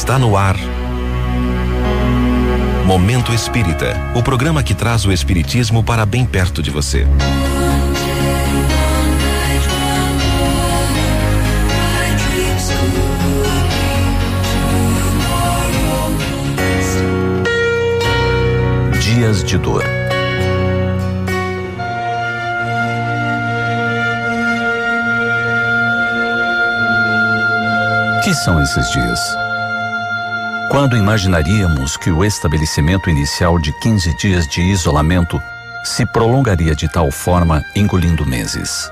Está no ar. Momento Espírita o programa que traz o Espiritismo para bem perto de você. Dias de Dor. Que são esses dias? Quando imaginaríamos que o estabelecimento inicial de 15 dias de isolamento se prolongaria de tal forma, engolindo meses?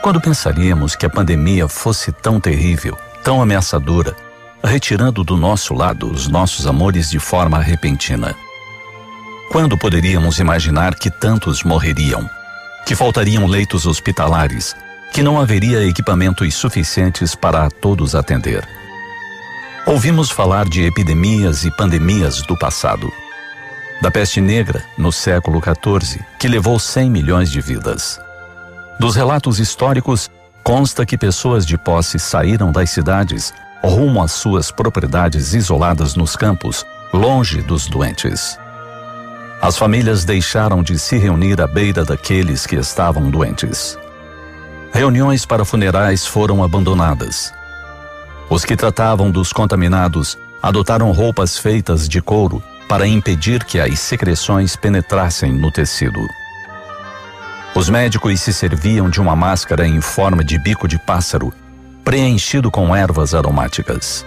Quando pensaríamos que a pandemia fosse tão terrível, tão ameaçadora, retirando do nosso lado os nossos amores de forma repentina? Quando poderíamos imaginar que tantos morreriam, que faltariam leitos hospitalares, que não haveria equipamentos suficientes para todos atender? Ouvimos falar de epidemias e pandemias do passado. Da peste negra, no século XIV, que levou 100 milhões de vidas. Dos relatos históricos, consta que pessoas de posse saíram das cidades rumo às suas propriedades isoladas nos campos, longe dos doentes. As famílias deixaram de se reunir à beira daqueles que estavam doentes. Reuniões para funerais foram abandonadas os que tratavam dos contaminados adotaram roupas feitas de couro para impedir que as secreções penetrassem no tecido. Os médicos se serviam de uma máscara em forma de bico de pássaro, preenchido com ervas aromáticas.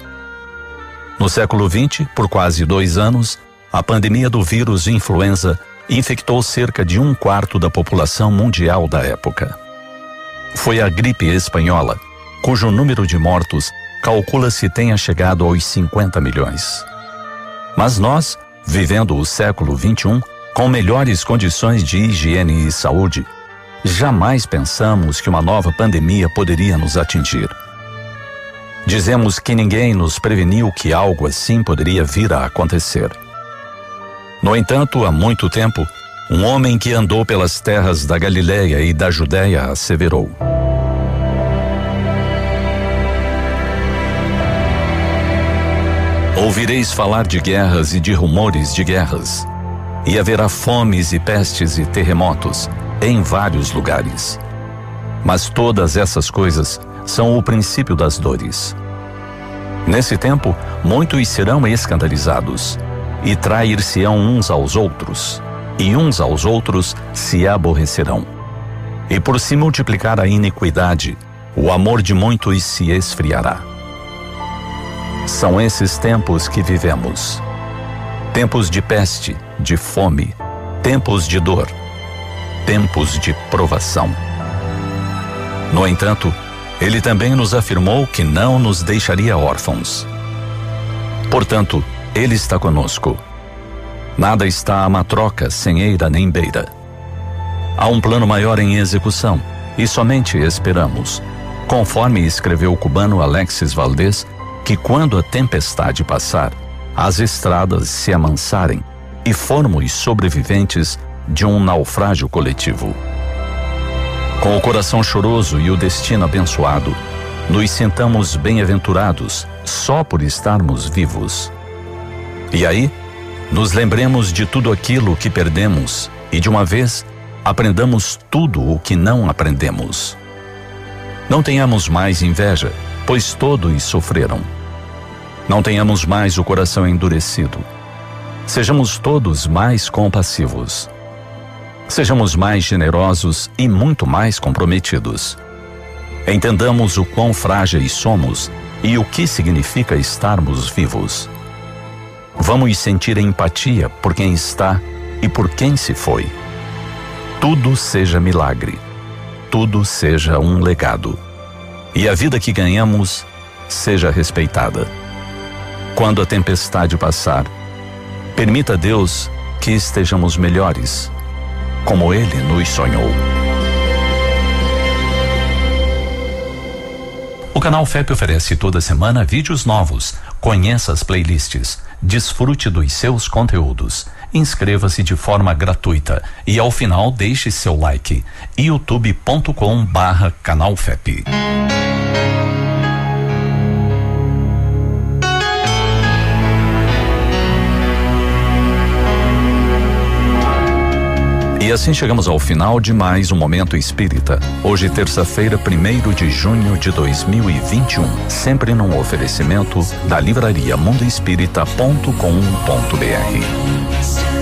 No século XX, por quase dois anos, a pandemia do vírus influenza infectou cerca de um quarto da população mundial da época. Foi a gripe espanhola, cujo número de mortos calcula-se tenha chegado aos 50 milhões. Mas nós, vivendo o século 21, com melhores condições de higiene e saúde, jamais pensamos que uma nova pandemia poderia nos atingir. Dizemos que ninguém nos preveniu que algo assim poderia vir a acontecer. No entanto, há muito tempo, um homem que andou pelas terras da Galiléia e da Judéia asseverou: Ouvireis falar de guerras e de rumores de guerras, e haverá fomes e pestes e terremotos em vários lugares. Mas todas essas coisas são o princípio das dores. Nesse tempo, muitos serão escandalizados, e trair-se-ão uns aos outros, e uns aos outros se aborrecerão. E por se multiplicar a iniquidade, o amor de muitos se esfriará. São esses tempos que vivemos. Tempos de peste, de fome, tempos de dor, tempos de provação. No entanto, ele também nos afirmou que não nos deixaria órfãos. Portanto, ele está conosco. Nada está a matroca sem eira nem beira. Há um plano maior em execução e somente esperamos, conforme escreveu o cubano Alexis Valdez que quando a tempestade passar, as estradas se amansarem e formos sobreviventes de um naufrágio coletivo. Com o coração choroso e o destino abençoado, nos sentamos bem-aventurados só por estarmos vivos. E aí, nos lembremos de tudo aquilo que perdemos e de uma vez aprendamos tudo o que não aprendemos. Não tenhamos mais inveja, pois todos sofreram. Não tenhamos mais o coração endurecido. Sejamos todos mais compassivos. Sejamos mais generosos e muito mais comprometidos. Entendamos o quão frágeis somos e o que significa estarmos vivos. Vamos sentir empatia por quem está e por quem se foi. Tudo seja milagre, tudo seja um legado. E a vida que ganhamos seja respeitada quando a tempestade passar. Permita a Deus que estejamos melhores, como Ele nos sonhou. O canal FEP oferece toda semana vídeos novos. Conheça as playlists, desfrute dos seus conteúdos. Inscreva-se de forma gratuita e ao final deixe seu like. youtube.com barra canal E assim chegamos ao final de mais um Momento Espírita. Hoje, terça-feira, 1 de junho de 2021. Sempre num oferecimento da livraria mundoespírita.com.br.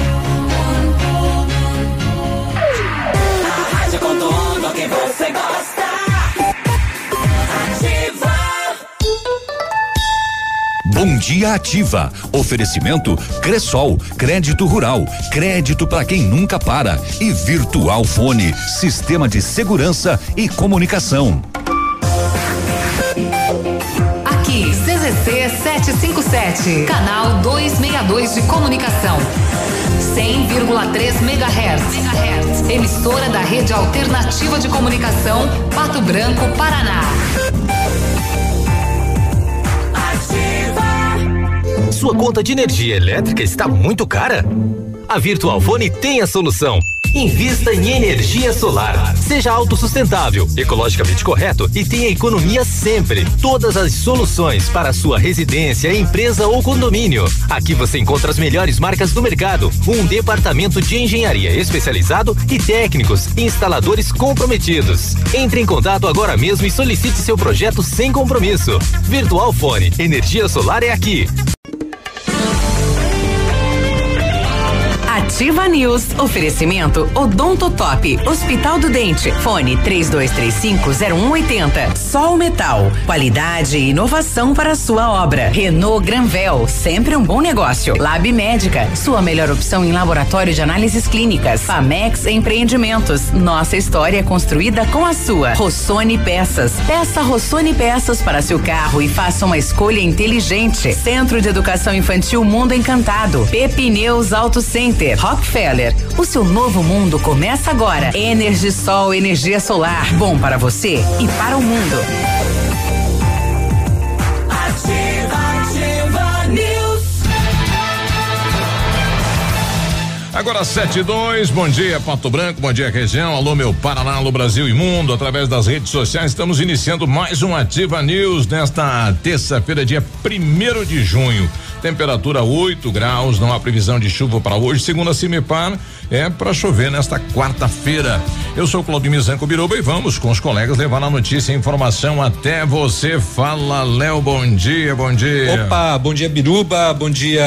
Bom Dia Ativa. Oferecimento Cressol, crédito rural, crédito para quem nunca para e Virtual Fone, sistema de segurança e comunicação. Aqui, CZC 757, canal 262 de comunicação. 100,3 MHz. Emissora da Rede Alternativa de Comunicação, Pato Branco, Paraná. Sua conta de energia elétrica está muito cara? A Virtualfone tem a solução. Invista em energia solar. Seja autossustentável, ecologicamente correto e tenha economia sempre. Todas as soluções para sua residência, empresa ou condomínio. Aqui você encontra as melhores marcas do mercado, um departamento de engenharia especializado e técnicos, instaladores comprometidos. Entre em contato agora mesmo e solicite seu projeto sem compromisso. Virtual Fone, energia solar é aqui. Ativa News. Oferecimento Odonto Top. Hospital do Dente. Fone 32350180. Sol Metal. Qualidade e inovação para sua obra. Renault Granvel. Sempre um bom negócio. Lab Médica. Sua melhor opção em laboratório de análises clínicas. Famex Empreendimentos. Nossa história é construída com a sua. Rossoni Peças. Peça Rossoni Peças para seu carro e faça uma escolha inteligente. Centro de Educação Infantil Mundo Encantado. Pepineus Auto Center. Rockefeller. O seu novo mundo começa agora. Energisol, energia solar. Bom para você e para o mundo. Ativa, ativa News. Agora sete e dois, bom dia Pato Branco, bom dia região, alô meu Paraná, alô Brasil e mundo, através das redes sociais estamos iniciando mais um Ativa News nesta terça-feira, dia primeiro de junho. Temperatura 8 graus, não há previsão de chuva para hoje. Segundo a Cimepar, é para chover nesta quarta-feira. Eu sou Claudio Zanco Biruba e vamos com os colegas levar a notícia e informação até você. Fala, Léo, bom dia, bom dia. Opa, bom dia Biruba, bom dia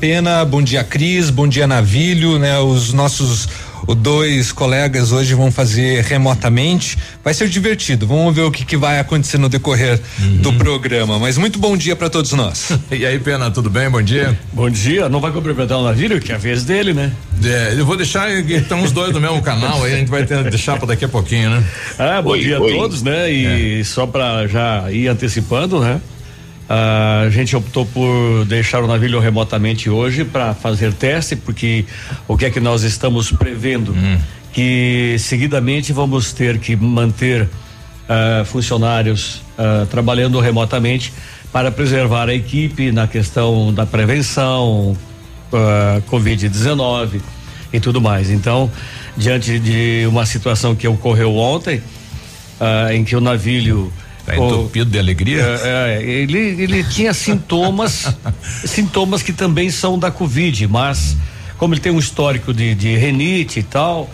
Pena, bom dia Cris, bom dia Navilho, né? Os nossos os dois colegas hoje vão fazer remotamente. Vai ser divertido. Vamos ver o que, que vai acontecer no decorrer uhum. do programa. Mas muito bom dia para todos nós. e aí, Pena, tudo bem? Bom dia. Bom dia. Não vai cumprimentar o navio, que é a vez dele, né? É, eu vou deixar, estão os dois no mesmo canal aí, a gente vai ter, deixar para daqui a pouquinho, né? Ah, bom oi, dia oi. a todos, né? E é. só para já ir antecipando, né? A gente optou por deixar o navio remotamente hoje para fazer teste, porque o que é que nós estamos prevendo? Hum. Que seguidamente vamos ter que manter uh, funcionários uh, trabalhando remotamente para preservar a equipe na questão da prevenção, uh, Covid-19 e tudo mais. Então, diante de uma situação que ocorreu ontem, em que o navio Tá entupido de alegria? É, é, ele, ele tinha sintomas, sintomas que também são da Covid, mas como ele tem um histórico de, de renite e tal,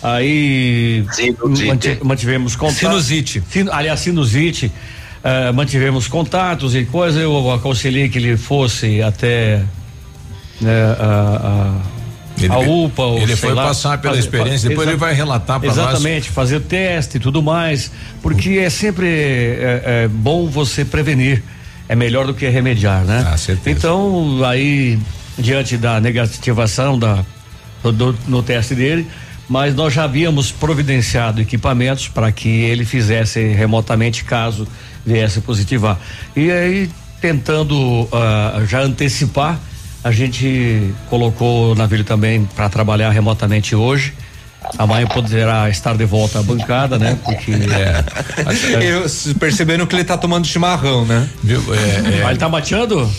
aí sinusite. mantivemos contato. Sinusite. Sin, aliás, sinusite. Uh, mantivemos contatos e coisa, eu aconselhei que ele fosse até né, a, a ele, a UPA. Ele foi lá, passar pela fazer, experiência, depois ele vai relatar para nós. Exatamente, fazer teste e tudo mais, porque é sempre é, é bom você prevenir, é melhor do que remediar, né? Ah, certeza. Então, aí, diante da negativação da, do, no teste dele, mas nós já havíamos providenciado equipamentos para que ele fizesse remotamente caso viesse positivar. E aí, tentando uh, já antecipar, a gente colocou o navio também para trabalhar remotamente hoje. Amanhã poderá estar de volta à bancada, né? Porque. É, Eu, percebendo que ele está tomando chimarrão, né? Viu? É, é. Ah, ele tá mateando?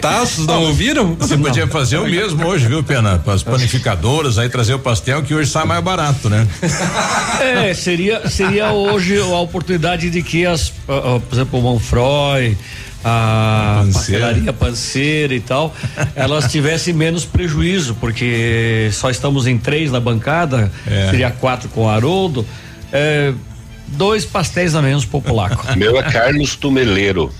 Taços, não ouviram? Você não. podia fazer o mesmo hoje, viu, Pena? Para as panificadoras, aí trazer o pastel que hoje sai mais barato, né? É, seria, seria hoje a oportunidade de que as, uh, uh, por exemplo, o Monfroy, a pastelaria panceira e tal, elas tivessem menos prejuízo, porque só estamos em três na bancada, é. seria quatro com Haroldo. É, dois pastéis a menos pro polaco. Meu é Carlos Tumeleiro.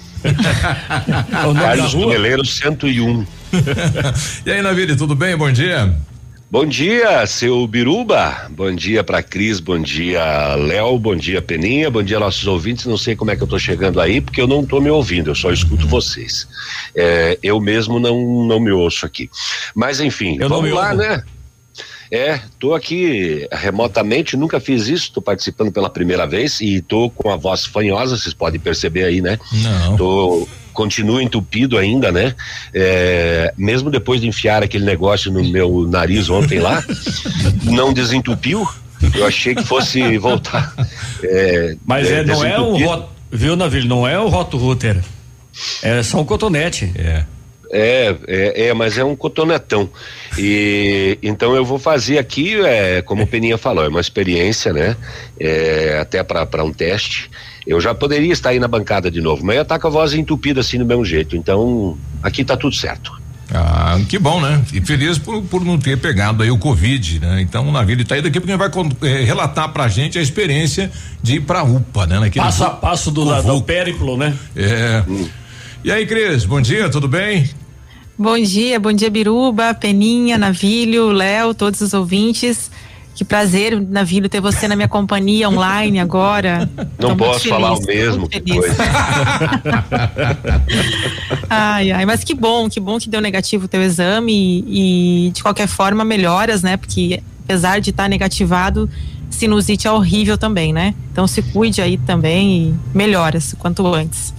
Carlos Tumeleiro 101. e aí, Navire, tudo bem? Bom dia. Bom dia, seu Biruba. Bom dia para Cris, bom dia, Léo, bom dia, Peninha, bom dia, nossos ouvintes. Não sei como é que eu tô chegando aí, porque eu não tô me ouvindo, eu só escuto vocês. É, eu mesmo não, não me ouço aqui. Mas enfim, eu vamos lá, ouvo. né? É, tô aqui remotamente, nunca fiz isso, tô participando pela primeira vez e tô com a voz fanhosa, vocês podem perceber aí, né? Não. Tô continuo entupido ainda, né? É, mesmo depois de enfiar aquele negócio no meu nariz ontem lá, não desentupiu. Eu achei que fosse voltar. É, Mas é, é não é o rot, viu, Navilho? Não é o Roto Router. É só um cotonete. É. É, é, é, mas é um cotonetão. E então eu vou fazer aqui, é, como o Peninha falou, é uma experiência, né? É, até para um teste. Eu já poderia estar aí na bancada de novo, mas eu estar com a voz entupida assim do mesmo jeito. Então, aqui tá tudo certo. Ah, que bom, né? E feliz por, por não ter pegado aí o Covid, né? Então, na vida tá aí daqui porque vai é, relatar pra gente a experiência de ir pra UPA, né? Naquele passo a passo do, da, do périplo, né? É. Hum. E aí, Cris, bom dia, tudo bem? Bom dia, bom dia, Biruba, Peninha, Navilho, Léo, todos os ouvintes. Que prazer, Navilho, ter você na minha companhia online agora. Não Tô posso falar o mesmo. Que coisa. ai, ai, mas que bom, que bom que deu negativo o teu exame e, e de qualquer forma melhoras, né? Porque apesar de estar tá negativado, sinusite é horrível também, né? Então se cuide aí também e melhoras quanto antes.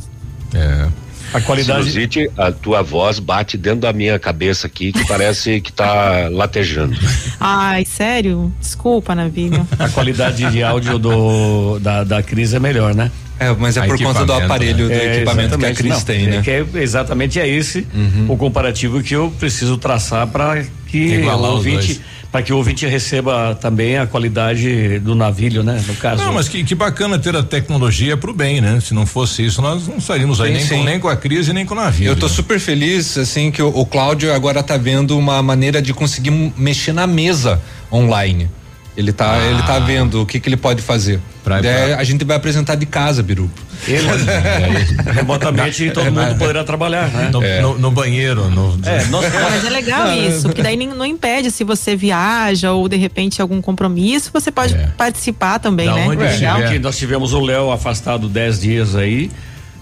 É. A qualidade. Sinusite, a tua voz bate dentro da minha cabeça aqui que parece que tá latejando. Ai, sério? Desculpa, Navilho. A qualidade de áudio do, da, da Cris é melhor, né? É, mas é por conta do aparelho, né? do é, equipamento que a Cris tem, né? É, que é, exatamente é esse uhum. o comparativo que eu preciso traçar para que o ouvinte para que o ouvinte receba também a qualidade do navilho, né? No caso. Não, mas que, que bacana ter a tecnologia para o bem, né? Se não fosse isso, nós não estaríamos aí sim, nem, sim. Com, nem com a crise nem com o navio. Eu tô né? super feliz, assim, que o, o Cláudio agora tá vendo uma maneira de conseguir mexer na mesa online. Ele tá, ah. ele tá vendo o que que ele pode fazer. Pra, pra. A gente vai apresentar de casa, Biru. Ele, remotamente todo mundo poderá trabalhar, né? No, é. no, no banheiro. No... É, Mas é legal isso, porque daí não impede se você viaja ou de repente algum compromisso, você pode é. participar também, da né? Onde é. que nós tivemos o Léo afastado 10 dias aí,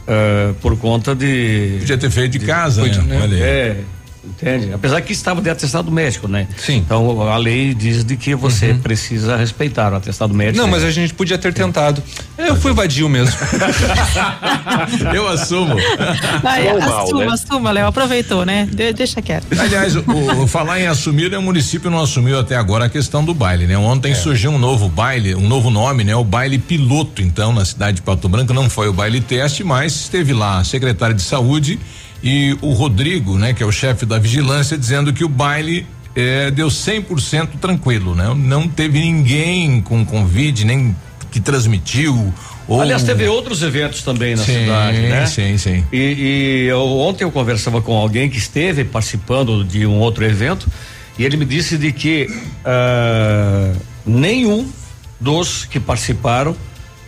uh, por conta de. Podia ter feito de, de casa, né? né? É. Entende? Apesar que estava de atestado médico, né? Sim. Então a lei diz de que você uhum. precisa respeitar o atestado médico. Não, mas a gente podia ter tentado. Eu fui vadio mesmo. eu assumo. Ai, assuma, né? assuma, Léo. Aproveitou, né? De, deixa quieto. Aliás, o, o, falar em assumir, né, o município não assumiu até agora a questão do baile, né? Ontem é. surgiu um novo baile, um novo nome, né? O baile piloto, então, na cidade de Pato Branco. Não foi o baile teste, mas esteve lá a secretária de saúde e o Rodrigo, né, que é o chefe da vigilância, dizendo que o baile é, deu 100% tranquilo, né? Não teve ninguém com Covid, nem que transmitiu. Ou... Aliás, teve outros eventos também na sim, cidade, né? Sim, sim. E, e eu, ontem eu conversava com alguém que esteve participando de um outro evento e ele me disse de que uh, nenhum dos que participaram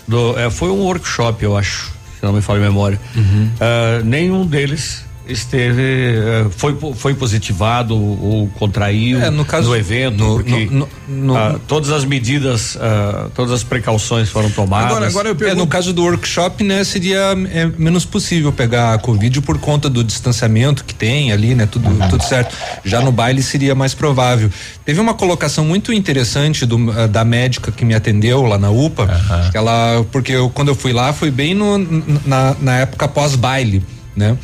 do, uh, foi um workshop, eu acho, não me falha a memória. Uhum. Uh, nenhum deles esteve eh, foi foi positivado ou contraiu é, no, caso, no evento no, porque no, no, ah, todas as medidas ah, todas as precauções foram tomadas. Agora, agora eu pergunto... é, no caso do workshop né seria é, menos possível pegar a covid por conta do distanciamento que tem ali né tudo tudo certo. Já no baile seria mais provável. Teve uma colocação muito interessante do, uh, da médica que me atendeu lá na UPA. Uhum. ela porque eu, quando eu fui lá foi bem no, na, na época pós baile né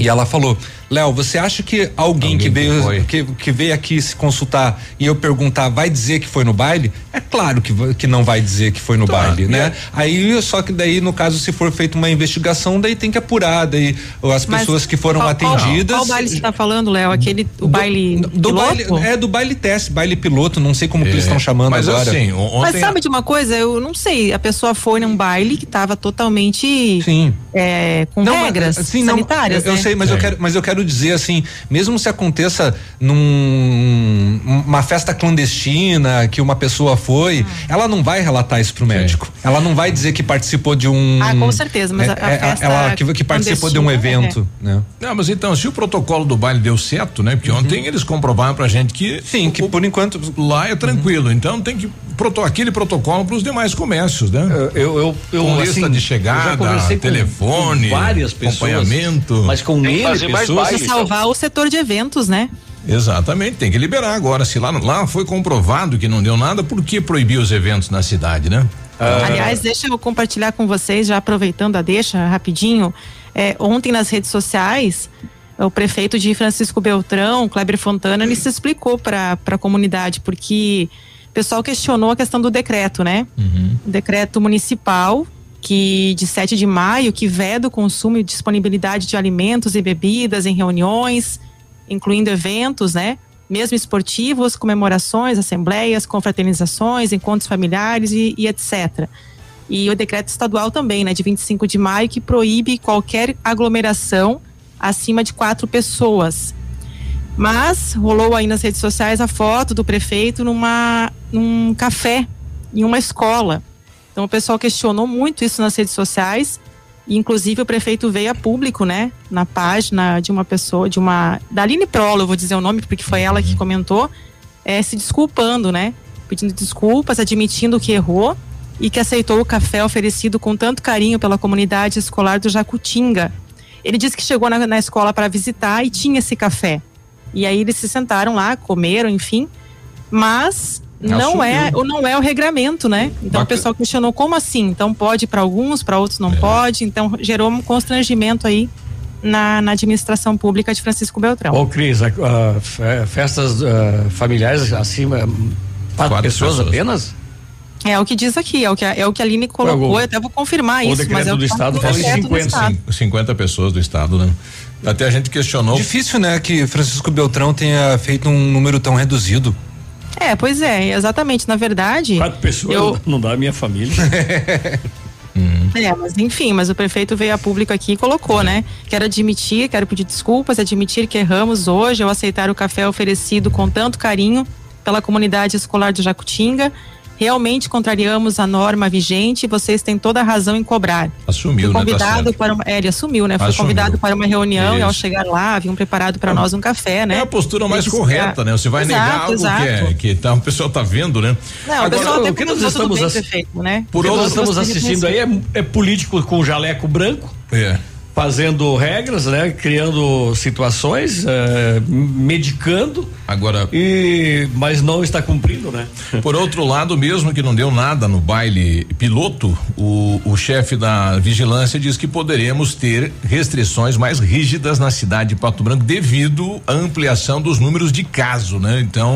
e ela falou: Léo, você acha que alguém, alguém que veio que, que, veio aqui se consultar e eu perguntar vai dizer que foi no baile? É claro que, que não vai dizer que foi no tá, baile, né? É. Aí só que daí no caso se for feita uma investigação daí tem que apurar daí as Mas pessoas que foram qual, atendidas. Qual, qual baile você está falando, Léo? Aquele o do, baile do piloto? baile é do baile teste, baile piloto, não sei como é, que eles estão é, chamando mas agora. Assim, Mas sabe de uma coisa? Eu não sei. A pessoa foi num baile que estava totalmente sim. É, com não, regras sim, sanitárias. Não, eu, né? sei, mas eu quero, mas eu quero dizer assim, mesmo se aconteça num uma festa clandestina que uma pessoa foi, ah. ela não vai relatar isso pro médico. Sim. Ela não vai dizer que participou de um. Ah, com certeza. Mas é, a, a festa ela que, que participou de um evento, é. né? Não, mas então se o protocolo do baile deu certo, né? Porque uhum. ontem eles comprovaram pra gente que sim, que o, por enquanto lá é tranquilo. Uhum. Então tem que proto, aquele protocolo para os demais comércios, né? Eu eu, eu com lista assim, de chegada, telefone, com várias pessoas, acompanhamento, mas com ele pessoas para salvar o setor de eventos, né? Exatamente, tem que liberar agora. Se lá, lá foi comprovado que não deu nada, por que proibir os eventos na cidade, né? Ah. Aliás, deixa eu compartilhar com vocês, já aproveitando a deixa rapidinho. É, ontem nas redes sociais, o prefeito de Francisco Beltrão, Kleber Fontana, ele se explicou para a comunidade, porque o pessoal questionou a questão do decreto, né? Uhum. O decreto municipal que de 7 de maio que veda o consumo e disponibilidade de alimentos e bebidas em reuniões, incluindo eventos, né? Mesmo esportivos, comemorações, assembleias, confraternizações, encontros familiares e, e etc. E o decreto estadual também, né, de 25 de maio, que proíbe qualquer aglomeração acima de quatro pessoas. Mas rolou aí nas redes sociais a foto do prefeito numa, num café, em uma escola. Então o pessoal questionou muito isso nas redes sociais. E, inclusive o prefeito veio a público, né, na página de uma pessoa, de uma. Da Aline Prolo, eu vou dizer o nome, porque foi ela que comentou, é, se desculpando, né? Pedindo desculpas, admitindo que errou e que aceitou o café oferecido com tanto carinho pela comunidade escolar do Jacutinga. Ele disse que chegou na, na escola para visitar e tinha esse café. E aí eles se sentaram lá, comeram, enfim. Mas não é, não é o regramento, né? Então Bacana. o pessoal questionou como assim? Então pode para alguns, para outros não é. pode. Então gerou um constrangimento aí na, na, administração pública de Francisco Beltrão. Ô, Cris, festas uh, familiares acima, quatro, quatro pessoas, pessoas, apenas? É o que diz aqui, é o que, é o que a Aline colocou, eu até vou confirmar o isso. mas é o do Estado fala em 50, 50 pessoas do Estado, né? Até a gente questionou. Difícil, né, que Francisco Beltrão tenha feito um número tão reduzido. É, pois é, exatamente. Na verdade. Quatro pessoas eu... não dá a minha família. Uhum. É, mas enfim, mas o prefeito veio a público aqui e colocou, né? Quero admitir, quero pedir desculpas, admitir que erramos hoje ao aceitar o café oferecido com tanto carinho pela comunidade escolar do Jacutinga realmente contrariamos a norma vigente, vocês têm toda a razão em cobrar. Assumiu, Fui né? convidado né? para uma, é, ele assumiu, né? Foi assumiu. convidado para uma reunião Isso. e ao chegar lá, haviam preparado para nós um café, né? É a postura mais correta, né? Você vai exato, negar algo exato. que, é, que tá, o pessoal tá vendo, né? Não, Agora, o pessoal até o que nós estamos ass... prefeito, né? Por nós estamos assistindo aí é, é político com jaleco branco. É fazendo regras, né? Criando situações, eh, medicando. Agora. E mas não está cumprindo, né? Por outro lado, mesmo que não deu nada no baile piloto, o, o chefe da vigilância diz que poderemos ter restrições mais rígidas na cidade de Pato Branco devido à ampliação dos números de caso, né? Então.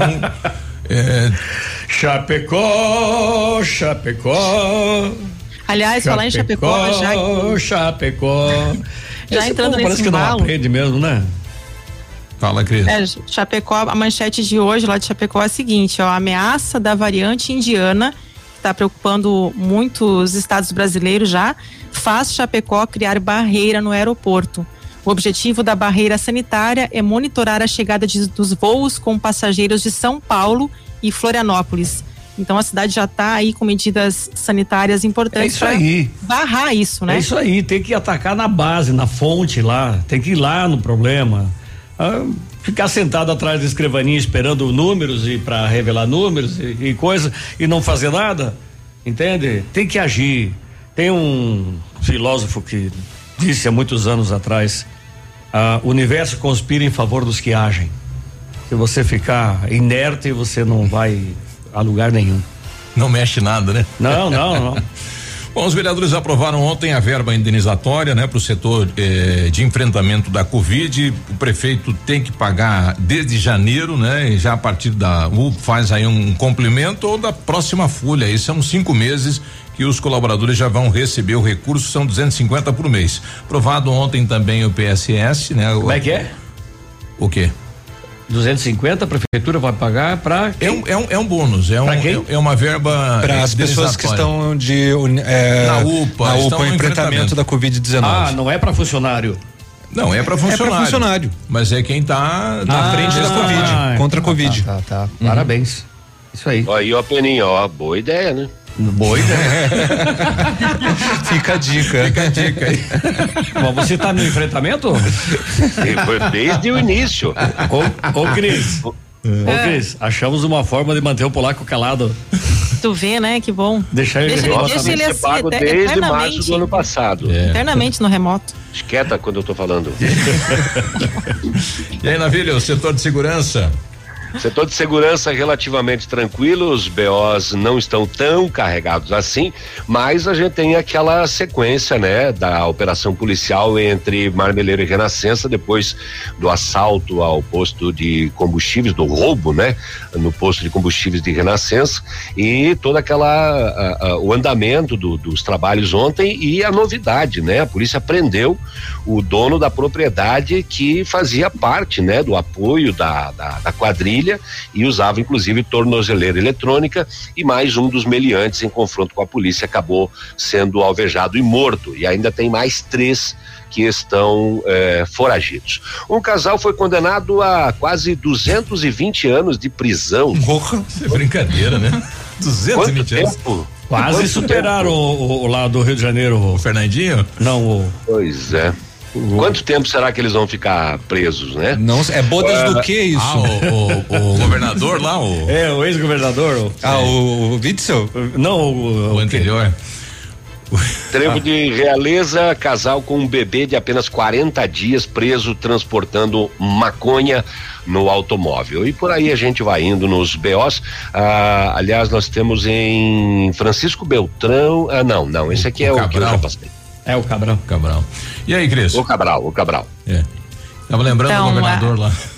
é... Chapecó, Chapecó. Aliás, Chapecó, falar em Chapecó, já. Chapecó. já Esse entrando nesse parece que não aprende mesmo, né? Fala, Cris. É, Chapecó, a manchete de hoje lá de Chapecó é a seguinte: ó, a ameaça da variante indiana, que está preocupando muitos estados brasileiros já, faz Chapecó criar barreira no aeroporto. O objetivo da barreira sanitária é monitorar a chegada de, dos voos com passageiros de São Paulo e Florianópolis. Então a cidade já está aí com medidas sanitárias importantes é para barrar isso, né? É isso aí, tem que atacar na base, na fonte lá, tem que ir lá no problema. Ah, ficar sentado atrás da escrivaninha esperando números e para revelar números e, e coisa e não fazer nada, entende? Tem que agir. Tem um filósofo que disse há muitos anos atrás: ah, o universo conspira em favor dos que agem. Se você ficar inerte, você não vai a lugar nenhum. Não mexe nada, né? Não, não, não. Bom, os vereadores aprovaram ontem a verba indenizatória, né, para o setor eh, de enfrentamento da Covid. O prefeito tem que pagar desde janeiro, né? E já a partir da U faz aí um complemento ou da próxima folha. Aí são cinco meses que os colaboradores já vão receber o recurso, são 250 por mês. Aprovado ontem também o PSS, né? Como é que é? O quê? 250 a prefeitura vai pagar para é um, é um é um bônus é um é, é uma verba para as pessoas que estão de é, na UPA na UPA enfrentamento, enfrentamento da Covid-19 ah não é para funcionário não, é para funcionário. É para funcionário. Mas é quem tá na ah, frente da Covid, ah, contra a tá, Covid. Tá, tá, tá. Uhum. Parabéns. Isso aí. Aí, ó, Peninha, ó, boa ideia, né? Boa ideia. Fica a dica. Fica a dica aí. Bom, você tá no enfrentamento? Desde o início. Ô, ô Cris. Ô, Cris, achamos uma forma de manter o polaco calado. Tu vê, né? Que bom. Deixa ele, deixa, deixa ele assim, pago desde março do ano passado. É. Eternamente no remoto. Esqueta quando eu tô falando. e aí, Navilha, o setor de segurança? Setor de segurança relativamente tranquilo, os BOs não estão tão carregados assim, mas a gente tem aquela sequência, né, da operação policial entre Marmeleiro e Renascença, depois do assalto ao posto de combustíveis, do roubo, né, no posto de combustíveis de Renascença e toda aquela a, a, o andamento do, dos trabalhos ontem e a novidade, né, a polícia prendeu o dono da propriedade que fazia parte, né, do apoio da, da, da quadrilha e usava inclusive tornozeleira eletrônica e mais um dos meliantes em confronto com a polícia acabou sendo alvejado e morto. E ainda tem mais três que estão eh, foragidos. Um casal foi condenado a quase 220 anos de prisão. Porra, isso é brincadeira, né? 220 anos. Quase Quanto superaram o, o, lá do Rio de Janeiro. O Fernandinho? Não, o. Pois é. Quanto tempo será que eles vão ficar presos, né? Não, é bodas uh, do que isso? Ah, o, o, o governador lá, o. É, o ex-governador. Ah, é. o, o Witzel? Não, o, o anterior. Trevo de realeza, casal com um bebê de apenas 40 dias preso transportando maconha no automóvel. E por aí a gente vai indo nos BOs. Ah, aliás, nós temos em Francisco Beltrão. Ah, não, não, esse aqui o é Cabral. o que eu já passei. É o Cabral. Cabral. E aí, Cris? O Cabral, o Cabral. É. Tava lembrando então, do governador a... lá.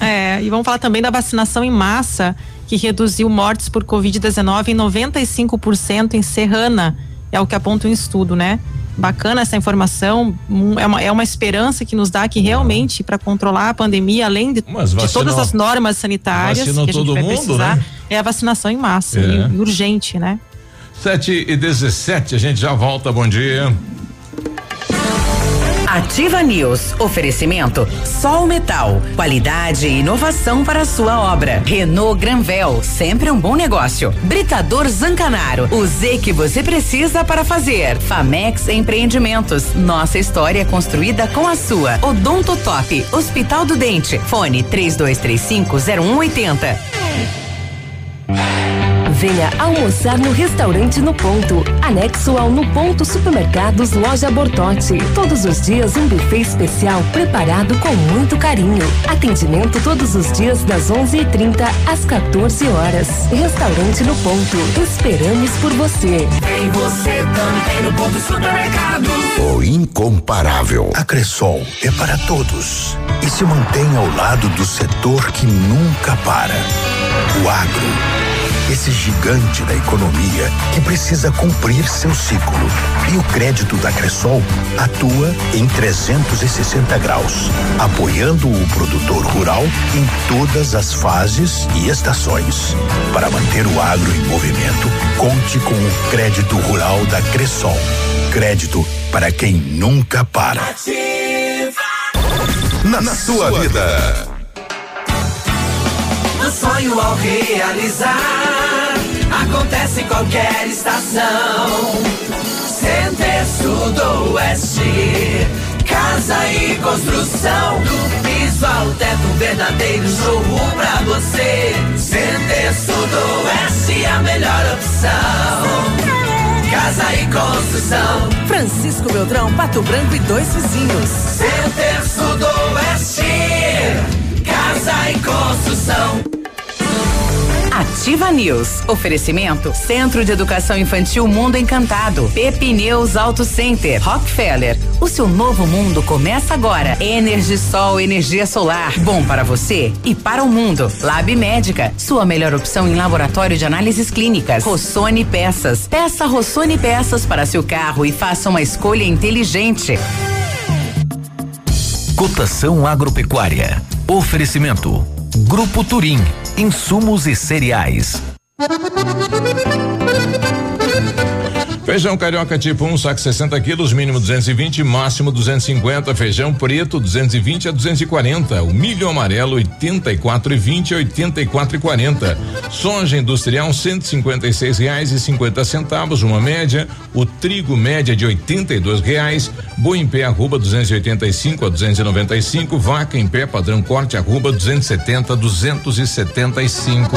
É, e vamos falar também da vacinação em massa, que reduziu mortes por Covid-19 em 95% em Serrana. É o que aponta um estudo, né? Bacana essa informação, é uma, é uma esperança que nos dá que realmente para controlar a pandemia, além de, de, todas as normas sanitárias que a gente vai mundo, precisar, né? é a vacinação em massa, é. e, urgente, né? 7 e 17, a gente já volta. Bom dia. Ativa News. Oferecimento Sol Metal. Qualidade e inovação para a sua obra. Renault Granvel. Sempre um bom negócio. Britador Zancanaro. O Z que você precisa para fazer. Famex Empreendimentos. Nossa história é construída com a sua. Odonto Top. Hospital do Dente. Fone 3235 0180. Venha almoçar no restaurante No Ponto, anexo ao No Ponto Supermercados Loja Bortote. Todos os dias um buffet especial preparado com muito carinho. Atendimento todos os dias das 11:30 às 14 horas. Restaurante No Ponto. Esperamos por você. Tem você também no Ponto Supermercado. O incomparável. A Cressol é para todos e se mantém ao lado do setor que nunca para. O agro esse gigante da economia que precisa cumprir seu ciclo. E o crédito da Cressol atua em 360 graus, apoiando o produtor rural em todas as fases e estações. Para manter o agro em movimento, conte com o crédito rural da Cressol. Crédito para quem nunca para. Na, na sua vida. vida sonho ao realizar. Acontece em qualquer estação. Center Sudoeste. Casa e construção. Do piso ao teto, um verdadeiro showroom pra você. Center Sudoeste, a melhor opção. Casa e construção. Francisco Beltrão, Pato Branco e dois vizinhos. Center Sudoeste. Casa e construção. Ativa News. Oferecimento Centro de Educação Infantil Mundo Encantado. Pepineus Auto Center. Rockefeller. O seu novo mundo começa agora. Energisol, energia solar. Bom para você e para o mundo. Lab Médica. Sua melhor opção em laboratório de análises clínicas. Rossoni Peças. Peça Rossoni Peças para seu carro e faça uma escolha inteligente. Cotação agropecuária. Oferecimento. Grupo Turim. Insumos e cereais. Feijão carioca tipo 1, um, saco 60 quilos, mínimo 220, máximo 250. Feijão preto 220 a 240. O milho amarelo 84 e 20 a 84 e 40. Soja industrial 156 reais e 50 centavos, uma média. O trigo média de 82 reais. Boi em pé arroba 285 a 295. Vaca em pé padrão corte arroba 270 a 275.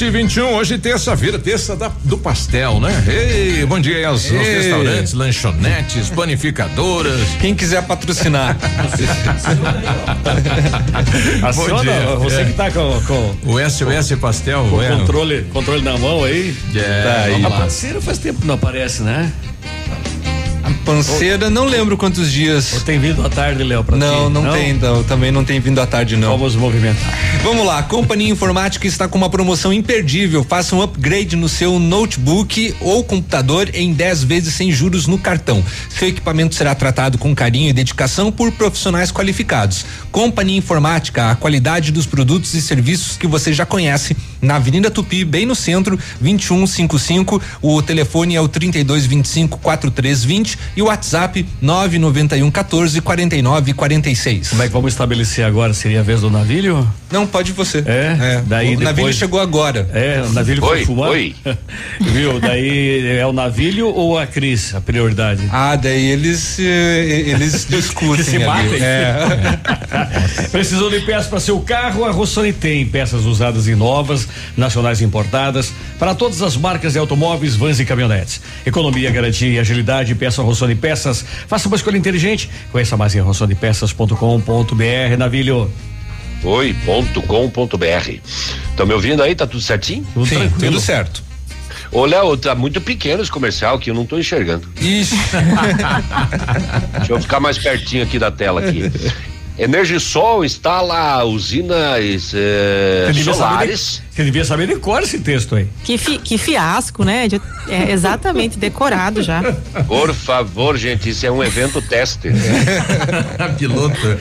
Sete e vinte e um, hoje terça-feira, terça da, do pastel, né? Ei, bom dia aos, aos restaurantes, lanchonetes, panificadoras. Quem quiser patrocinar. Aciona, dia. você é. que tá com, com o SOS Pastel, com é. controle, controle na mão aí. É, tá aí. A parceira faz tempo que não aparece, né? Panceira, não lembro quantos dias. Ou tem vindo à tarde, Léo, pra Não, ti? não, não tem, não, também não tem vindo à tarde, não. Vamos movimentar. Vamos lá, Companhia Informática está com uma promoção imperdível. Faça um upgrade no seu notebook ou computador em 10 vezes sem juros no cartão. Seu equipamento será tratado com carinho e dedicação por profissionais qualificados. Companhia Informática, a qualidade dos produtos e serviços que você já conhece, na Avenida Tupi, bem no centro, 2155. O telefone é o 3225 4320 e o WhatsApp 991 14 49 46. Como é que vamos estabelecer agora? Seria a vez do navilho? Não, pode você. É? é. Daí o depois... navilho chegou agora. É, o navilho oi, foi fumar. Oi. Viu? Daí é o navilho ou a Cris a prioridade? Ah, daí eles eh, eles discutem. se batem. É. Precisou de peças para seu carro? A Rossoni tem peças usadas e novas, nacionais importadas, para todas as marcas de automóveis, vans e caminhonetes. Economia, garantia e agilidade, peça Rossoni Peças. Faça uma escolha inteligente. Conheça mais em rossonipeças.com.br, Navilho. Oi, ponto com ponto br. Estão me ouvindo aí? Tá tudo certinho? Tudo Sim, tranquilo. tudo certo. Ô, Léo, tá muito pequeno esse comercial que eu não tô enxergando. Isso. Deixa eu ficar mais pertinho aqui da tela aqui. Energisol instala usinas eh, Você solares. De, você devia saber de cor esse texto aí. Que, fi, que fiasco, né? De, é exatamente decorado já. Por favor, gente, isso é um evento teste. Piloto.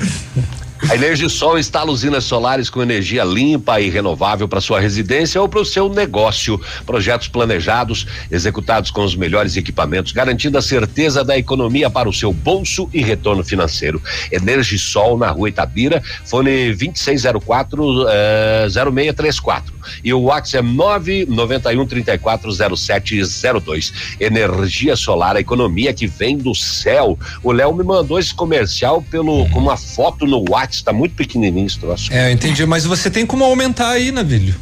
A Energisol instala usinas solares com energia limpa e renovável para sua residência ou para o seu negócio. Projetos planejados, executados com os melhores equipamentos, garantindo a certeza da economia para o seu bolso e retorno financeiro. Energisol na rua Itabira, fone 2604 uh, 0634. E o WhatsApp é 991 340702. Energia solar, a economia que vem do céu. O Léo me mandou esse comercial pelo com uma foto no WhatsApp está muito pequenininho esse troço. É, entendi, mas você tem como aumentar aí, Navilho.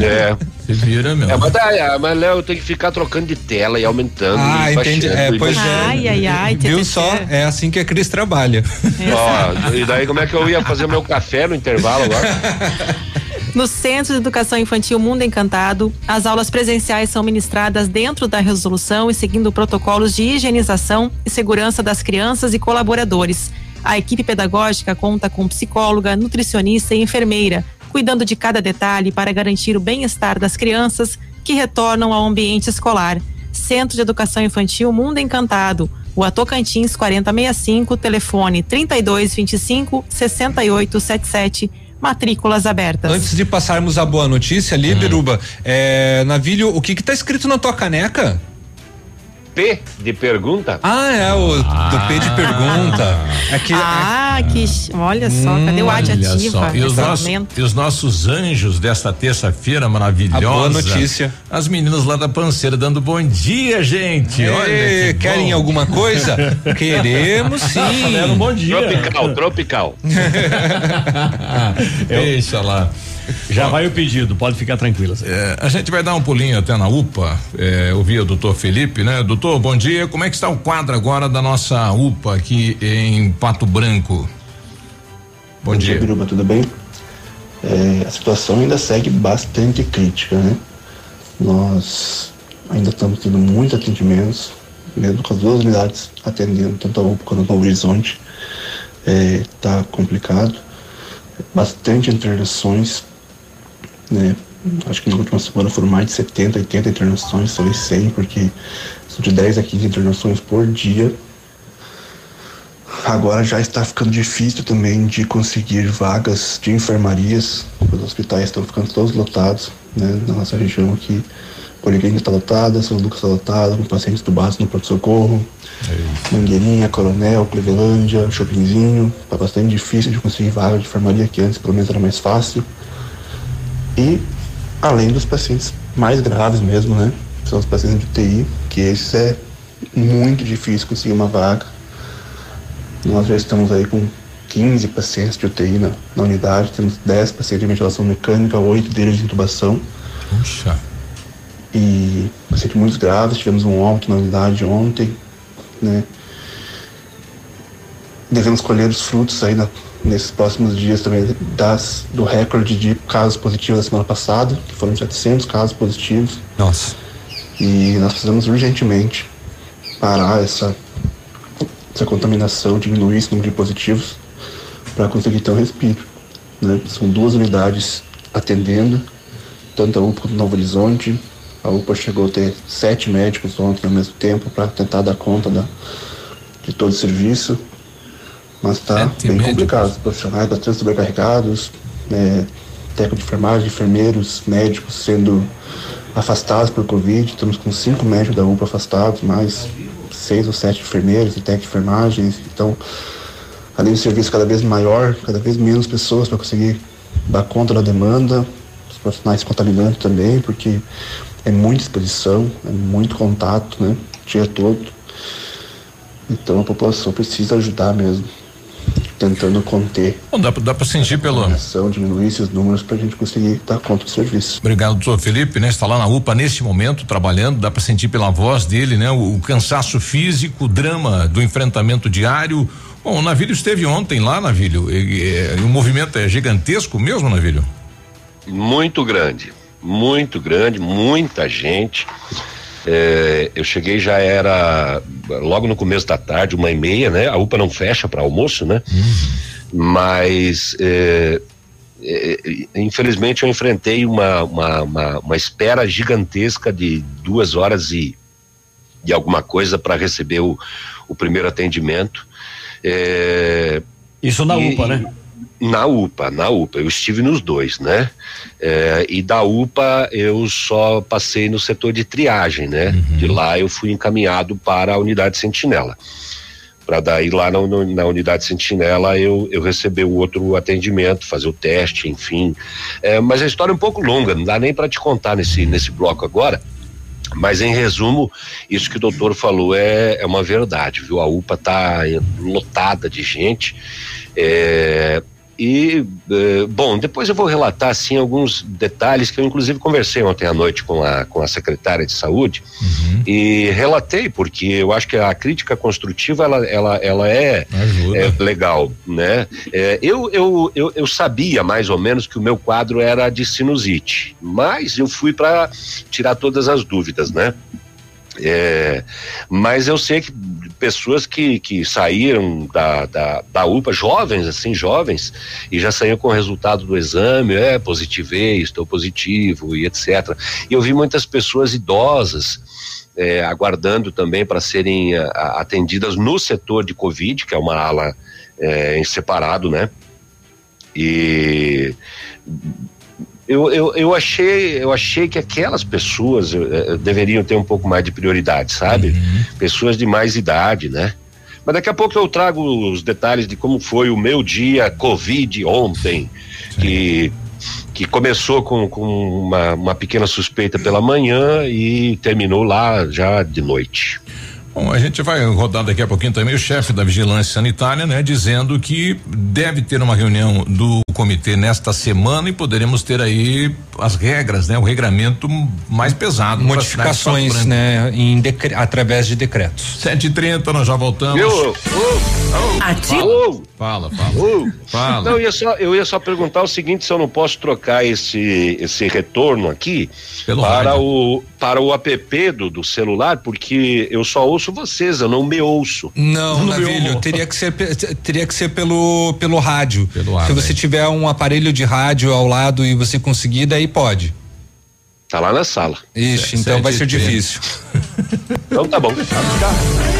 É. é. Você vira, meu. É, mas, daí, mas Léo, eu tenho que ficar trocando de tela e aumentando. Ah, e entendi. É, pois é. Ai, ai, ai. Viu só? É assim que a Cris trabalha. Ó, e daí como é que eu ia fazer meu café no intervalo agora? No Centro de Educação Infantil Mundo Encantado, as aulas presenciais são ministradas dentro da resolução e seguindo protocolos de higienização e segurança das crianças e colaboradores. A equipe pedagógica conta com psicóloga, nutricionista e enfermeira, cuidando de cada detalhe para garantir o bem-estar das crianças que retornam ao ambiente escolar. Centro de Educação Infantil Mundo Encantado, o Tocantins 4065, telefone 3225 6877 matrículas abertas. Antes de passarmos a boa notícia ali, hum. Biruba, é, Navilho, o que que tá escrito na tua caneca? P de pergunta? Ah, é o ah, do P de pergunta. É que, ah, é, que olha só, hum, cadê o adjetivo? E os, nossos, e os nossos anjos desta terça-feira maravilhosa. A boa notícia. As meninas lá da panceira dando bom dia, gente. Ei, olha, querem bom. alguma coisa? Queremos sim. um bom dia. Tropical, tropical. Deixa lá. Já vai o pedido, pode ficar tranquila. É, a gente vai dar um pulinho até na UPA, é, ouvir o doutor Felipe, né? Doutor, bom dia. Como é que está o quadro agora da nossa UPA aqui em Pato Branco? Bom, bom dia. dia Biruba, tudo bem? É, a situação ainda segue bastante crítica, né? Nós ainda estamos tendo muitos atendimentos, mesmo com as duas unidades atendendo, tanto a UPA quanto a Novo Horizonte. Está complicado bastante internações, né? Acho que na última semana foram mais de 70, 80 internações, talvez 100, porque são de 10 a 15 internações por dia. Agora já está ficando difícil também de conseguir vagas de enfermarias. Os hospitais estão ficando todos lotados, né? Na nossa região aqui, Policlínica está lotada, São Lucas está lotada, com pacientes tubados no pronto-socorro. É Mangueirinha, Coronel, Clevelândia, Shoppingzinho. Está bastante difícil de conseguir vaga de enfermaria, que antes pelo menos era mais fácil. E além dos pacientes mais graves mesmo, né? São os pacientes de UTI, que esses é muito difícil conseguir uma vaga. Nós já estamos aí com 15 pacientes de UTI na, na unidade, temos 10 pacientes de ventilação mecânica, 8 deles de intubação. Puxa. E pacientes muito graves, tivemos um óbito na unidade ontem, né? Devemos colher os frutos aí na, nesses próximos dias também das, do recorde de casos positivos da semana passada, que foram 700 casos positivos. Nossa. E nós precisamos urgentemente parar essa, essa contaminação, diminuir esse número de positivos para conseguir ter um respiro. Né? São duas unidades atendendo, tanto a UPA quanto Novo Horizonte, a UPA chegou a ter sete médicos ontem ao mesmo tempo para tentar dar conta da, de todo o serviço, mas está bem complicado. Os profissionais bastante sobrecarregados, né, técnico de enfermagem, enfermeiros, médicos sendo afastados por Covid. Estamos com cinco médicos da UPA afastados, mais seis ou sete enfermeiros e técnicos de enfermagem. Então, além do serviço cada vez maior, cada vez menos pessoas para conseguir dar conta da demanda, os profissionais contaminando também, porque é muita exposição, é muito contato, né? O dia todo. Então a população precisa ajudar mesmo, tentando conter. Bom, dá, dá para sentir pelo. Diminuir esses números para a gente conseguir dar conta do serviço. Obrigado, doutor Felipe, né? Está lá na UPA neste momento, trabalhando, dá para sentir pela voz dele, né? O, o, cansaço físico, o drama do enfrentamento diário. Bom, o Navilho esteve ontem lá, Navilho, e, e, o movimento é gigantesco mesmo, Navilho? Muito grande muito grande, muita gente. É, eu cheguei já era logo no começo da tarde, uma e meia, né? A UPA não fecha para almoço, né? Uhum. Mas é, é, infelizmente eu enfrentei uma, uma, uma, uma, espera gigantesca de duas horas e, e alguma coisa para receber o, o primeiro atendimento. É, Isso na e, UPA, né? Na UPA, na UPA, eu estive nos dois, né? É, e da UPA eu só passei no setor de triagem, né? Uhum. De lá eu fui encaminhado para a unidade sentinela. Para daí lá na, na, unidade sentinela eu, eu receber o outro atendimento, fazer o teste, enfim. É, mas a história é um pouco longa, não dá nem para te contar nesse, nesse bloco agora. Mas em resumo, isso que o doutor falou é, é uma verdade, viu? A UPA está lotada de gente. É, e, eh, bom, depois eu vou relatar, assim, alguns detalhes que eu, inclusive, conversei ontem à noite com a, com a secretária de saúde uhum. e relatei, porque eu acho que a crítica construtiva, ela, ela, ela é, é legal, né? É, eu, eu, eu, eu sabia, mais ou menos, que o meu quadro era de sinusite, mas eu fui para tirar todas as dúvidas, né? É, mas eu sei que pessoas que, que saíram da, da, da UPA, jovens, assim, jovens, e já saíram com o resultado do exame, é, positivei, estou positivo e etc. E eu vi muitas pessoas idosas é, aguardando também para serem a, atendidas no setor de Covid, que é uma ala é, em separado, né? E eu, eu, eu achei eu achei que aquelas pessoas eh, deveriam ter um pouco mais de prioridade, sabe? Uhum. Pessoas de mais idade, né? Mas daqui a pouco eu trago os detalhes de como foi o meu dia Covid ontem, que que começou com, com uma, uma pequena suspeita pela manhã e terminou lá já de noite. Bom, a gente vai rodar daqui a pouquinho também o chefe da vigilância sanitária, né, dizendo que deve ter uma reunião do comitê nesta semana e poderemos ter aí as regras, né, o regramento mais pesado. Modificações, né, em decre- através de decretos. 7h30, nós já voltamos. Viu? Ativo. Fala, fala. Fala. Não, eu ia, só, eu ia só perguntar o seguinte: se eu não posso trocar esse, esse retorno aqui Pelo para rádio. o, para o app do, do celular, porque eu só ouço vocês, eu não me ouço. Não, No Navilho, teria que ser teria que ser pelo pelo rádio. ar, Se você né? tiver um aparelho de rádio ao lado e você conseguir, daí pode. Tá lá na sala. Ixi, então vai ser difícil. Então tá bom.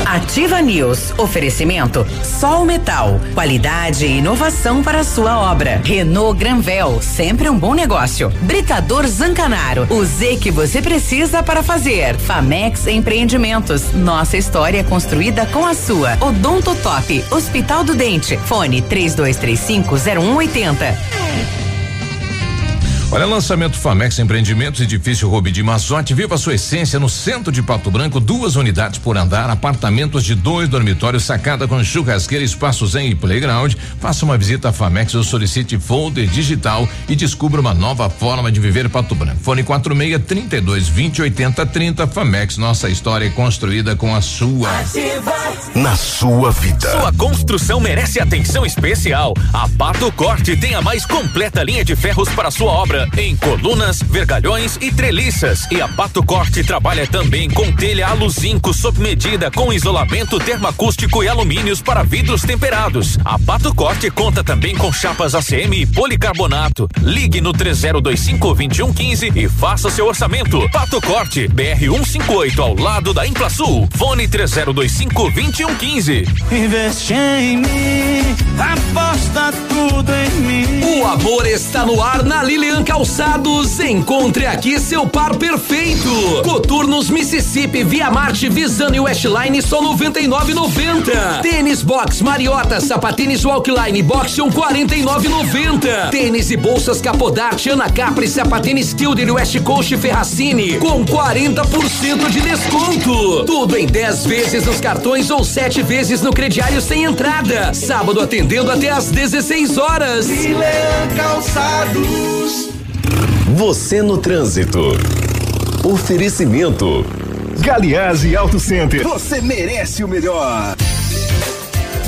Ativa News. Oferecimento Sol Metal. Qualidade e inovação para a sua obra. Renault Granvel. Sempre um bom negócio. Britador Zancanaro. O Z que você precisa para fazer. Famex Empreendimentos. Nossa história é construída com a sua. Odonto Top. Hospital do Dente. Fone 3235 0180. Olha, lançamento Famex Empreendimentos, edifício Rubi de Mazote. Viva a sua essência no centro de Pato Branco. Duas unidades por andar, apartamentos de dois dormitórios, sacada com churrasqueira, espaço zen e playground. Faça uma visita à Famex ou solicite folder digital e descubra uma nova forma de viver Pato Branco. Fone 46 32 20 80 30. Famex, nossa história é construída com a sua. Na sua vida. Sua construção merece atenção especial. A Pato Corte tem a mais completa linha de ferros para sua obra em colunas, vergalhões e treliças. E a Pato Corte trabalha também com telha aluzinco sob medida com isolamento termoacústico e alumínios para vidros temperados. A Pato Corte conta também com chapas ACM e policarbonato. Ligue no 3025 2115 e faça seu orçamento. Pato Corte, BR 158 ao lado da Implasul. Fone 3025 2115. Investe em mim, aposta tudo em mim. O amor está no ar na Lilian Calçados. Encontre aqui seu par perfeito. Coturnos Mississippi, Via Marte, Visano e Westline só 99,90. Tênis Box Mariota, sapatênis Walkline Boxion 49,90. Tênis e bolsas Capodarte, Ana Capri, sapatênis Kilder West Coast Ferracini com 40% de desconto. Tudo em 10 vezes nos cartões ou 7 vezes no crediário sem entrada. Sábado atendendo até às 16 horas. Calçados. Você no trânsito. Oferecimento. Galiase Auto Center. Você merece o melhor.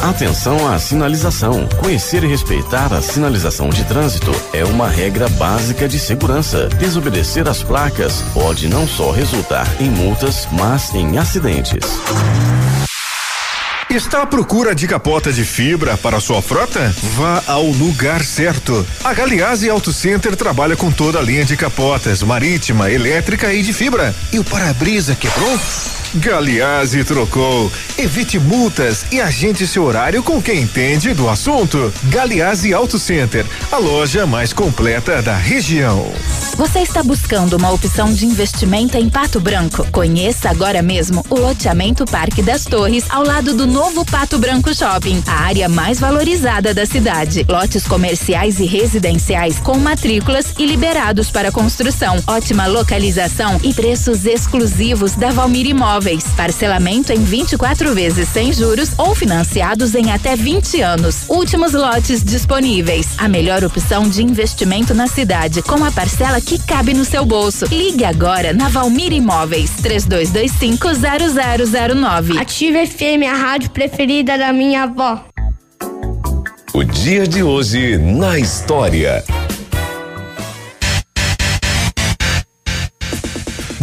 Atenção à sinalização. Conhecer e respeitar a sinalização de trânsito é uma regra básica de segurança. Desobedecer às placas pode não só resultar em multas, mas em acidentes. Está à procura de capota de fibra para sua frota? Vá ao lugar certo. A Galiase Auto Center trabalha com toda a linha de capotas, marítima, elétrica e de fibra. E o para-brisa quebrou? Galiase trocou. Evite multas e agende seu horário com quem entende do assunto. Galiase Auto Center, a loja mais completa da região. Você está buscando uma opção de investimento em Pato Branco? Conheça agora mesmo o loteamento Parque das Torres, ao lado do novo Pato Branco Shopping, a área mais valorizada da cidade. Lotes comerciais e residenciais com matrículas e liberados para construção. Ótima localização e preços exclusivos da Valmir Imóveis. Parcelamento em 24 vezes sem juros ou financiados em até 20 anos. Últimos lotes disponíveis. A melhor opção de investimento na cidade, com a parcela que cabe no seu bolso. Ligue agora na Valmir Imóveis 32250009. Ative FM, a rádio preferida da minha avó. O dia de hoje na história.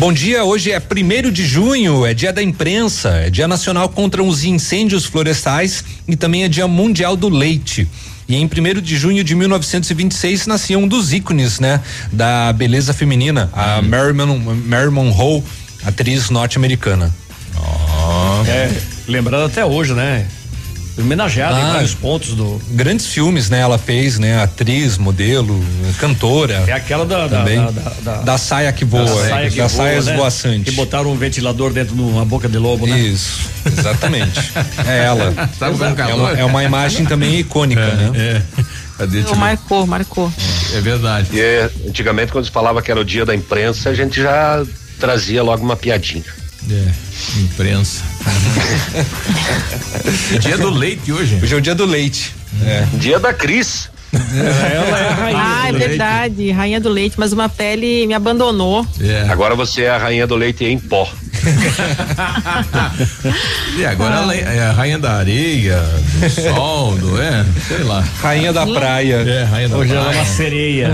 Bom dia, hoje é primeiro de junho, é dia da imprensa, é dia nacional contra os incêndios florestais e também é dia mundial do leite. E em 1 de junho de 1926 nascia um dos ícones, né, da beleza feminina, a Marilyn, Marilyn Monroe, atriz norte-americana. É, lembrando até hoje, né? Homenageada em Ah, vários pontos do. Grandes filmes, né? Ela fez, né? Atriz, modelo, cantora. É aquela da da, Também. da, da- da- Da saia que voa, da saia é, que da voa, saia né? esvoaçante. Que botaram um ventilador dentro de uma boca de lobo, né? Isso, exatamente. é ela. Com é, uma, é uma imagem também icônica, né? É. Deixa eu ver. Marcou, marcou. É verdade. E é, antigamente, quando se falava que era o dia da imprensa, a gente já trazia logo uma piadinha. É, imprensa. É dia do leite hoje. Hoje é o dia do leite. É. Dia da Cris. Ela é a rainha. Ah, é do leite. verdade, rainha do leite, mas uma pele me abandonou. É. Agora você é a rainha do leite em pó. E agora ela é a rainha da areia, do sol, do, é, sei lá. Rainha da praia. É, rainha da Hoje ela é praia. uma sereia.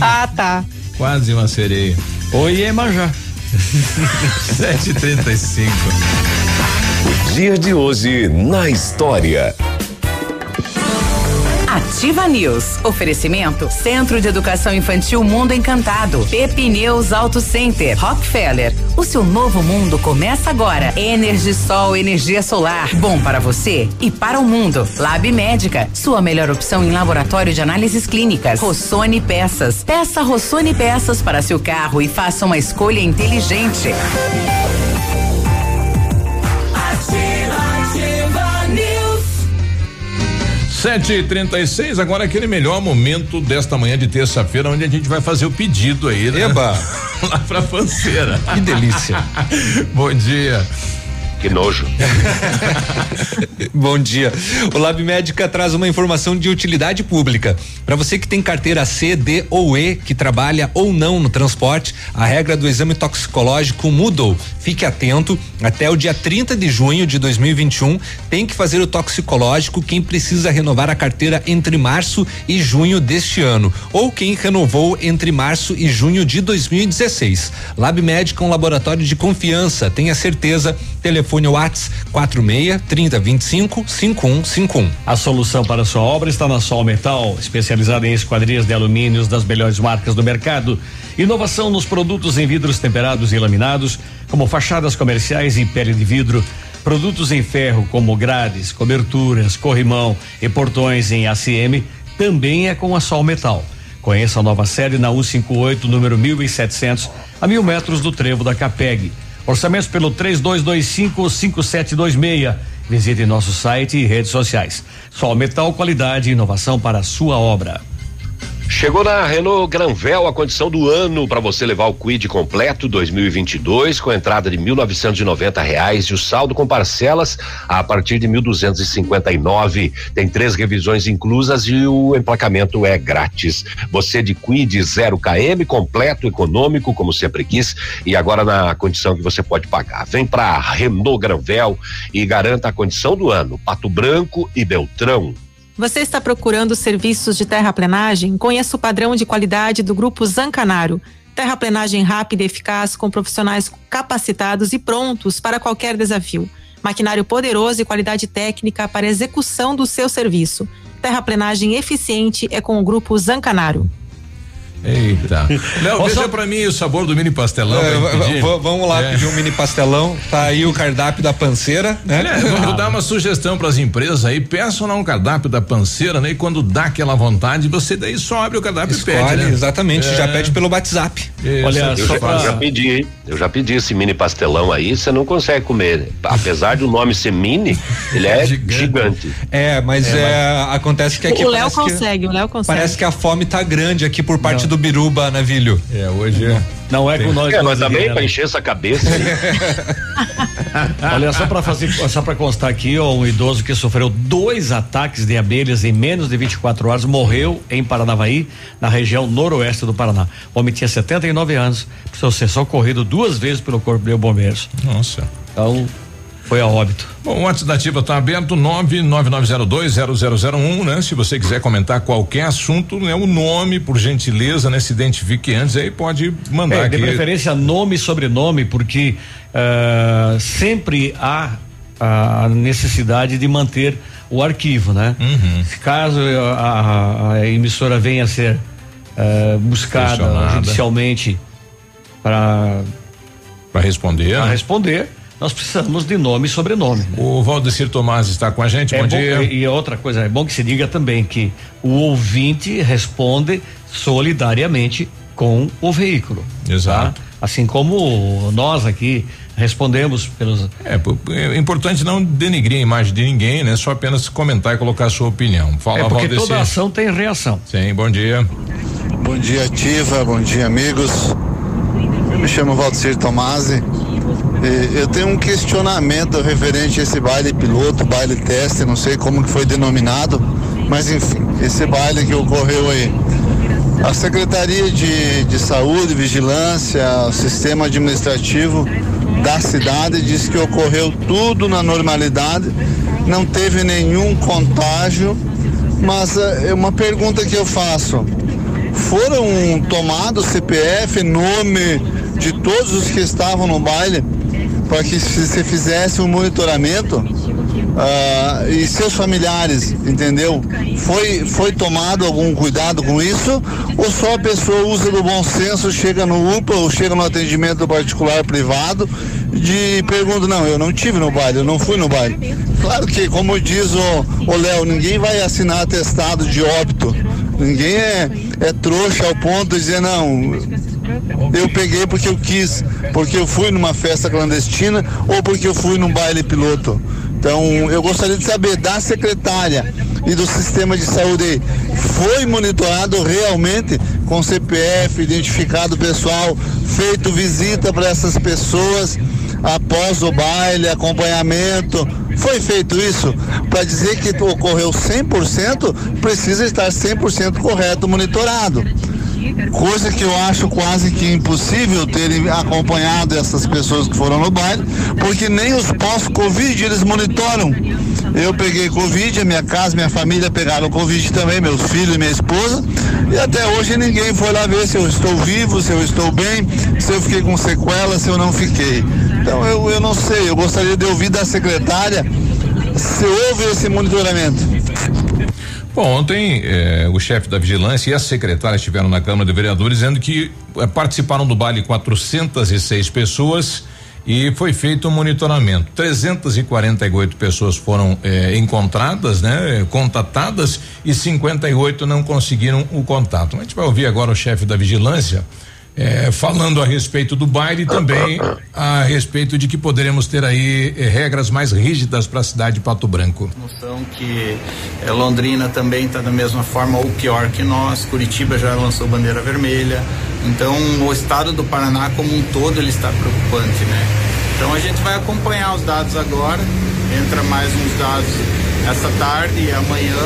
Ah, tá. Quase uma sereia. Oi, Iemanjá. 7h35. O dia de hoje na história. Ativa News. Oferecimento Centro de Educação Infantil Mundo Encantado. Pepineus Auto Center. Rockefeller. O seu novo mundo começa agora. Energisol, energia solar. Bom para você e para o mundo. Lab Médica. Sua melhor opção em laboratório de análises clínicas. Rossoni Peças. Peça Rossoni Peças para seu carro e faça uma escolha inteligente. Sete e trinta e seis, agora é aquele melhor momento desta manhã de terça-feira, onde a gente vai fazer o pedido aí, né? Eba! Lá pra panceira. Que delícia. Bom dia. Que nojo. Bom dia. O Lab Médica traz uma informação de utilidade pública. Para você que tem carteira C, D ou E, que trabalha ou não no transporte, a regra do exame toxicológico mudou. Fique atento, até o dia 30 de junho de 2021, tem que fazer o toxicológico quem precisa renovar a carteira entre março e junho deste ano, ou quem renovou entre março e junho de 2016. Lab Médica é um laboratório de confiança, tenha certeza. Telefone Whats 46 30 25 5151. A solução para sua obra está na Sol Metal, especializada em esquadrias de alumínios das melhores marcas do mercado. Inovação nos produtos em vidros temperados e laminados, como fachadas comerciais e pele de vidro. Produtos em ferro, como grades, coberturas, corrimão e portões em ACM, também é com a Sol Metal. Conheça a nova série na 158, número 1700, a mil metros do trevo da Capeg. Orçamentos pelo 32255726. Visite nosso site e redes sociais. Sol Metal, qualidade e inovação para a sua obra. Chegou na Renault Granvel a condição do ano para você levar o Quid completo 2022 com entrada de 1.990 reais e o saldo com parcelas a partir de R$ 1.259. Tem três revisões inclusas e o emplacamento é grátis. Você de Quid 0 km completo, econômico, como sempre quis e agora na condição que você pode pagar. Vem para Renault Granvel e garanta a condição do ano. Pato Branco e Beltrão. Você está procurando serviços de terraplenagem? Conheça o padrão de qualidade do Grupo Zancanaro. Terraplenagem rápida e eficaz com profissionais capacitados e prontos para qualquer desafio. Maquinário poderoso e qualidade técnica para execução do seu serviço. Terraplenagem eficiente é com o Grupo Zancanaro. Eita. Léo, veja só- pra mim o sabor do mini pastelão. É, vamos lá É. pedir um mini pastelão. Tá aí o cardápio da panceira, né? Aliás, vou dar uma sugestão para as empresas aí, peçam lá um cardápio da panceira, né? E quando dá aquela vontade, você daí só abre o cardápio e pede, Escolhe, né? exatamente, É. já pede pelo WhatsApp. Isso, Olha, Eu só já, pra- já pedi, eu já pedi esse mini pastelão aí, você não consegue comer. Apesar do nome ser mini, ele é Gigante. gigante. É, mas é, acontece que aqui o Léo parece que- consegue, o Léo consegue. Parece que a fome tá grande aqui por parte do Biruba, Navilho. É, hoje é. Não é com nós É, mas também né? para encher essa cabeça. Olha, só para fazer, só para constar aqui, ó, um idoso que sofreu dois ataques de abelhas em menos de 24 horas morreu em Paranavaí, na região noroeste do Paraná. O homem tinha 79 anos, precisou ser socorrido duas vezes pelo Corpo de Bombeiros. Nossa. Então, foi a óbito. Bom, o WhatsApp da Ativa está aberto, 999020001, né? Se você quiser comentar qualquer assunto, né? O nome, por gentileza, né? Se identifique antes, aí pode mandar É, aqui. de preferência nome e sobrenome, porque ah, sempre há a necessidade de manter o arquivo, né? Uhum. Caso a, a- a emissora venha a ser ah, buscada judicialmente para Para responder. para né? responder, nós precisamos de nome e sobrenome. Né? O Valdecir Tomás está com a gente, é bom, bom dia. E outra coisa, é bom que se diga também que o ouvinte responde solidariamente com o veículo. Exato. Tá? Assim como nós aqui respondemos pelos. É, é importante não denigrir a imagem de ninguém, né? Só apenas comentar e colocar a sua opinião. Fala, é porque Valdecir. toda ação tem reação. Sim, bom dia. Bom dia, Ativa, bom dia, amigos. Eu me chamo Valdecir Tomasi. Eu tenho um questionamento referente a esse baile piloto, baile teste, não sei como que foi denominado, mas enfim, esse baile que ocorreu aí. A Secretaria de, de Saúde, Vigilância, sistema administrativo da cidade diz que ocorreu tudo na normalidade, não teve nenhum contágio, mas é uma pergunta que eu faço. Foram tomados CPF, nome de todos os que estavam no baile para que se fizesse um monitoramento ah, e seus familiares, entendeu? Foi, foi tomado algum cuidado com isso? Ou só a pessoa usa do bom senso, chega no UPA ou chega no atendimento particular privado de pergunta, não, eu não tive no baile, eu não fui no baile. Claro que, como diz o Léo, ninguém vai assinar atestado de óbito. Ninguém é, é trouxa ao ponto de dizer, não, eu peguei porque eu quis, porque eu fui numa festa clandestina ou porque eu fui num baile piloto. Então, eu gostaria de saber da secretária e do sistema de saúde, foi monitorado realmente com CPF, identificado pessoal, feito visita para essas pessoas após o baile, acompanhamento. Foi feito isso para dizer que ocorreu 100%, precisa estar 100% correto, monitorado coisa que eu acho quase que impossível terem acompanhado essas pessoas que foram no baile, porque nem os pós-Covid eles monitoram. Eu peguei Covid, a minha casa, minha família pegaram Covid também, meus filhos e minha esposa, e até hoje ninguém foi lá ver se eu estou vivo, se eu estou bem, se eu fiquei com sequela, se eu não fiquei. Então eu, eu não sei, eu gostaria de ouvir da secretária se houve esse monitoramento. Bom, ontem eh, o chefe da vigilância e a secretária estiveram na Câmara de Vereadores dizendo que eh, participaram do baile 406 pessoas e foi feito um monitoramento. 348 pessoas foram eh, encontradas, né, contatadas e 58 não conseguiram o contato. A gente vai ouvir agora o chefe da vigilância. É, falando a respeito do baile e também a respeito de que poderemos ter aí eh, regras mais rígidas para a cidade de Pato Branco. Noção que eh, Londrina também está da mesma forma ou pior que nós. Curitiba já lançou bandeira vermelha. Então o estado do Paraná como um todo ele está preocupante, né? Então a gente vai acompanhar os dados agora. Entra mais uns dados essa tarde e amanhã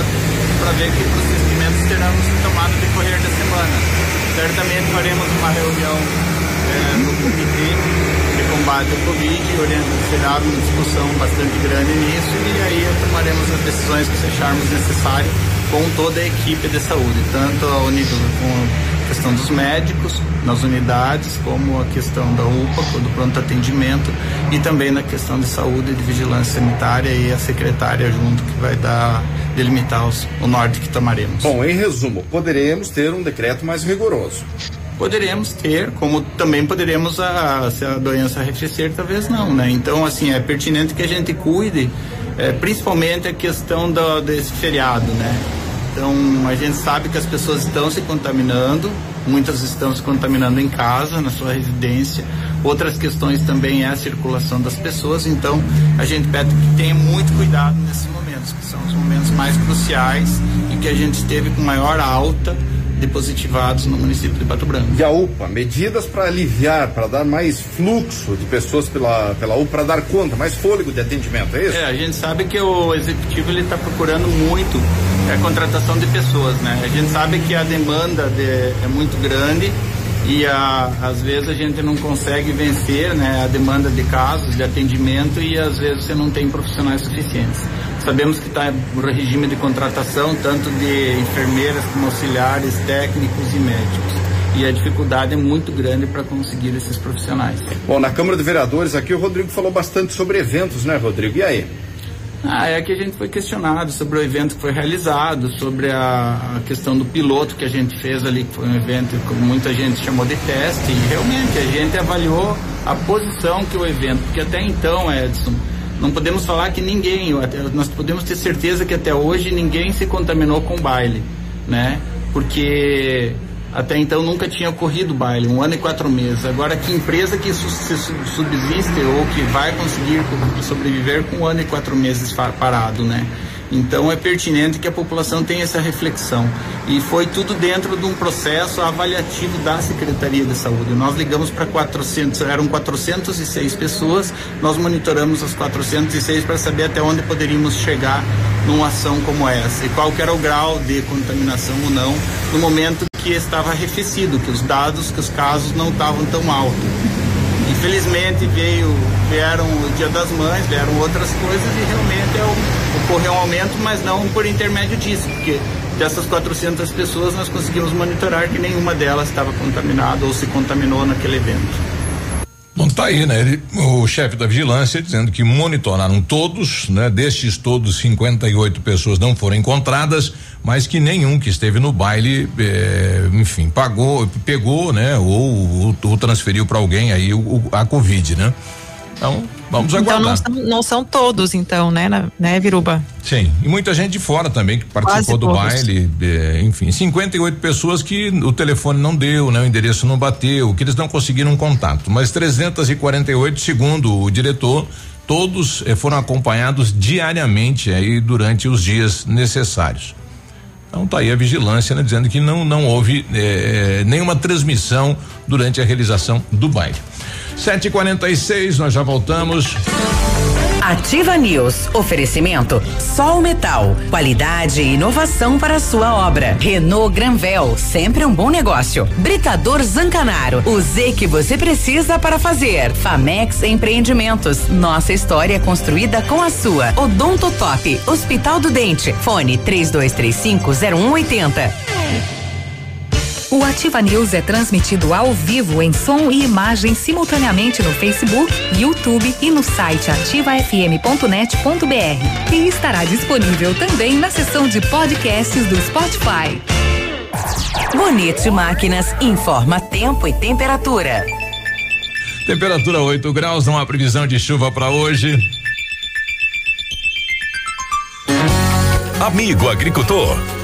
para ver que procedimentos teremos tomado no decorrer da semana. Certamente faremos uma reunião é, no comitê de combate ao Covid, será uma discussão bastante grande nisso e aí tomaremos as decisões que acharmos necessário com toda a equipe de saúde, tanto a unidade com questão dos médicos nas unidades, como a questão da UPA, do pronto atendimento e também na questão de saúde e de vigilância sanitária e a secretária junto que vai dar delimitar os, o norte que tomaremos. Bom, em resumo, poderemos ter um decreto mais rigoroso. Poderemos ter, como também poderemos, a, se a doença arrefecer, talvez não, né? Então, assim, é pertinente que a gente cuide, é, principalmente a questão do, desse feriado, né? Então, a gente sabe que as pessoas estão se contaminando, muitas estão se contaminando em casa, na sua residência. Outras questões também é a circulação das pessoas, então a gente pede que tenha muito cuidado nesses momentos, que são os momentos mais cruciais e que a gente esteve com maior alta de positivados no município de Pato Branco. E a UPA, medidas para aliviar, para dar mais fluxo de pessoas pela, pela UPA, para dar conta, mais fôlego de atendimento, é isso? É, a gente sabe que o executivo ele está procurando muito a é, contratação de pessoas, né? A gente sabe que a demanda de, é muito grande e a, às vezes a gente não consegue vencer né, a demanda de casos, de atendimento e às vezes você não tem profissionais suficientes. Sabemos que está o regime de contratação, tanto de enfermeiras como auxiliares, técnicos e médicos. E a dificuldade é muito grande para conseguir esses profissionais. Bom, na Câmara de Vereadores aqui o Rodrigo falou bastante sobre eventos, né, Rodrigo? E aí? Ah, é que a gente foi questionado sobre o evento que foi realizado, sobre a, a, questão do piloto que a gente fez ali, que foi um evento que muita gente chamou de teste, e realmente a gente avaliou a posição que o evento, porque até então, Edson, não podemos falar que ninguém, nós podemos ter certeza que até hoje ninguém se contaminou com baile, né? Porque até então nunca tinha ocorrido baile, um ano e quatro meses. Agora, que empresa que subsiste ou que vai conseguir sobreviver com um ano e quatro meses parado, né? Então é pertinente que a população tenha essa reflexão. E foi tudo dentro de um processo avaliativo da Secretaria de Saúde. Nós ligamos para 400, eram 406 pessoas, nós monitoramos as 406 para saber até onde poderíamos chegar numa ação como essa e qual era o grau de contaminação ou não no momento que estava arrefecido, que os dados, que os casos não estavam tão altos. Infelizmente veio, vieram o Dia das Mães, vieram outras coisas e realmente é o, ocorreu um aumento, mas não por intermédio disso, porque dessas 400 pessoas nós conseguimos monitorar que nenhuma delas estava contaminada ou se contaminou naquele evento. Bom, tá aí, né? Ele, o chefe da vigilância dizendo que monitoraram todos, né? Destes todos, 58 pessoas não foram encontradas, mas que nenhum que esteve no baile, eh, enfim, pagou, pegou, né? Ou, ou, ou transferiu para alguém aí o, a Covid, né? Então, vamos então aguardar. Então não, não são, todos, então, né, na, né, Viruba? Sim, e muita gente de fora também que participou Quase do todos. baile, é, enfim, 58 pessoas que o telefone não deu, né, o endereço não bateu, que eles não conseguiram contato, mas 348, segundo o diretor, todos eh, foram acompanhados diariamente aí durante os dias necessários. Então tá aí a vigilância, né, dizendo que não não houve eh, nenhuma transmissão durante a realização do baile. 7h46, nós já voltamos. Ativa News. Oferecimento Sol Metal. Qualidade e inovação para a sua obra. Renault Granvel. Sempre um bom negócio. Britador Zancanaro. O Z que você precisa para fazer. Famex Empreendimentos. Nossa história é construída com a sua. Odonto Top. Hospital do Dente. Fone 3235 0180. O Ativa News é transmitido ao vivo em som e imagem simultaneamente no Facebook, YouTube e no site ativafm.net.br. E estará disponível também na seção de podcasts do Spotify. Bonito Máquinas informa tempo e temperatura. Temperatura 8 graus, não há previsão de chuva para hoje. Amigo agricultor,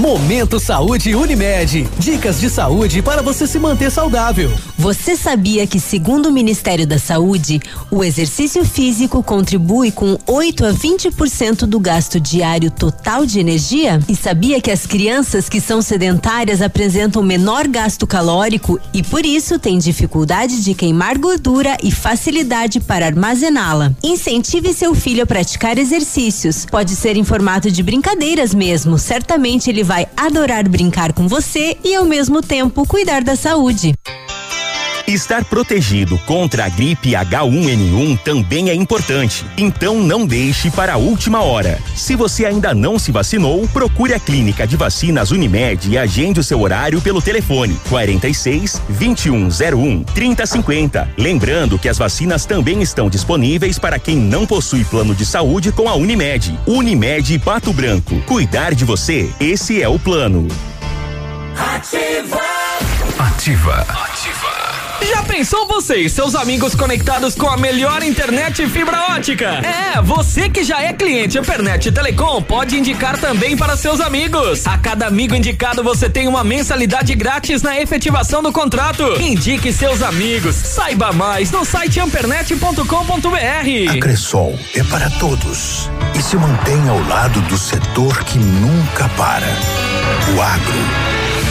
Momento Saúde Unimed. Dicas de saúde para você se manter saudável. Você sabia que, segundo o Ministério da Saúde, o exercício físico contribui com 8 a 20% do gasto diário total de energia? E sabia que as crianças que são sedentárias apresentam menor gasto calórico e, por isso, têm dificuldade de queimar gordura e facilidade para armazená-la? Incentive seu filho a praticar exercícios. Pode ser em formato de brincadeiras mesmo. Certamente ele vai adorar brincar com você e ao mesmo tempo cuidar da saúde. Estar protegido contra a gripe H1N1 também é importante. Então não deixe para a última hora. Se você ainda não se vacinou, procure a clínica de vacinas Unimed e agende o seu horário pelo telefone 46 2101 3050. Lembrando que as vacinas também estão disponíveis para quem não possui plano de saúde com a Unimed. Unimed Pato Branco. Cuidar de você, esse é o plano. Ativa. Ativa. Ativa. Já pensou você e seus amigos conectados com a melhor internet fibra ótica? É, você que já é cliente Ampernet Telecom pode indicar também para seus amigos. A cada amigo indicado você tem uma mensalidade grátis na efetivação do contrato. Indique seus amigos. Saiba mais no site ampernet.com.br. A Cressol é para todos e se mantém ao lado do setor que nunca para. O agro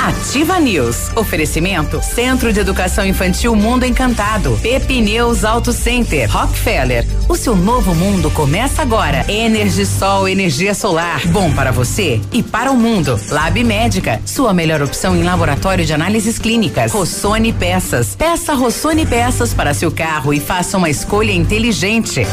Ativa News. Oferecimento Centro de Educação Infantil Mundo Encantado. Pepineus Auto Center. Rockefeller. O seu novo mundo começa agora. Energisol, energia solar. Bom para você e para o mundo. Lab Médica. Sua melhor opção em laboratório de análises clínicas. Rossoni Peças. Peça Rossoni Peças para seu carro e faça uma escolha inteligente.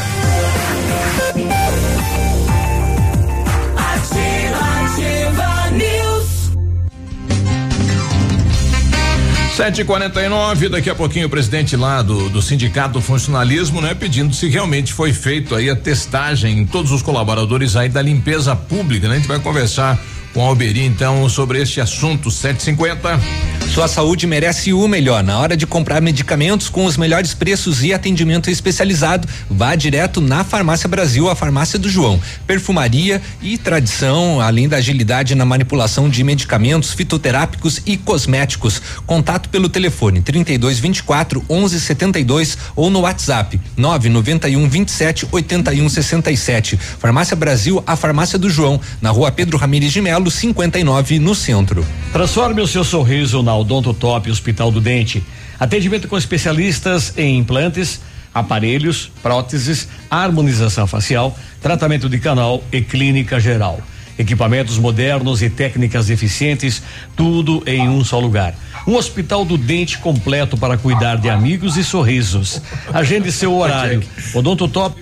Sete e quarenta e nove, daqui a pouquinho o presidente lá do, do sindicato do funcionalismo, né? Pedindo se realmente foi feito aí a testagem em todos os colaboradores aí da limpeza pública, né? A gente vai conversar com a Alberi, então, sobre este assunto. 750. Sua saúde merece o melhor. Na hora de comprar medicamentos com os melhores preços e atendimento especializado, vá direto na Farmácia Brasil, a farmácia do João. Perfumaria e tradição, além da agilidade na manipulação de medicamentos fitoterápicos e cosméticos. Contato pelo telefone 32 24 11 72 ou no WhatsApp 991 27 81 67. Farmácia Brasil, a farmácia do João, na rua Pedro Ramires de Melo, 59, no centro. Transforme o seu sorriso na Odonto Top Hospital do Dente. Atendimento com especialistas em implantes, aparelhos, próteses, harmonização facial, tratamento de canal e clínica geral. Equipamentos modernos e técnicas eficientes, tudo em um só lugar. Um hospital do dente completo para cuidar de amigos e sorrisos. Agende seu horário. Odonto Top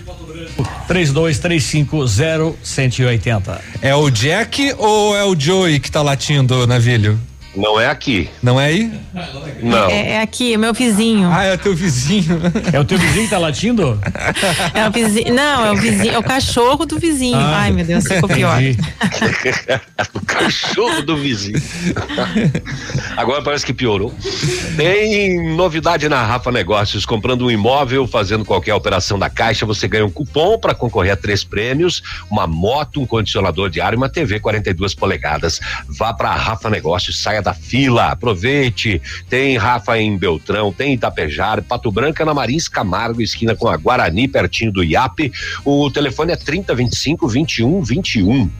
32350180. É o Jack ou é o Joey que tá latindo, Navilho? Não é aqui. Não é aí? Não. É, é aqui, é meu vizinho. Ah, é teu vizinho. É o teu vizinho que tá latindo? É o vizinho. Não, é o vizinho, é o cachorro do vizinho. Ah, Ai, meu Deus, ficou pior. o cachorro do vizinho. Agora parece que piorou. Tem novidade na Rafa Negócios. Comprando um imóvel, fazendo qualquer operação da Caixa, você ganha um cupom para concorrer a três prêmios: uma moto, um condicionador de ar e uma TV 42 polegadas. Vá para Rafa Negócios, saia da fila, aproveite. Tem Rafa em Beltrão, tem Itapejara, Pato Branco, na Marins Camargo, esquina com a Guarani, pertinho do IAP. O telefone é 3025 2121.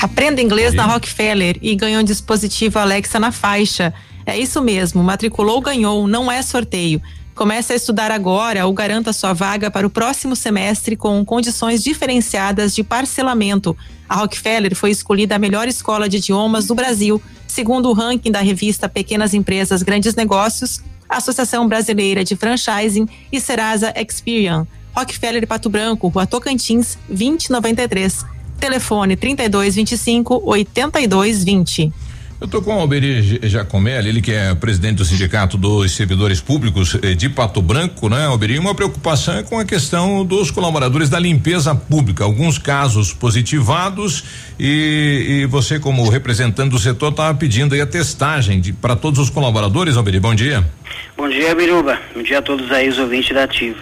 Aprenda inglês na Rockefeller e ganhou um dispositivo Alexa na faixa. É isso mesmo, matriculou, ganhou, não é sorteio. Comece a estudar agora ou garanta sua vaga para o próximo semestre com condições diferenciadas de parcelamento. A Rockefeller foi escolhida a melhor escola de idiomas do Brasil, segundo o ranking da revista Pequenas Empresas Grandes Negócios, Associação Brasileira de Franchising e Serasa Experian. Rockefeller Pato Branco, Rua Tocantins, 2093. Telefone 3225 8220. Eu estou com o Alberi Giacomelli, ele que é presidente do Sindicato dos Servidores Públicos eh, de Pato Branco, né, Alberi? Uma preocupação é com a questão dos colaboradores da limpeza pública. Alguns casos positivados e, e você, como representante do setor, estava pedindo aí a testagem para todos os colaboradores, Alberi. Bom dia. Bom dia, Biruba. Bom dia a todos aí, os ouvintes da Ativa.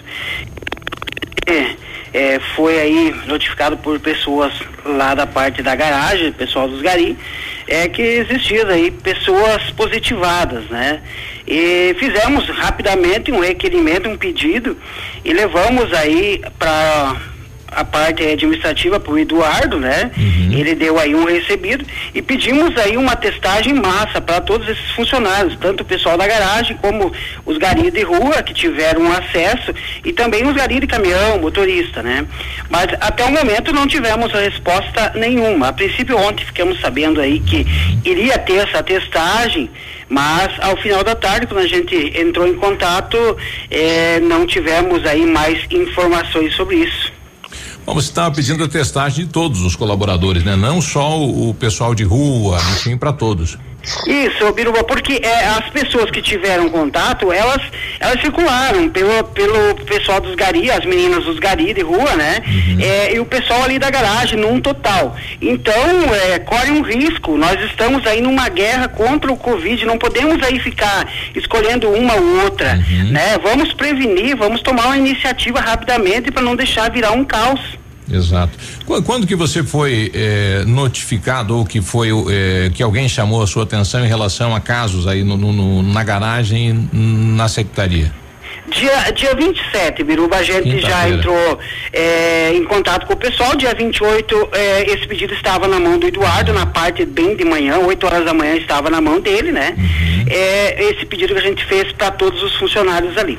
É, é, foi aí notificado por pessoas lá da parte da garagem, pessoal dos Gari, é que existiam aí pessoas positivadas, né? E fizemos rapidamente um requerimento, um pedido e levamos aí para a parte administrativa para o Eduardo, né? Ele deu aí um recebido e pedimos aí uma testagem em massa para todos esses funcionários, tanto o pessoal da garagem como os garis de rua que tiveram acesso e também os garis de caminhão, motorista, né? Mas até o momento não tivemos resposta nenhuma. A princípio ontem ficamos sabendo aí que iria ter essa testagem, mas ao final da tarde, quando a gente entrou em contato, eh, não tivemos aí mais informações sobre isso. Você estava pedindo a testagem de todos os colaboradores, né? Não só o, o pessoal de rua, enfim, para todos. Isso, Biruba, porque é, as pessoas que tiveram contato, elas, elas circularam pelo, pelo pessoal dos gari, as meninas dos gari de rua, né? É, e o pessoal ali da garagem, num total. Então, é, corre um risco. Nós estamos aí numa guerra contra o Covid, não podemos aí ficar escolhendo uma ou outra, né? Vamos prevenir, vamos tomar uma iniciativa rapidamente para não deixar virar um caos. Exato. Qu- Quando que você foi eh, notificado ou que foi eh, que alguém chamou a sua atenção em relação a casos aí no, no- na garagem na secretaria? Dia, dia 27, Biruba, a gente já entrou é, em contato com o pessoal. Dia 28, é, esse pedido estava na mão do Eduardo, na parte bem de manhã, 8 horas da manhã estava na mão dele, né? Uhum. É, esse pedido que a gente fez para todos os funcionários ali.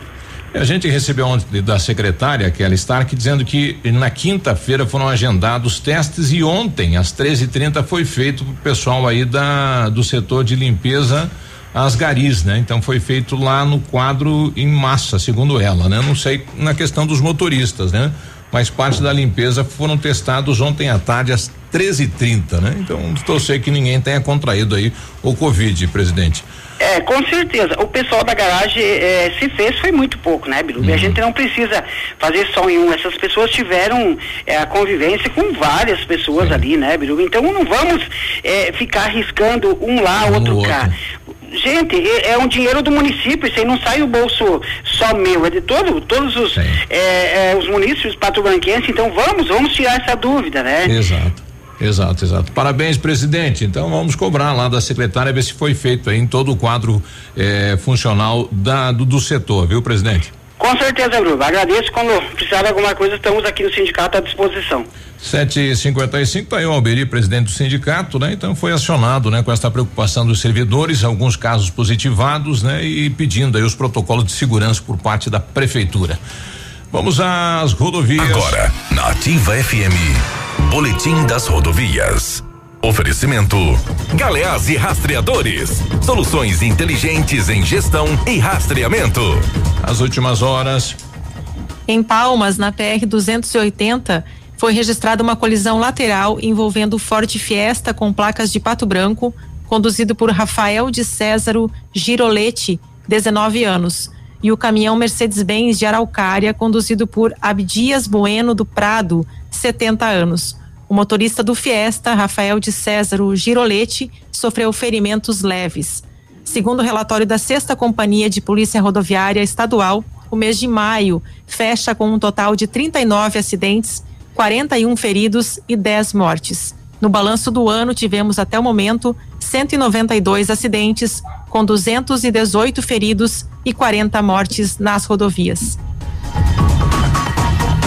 A gente recebeu ontem da secretária, Kelly Stark, dizendo que na quinta-feira foram agendados testes e ontem, às 13h30, foi feito pro pessoal aí da, do setor de limpeza as garis, né? Então foi feito lá no quadro em massa, segundo ela, né? Não sei na questão dos motoristas, né? Mas parte da limpeza foram testados ontem à tarde às 13h30, né? Então, torcer que ninguém tenha contraído aí o Covid, presidente. É, com certeza. O pessoal da garagem é, se fez foi muito pouco, né, Bilu? Uhum. A gente não precisa fazer só em um. Essas pessoas tiveram é, a convivência com várias pessoas ali, né, Bilu? Então não vamos é, ficar arriscando um lá, Um outro no cá. Gente, é, é um dinheiro do município, isso aí não sai o bolso só meu, é de todo, todos os, é, é, os municípios pato-branquenses, então vamos, vamos tirar essa dúvida, né? Exato. Exato, exato. Parabéns, presidente. Então vamos cobrar lá da secretária ver se foi feito aí em todo o quadro eh, funcional da, do, do setor, viu, presidente? Com certeza, Bruno. Agradeço. Quando precisar de alguma coisa, estamos aqui no sindicato à disposição. Sete e cinquenta e cinco, tá aí o Alberi, presidente do sindicato, né? Então foi acionado, né? Com essa preocupação dos servidores, alguns casos positivados, né? E pedindo aí os protocolos de segurança por parte da prefeitura. Vamos às rodovias. Agora, na Ativa FM, Boletim das Rodovias. Oferecimento: Galeás e Rastreadores. Soluções inteligentes em gestão e rastreamento. As últimas horas. Em Palmas, na PR 280, foi registrada uma colisão lateral envolvendo o Ford Fiesta com placas de Pato Branco, conduzido por Rafael de Césaro Giroletti, 19 anos, e o caminhão Mercedes-Benz de Araucária, conduzido por Abdias Bueno do Prado, 70 anos. O motorista do Fiesta, Rafael de Césaro Giroletti, sofreu ferimentos leves. Segundo o relatório da Sexta Companhia de Polícia Rodoviária Estadual, o mês de maio fecha com um total de 39 acidentes, 41 feridos e 10 mortes. No balanço do ano, tivemos até o momento 192 acidentes, com 218 feridos e 40 mortes nas rodovias.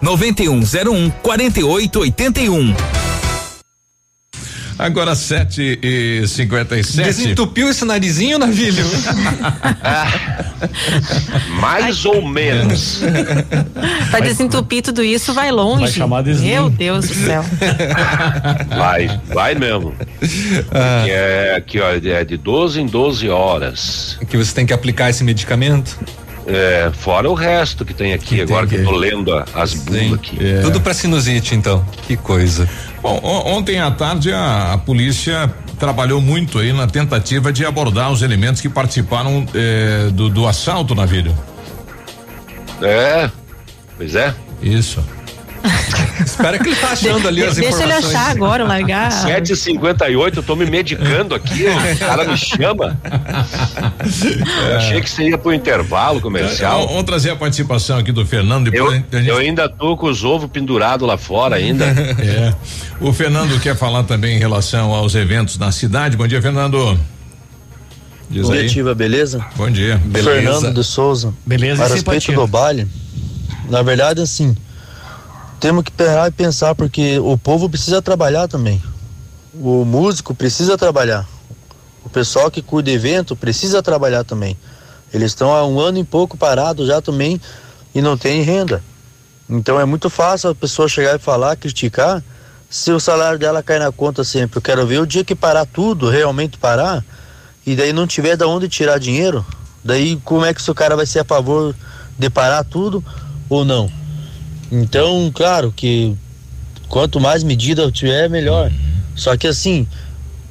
9101 4881. Agora sete e cinquenta e sete. Desentupiu esse narizinho, Navilho? Mais ou menos. Pra desentupir tudo isso, vai longe. Vai chamar de slim. Meu Deus do céu. Vai, vai mesmo. Que é aqui, ó, é de 12 em 12 horas. Que você tem que aplicar esse medicamento? É, fora o resto que tem aqui, agora que eu tô lendo as bulas aqui. Tudo pra sinusite, então. Que coisa. Bom, ontem à tarde a, a polícia trabalhou muito aí na tentativa de abordar os elementos que participaram eh, do, do assalto na vídeo. É, pois é. Isso. Espera que ele tá achando ali as Deixa ele informações. achar agora, largar. 7h58, eu tô me medicando aqui, o cara me chama. Eu achei que você ia pro intervalo comercial. É, Vamos trazer a participação aqui do Fernando. Eu, gente- eu ainda tô com os ovos pendurados lá fora ainda. É. O Fernando quer falar também em relação aos eventos na cidade. Bom dia, Fernando. Diz aí. beleza? Bom dia. Fernando de Souza. Beleza A respeito simpatia. do baile, na verdade, assim, temos que parar e pensar, porque o povo precisa trabalhar também. O músico precisa trabalhar. O pessoal que cuida de evento precisa trabalhar também. Eles estão há um ano e pouco parados já também e não tem renda. Então é muito fácil a pessoa chegar e falar, criticar, se o salário dela cai na conta sempre. Eu quero ver o dia que parar tudo, realmente parar, e daí não tiver de onde tirar dinheiro, daí como é que o cara vai ser a favor de parar tudo ou não? Então, claro que quanto mais medida eu tiver, melhor. Só que assim,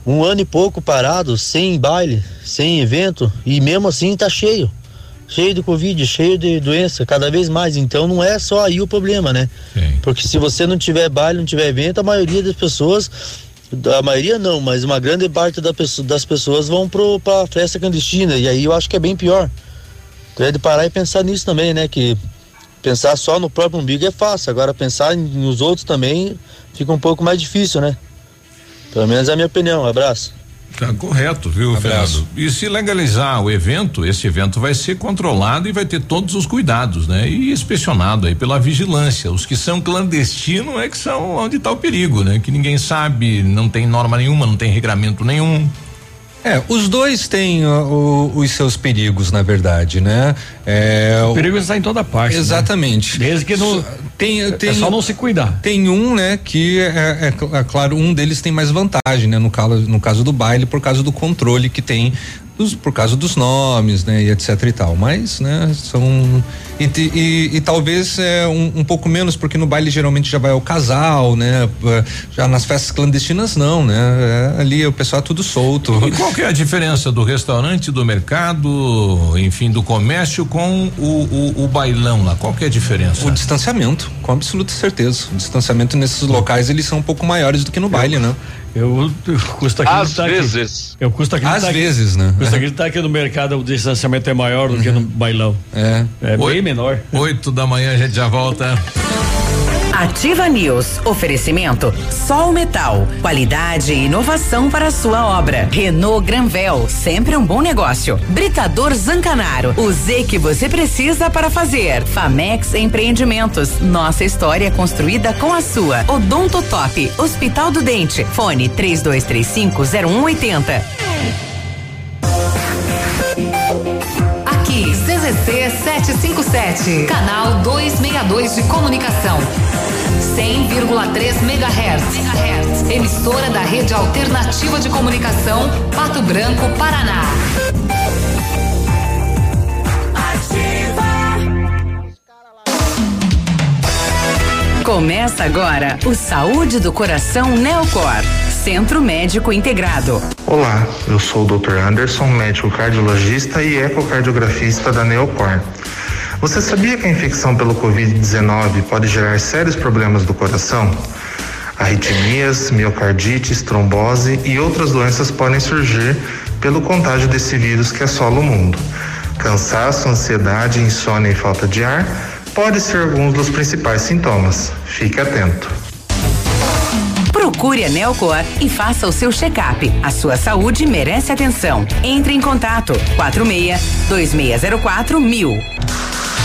um ano e pouco parado, sem baile, sem evento, e mesmo assim tá cheio. cheio de Covid, cheio de doença, cada vez mais. Então não é só aí o problema, né? Sim. Porque se você não tiver baile, não tiver evento, a maioria das pessoas, a maioria não, mas uma grande parte da pessoa- das pessoas vão pro, pra festa clandestina. E aí eu acho que é bem pior. Então é de parar e pensar nisso também, né? Que pensar só no próprio umbigo é fácil. Agora pensar nos outros também fica um pouco mais difícil, né? Pelo menos é a minha opinião. Um abraço. Tá correto, viu, Fernando? E se legalizar o evento, esse evento vai ser controlado e vai ter todos os cuidados, né? E inspecionado aí pela vigilância. Os que são clandestinos é que são onde está o perigo, né? Que ninguém sabe, não tem norma nenhuma, não tem regramento nenhum. É, os dois têm ó, o- os seus perigos, na verdade, né? É, O perigo está em toda parte. né? Exatamente. Desde que não. Tem, tem, é só não se cuidar. Tem um, né, que é, é cl- é claro, um deles tem mais vantagem, né? No caso, no caso do baile, por causa do controle que tem, dos- por causa dos nomes, né? E etc e tal. Mas, né, são. E, e- e talvez é, um, um pouco menos, porque no baile geralmente já vai o casal, né? eh, Já nas festas clandestinas, não, né? É, ali o pessoal é tudo solto. E qual que é a diferença do restaurante, do mercado, enfim, do comércio com o, o, o bailão lá? Qual que é a diferença? O distanciamento, com absoluta certeza. O distanciamento nesses locais eles são um pouco maiores do que no baile, né? Eu, eu custa Às acreditar vezes. Que, eu custa Às que- vezes, né? Custa acreditar que no mercado o distanciamento é maior do que no bailão. É. É bem menor. Oito da manhã a gente já volta. Ativa News. Oferecimento Sol Metal. Qualidade e inovação para a sua obra. Renault Granvel. Sempre um bom negócio. Britador Zancanaro. O Z que você precisa para fazer. Famex Empreendimentos. Nossa história construída com a sua. Odonto Top. Hospital do Dente. Fone 32350180. Aqui, CZC 757, canal 262 de comunicação. 100,3 MHz. Emissora da Rede Alternativa de Comunicação, Pato Branco, Paraná. Começa agora o Saúde do Coração Neocor. Centro Médico Integrado. Olá, eu sou o Dr. Anderson, médico cardiologista e ecocardiografista da Neocor. Você sabia que a infecção pelo Covid-19 pode gerar sérios problemas do coração? Arritmias, miocardites, trombose e outras doenças podem surgir pelo contágio desse vírus que assola o mundo. Cansaço, ansiedade, insônia e falta de ar podem ser alguns dos principais sintomas. Fique atento. Procure a Neocor e faça o seu check-up. A sua saúde merece atenção. Entre em contato 46 2604 mil.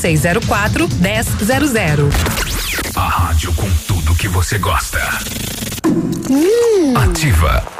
2604 1000. A rádio com tudo que você gosta. Ativa.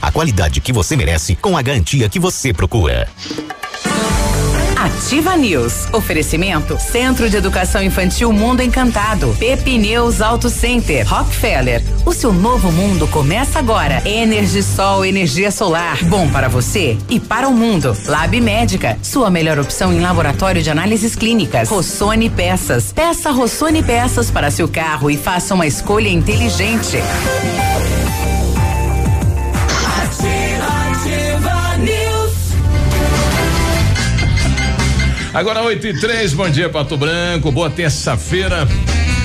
a qualidade que você merece com a garantia que você procura. Ativa News. Oferecimento Centro de Educação Infantil Mundo Encantado. Pepineus Auto Center. Rockefeller. O seu novo mundo começa agora. Energisol, energia solar. Bom para você e para o mundo. Lab Médica. Sua melhor opção em laboratório de análises clínicas. Rossoni Peças. Peça Rossoni Peças para seu carro e faça uma escolha inteligente. Agora 8 e 3, bom dia Pato Branco, boa terça-feira.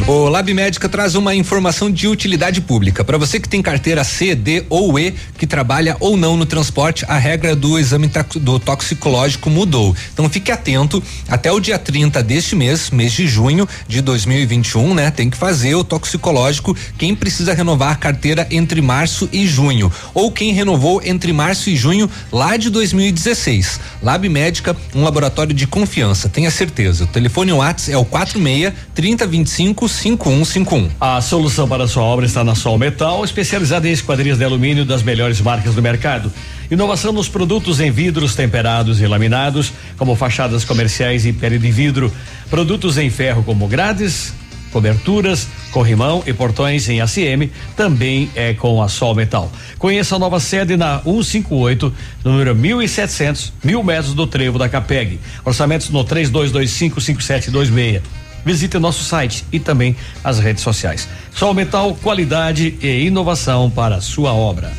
O Lab Médica traz uma informação de utilidade pública. Para você que tem carteira C, D ou E, que trabalha ou não no transporte, a regra do exame do toxicológico mudou. Então fique atento, até o dia 30 deste mês, mês de junho de 2021, né? Tem que fazer o toxicológico quem precisa renovar a carteira entre março e junho, ou quem renovou entre março e junho lá de 2016. Lab Médica, um laboratório de confiança, tenha certeza. O telefone WhatsApp é o 46 3025 5151. A solução para a sua obra está na Sol Metal, especializada em esquadrias de alumínio das melhores marcas do mercado. Inovação nos produtos em vidros temperados e laminados, como fachadas comerciais e pele de vidro. Produtos em ferro, como grades, coberturas, corrimão e portões em ACM, também é com a Sol Metal. Conheça a nova sede na 158, número 1700, mil metros do trevo da Capeg. Orçamentos no 3225 5726. Visite nosso site e também as redes sociais. Sol Metal, qualidade e inovação para a sua obra.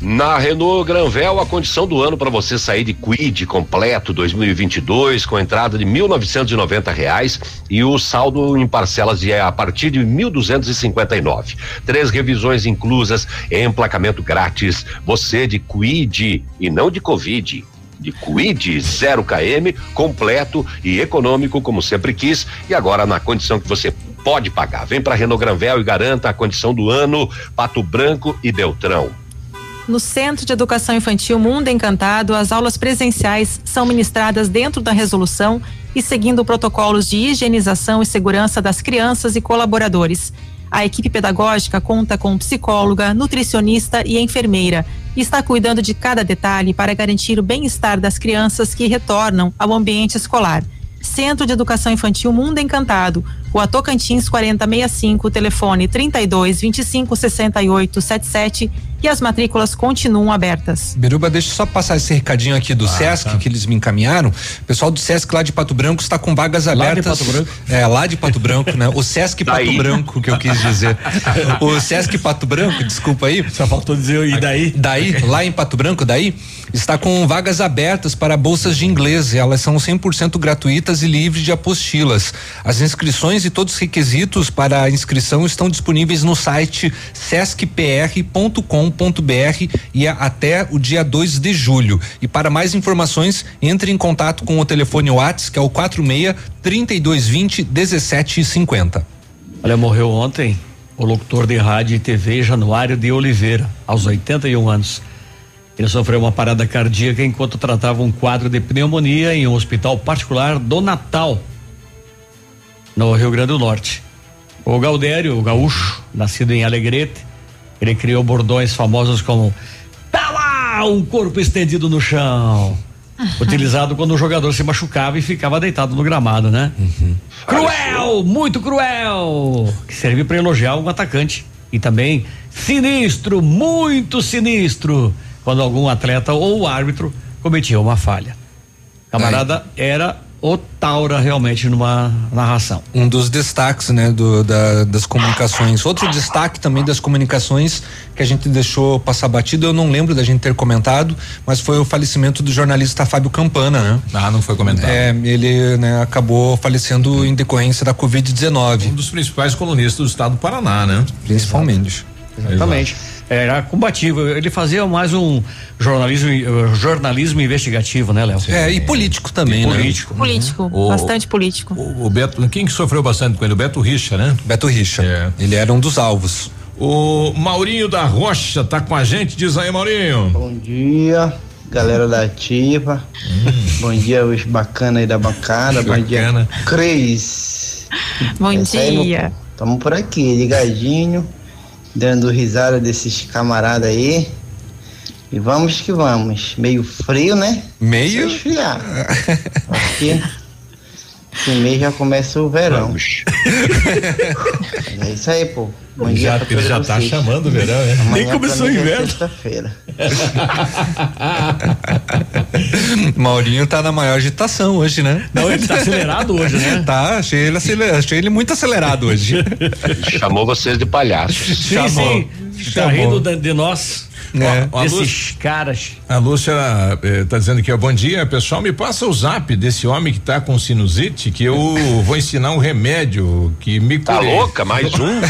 Na Renault Granvel, a condição do ano para você sair de Quid completo 2022 com entrada de 1.990 reais e o saldo em parcelas de a partir de 1.259. Três revisões inclusas, emplacamento grátis. Você de Quid e não de Covid de Quid 0 km, completo e econômico, como sempre quis, e agora na condição que você pode pagar. Vem para Renault Granvel e garanta a condição do ano, Pato Branco e Beltrão. No Centro de Educação Infantil Mundo Encantado, as aulas presenciais são ministradas dentro da resolução e seguindo protocolos de higienização e segurança das crianças e colaboradores. A equipe pedagógica conta com psicóloga, nutricionista e enfermeira e está cuidando de cada detalhe para garantir o bem-estar das crianças que retornam ao ambiente escolar. Centro de Educação Infantil Mundo Encantado, Rua Tocantins 4065, telefone 32 25 68 77 e as matrículas continuam abertas. Beruba, deixa eu só passar esse recadinho aqui do ah, Sesc tá. que eles me encaminharam. O pessoal do Sesc lá de Pato Branco está com vagas abertas. Lá de Pato Branco? É, lá de Pato Branco, né? O Sesc Pato daí. Branco, que eu quis dizer. o Sesc Pato Branco, desculpa aí. Só faltou dizer e daí? Daí, lá em Pato Branco, daí, está com vagas abertas para bolsas de inglês. Elas são 100% gratuitas e livres de apostilas. As inscrições e todos os requisitos para a inscrição estão disponíveis no site sescpr.com www.cultura.br e até o dia 2 de julho. E para mais informações, entre em contato com o telefone WhatsApp, que é o 46 3220 1750. Olha, morreu ontem o locutor de rádio e TV Januário de Oliveira, aos 81 anos. Ele sofreu uma parada cardíaca enquanto tratava um quadro de pneumonia em um hospital particular do Natal, no Rio Grande do Norte. O Galdério, o gaúcho, nascido em Alegrete, ele criou bordões famosos como Tá lá um corpo estendido no chão. Utilizado quando o jogador se machucava e ficava deitado no gramado, né? Uhum. Cruel, muito cruel. Que serve para elogiar um atacante. E também sinistro, muito sinistro, quando algum atleta ou árbitro cometia uma falha. Camarada era o Taura realmente numa narração. Um dos destaques, né, do, da, das comunicações. Outro destaque também das comunicações que a gente deixou passar batido, eu não lembro da gente ter comentado, mas foi o falecimento do jornalista Fábio Campana, né? Ah, não foi comentado. É, ele, né, acabou falecendo em decorrência da Covid-19. Um dos principais colunistas do estado do Paraná, né? Principalmente. Exato. Exatamente. Exato era combativo. Ele fazia mais um jornalismo, eh, jornalismo investigativo, né, Léo? É, e político também, e né? Político. Político, uhum. bastante político. O, o, Beto, quem que sofreu bastante com ele? O Beto Richa, né? Beto Richa. É. Ele era um dos alvos. O Maurinho da Rocha tá com a gente, diz aí, Maurinho. Bom dia, galera da Ativa. Hum. Bom dia, os bacana aí da bancada. Bom dia, Cris. Bom dia. Estamos por aqui, ligadinho dando risada desses camaradas aí. E vamos que vamos. Meio frio, né? Meio? esfriar. Aqui, esse mês já começa o verão. Vamos. é isso aí, pô. Bom ele já, ele já tá chamando o verão, né? Nem começou o é inverno. Sexta-feira. Maurinho tá na maior agitação hoje, né? Não, ele tá acelerado hoje, né? Tá, achei ele, acelerado, achei ele muito acelerado hoje. Chamou vocês de palhaços. Sim, Chamou. sim. Tá rindo de, de nós. É. Ó, Esses Lúcia- caras. A Lúcia está dizendo que, ó, bom dia, pessoal, me passa o zap desse homem que tá com sinusite, que eu vou ensinar um remédio que me Tá curei. louca? Mais um?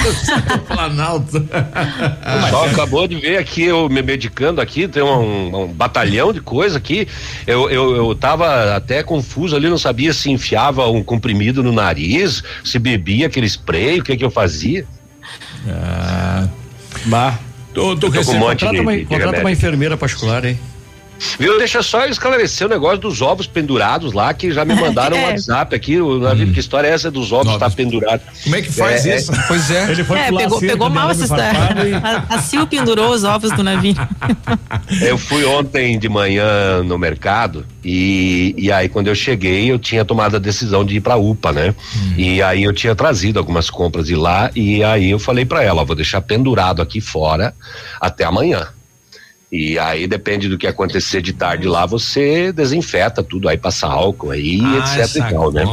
Planalto. O pessoal acabou de ver aqui eu me medicando aqui, tem um, um batalhão de coisa aqui. Eu, eu, eu tava até confuso ali, não sabia se enfiava um comprimido no nariz, se bebia aquele spray, o que que eu fazia. Ah, bah. Tô, tô com um contrata uma, contrata uma enfermeira particular, hein? Viu? Deixa só eu esclarecer o negócio dos ovos pendurados lá, que já me mandaram um É. WhatsApp aqui. O navio, que história é essa dos ovos estar pendurado? Como é que faz isso? Pois é. Ele É, pegou, pegou mal essa história. A, a Sil pendurou os ovos do navio. Eu fui ontem de manhã no mercado e, e aí quando eu cheguei eu tinha tomado a decisão de ir pra UPA, né? E aí eu tinha trazido algumas compras de lá e aí eu falei pra ela, ó, vou deixar pendurado aqui fora até amanhã. E aí depende do que acontecer de tarde lá, você desinfeta tudo, aí passa álcool aí, Ah, etc e tal, né?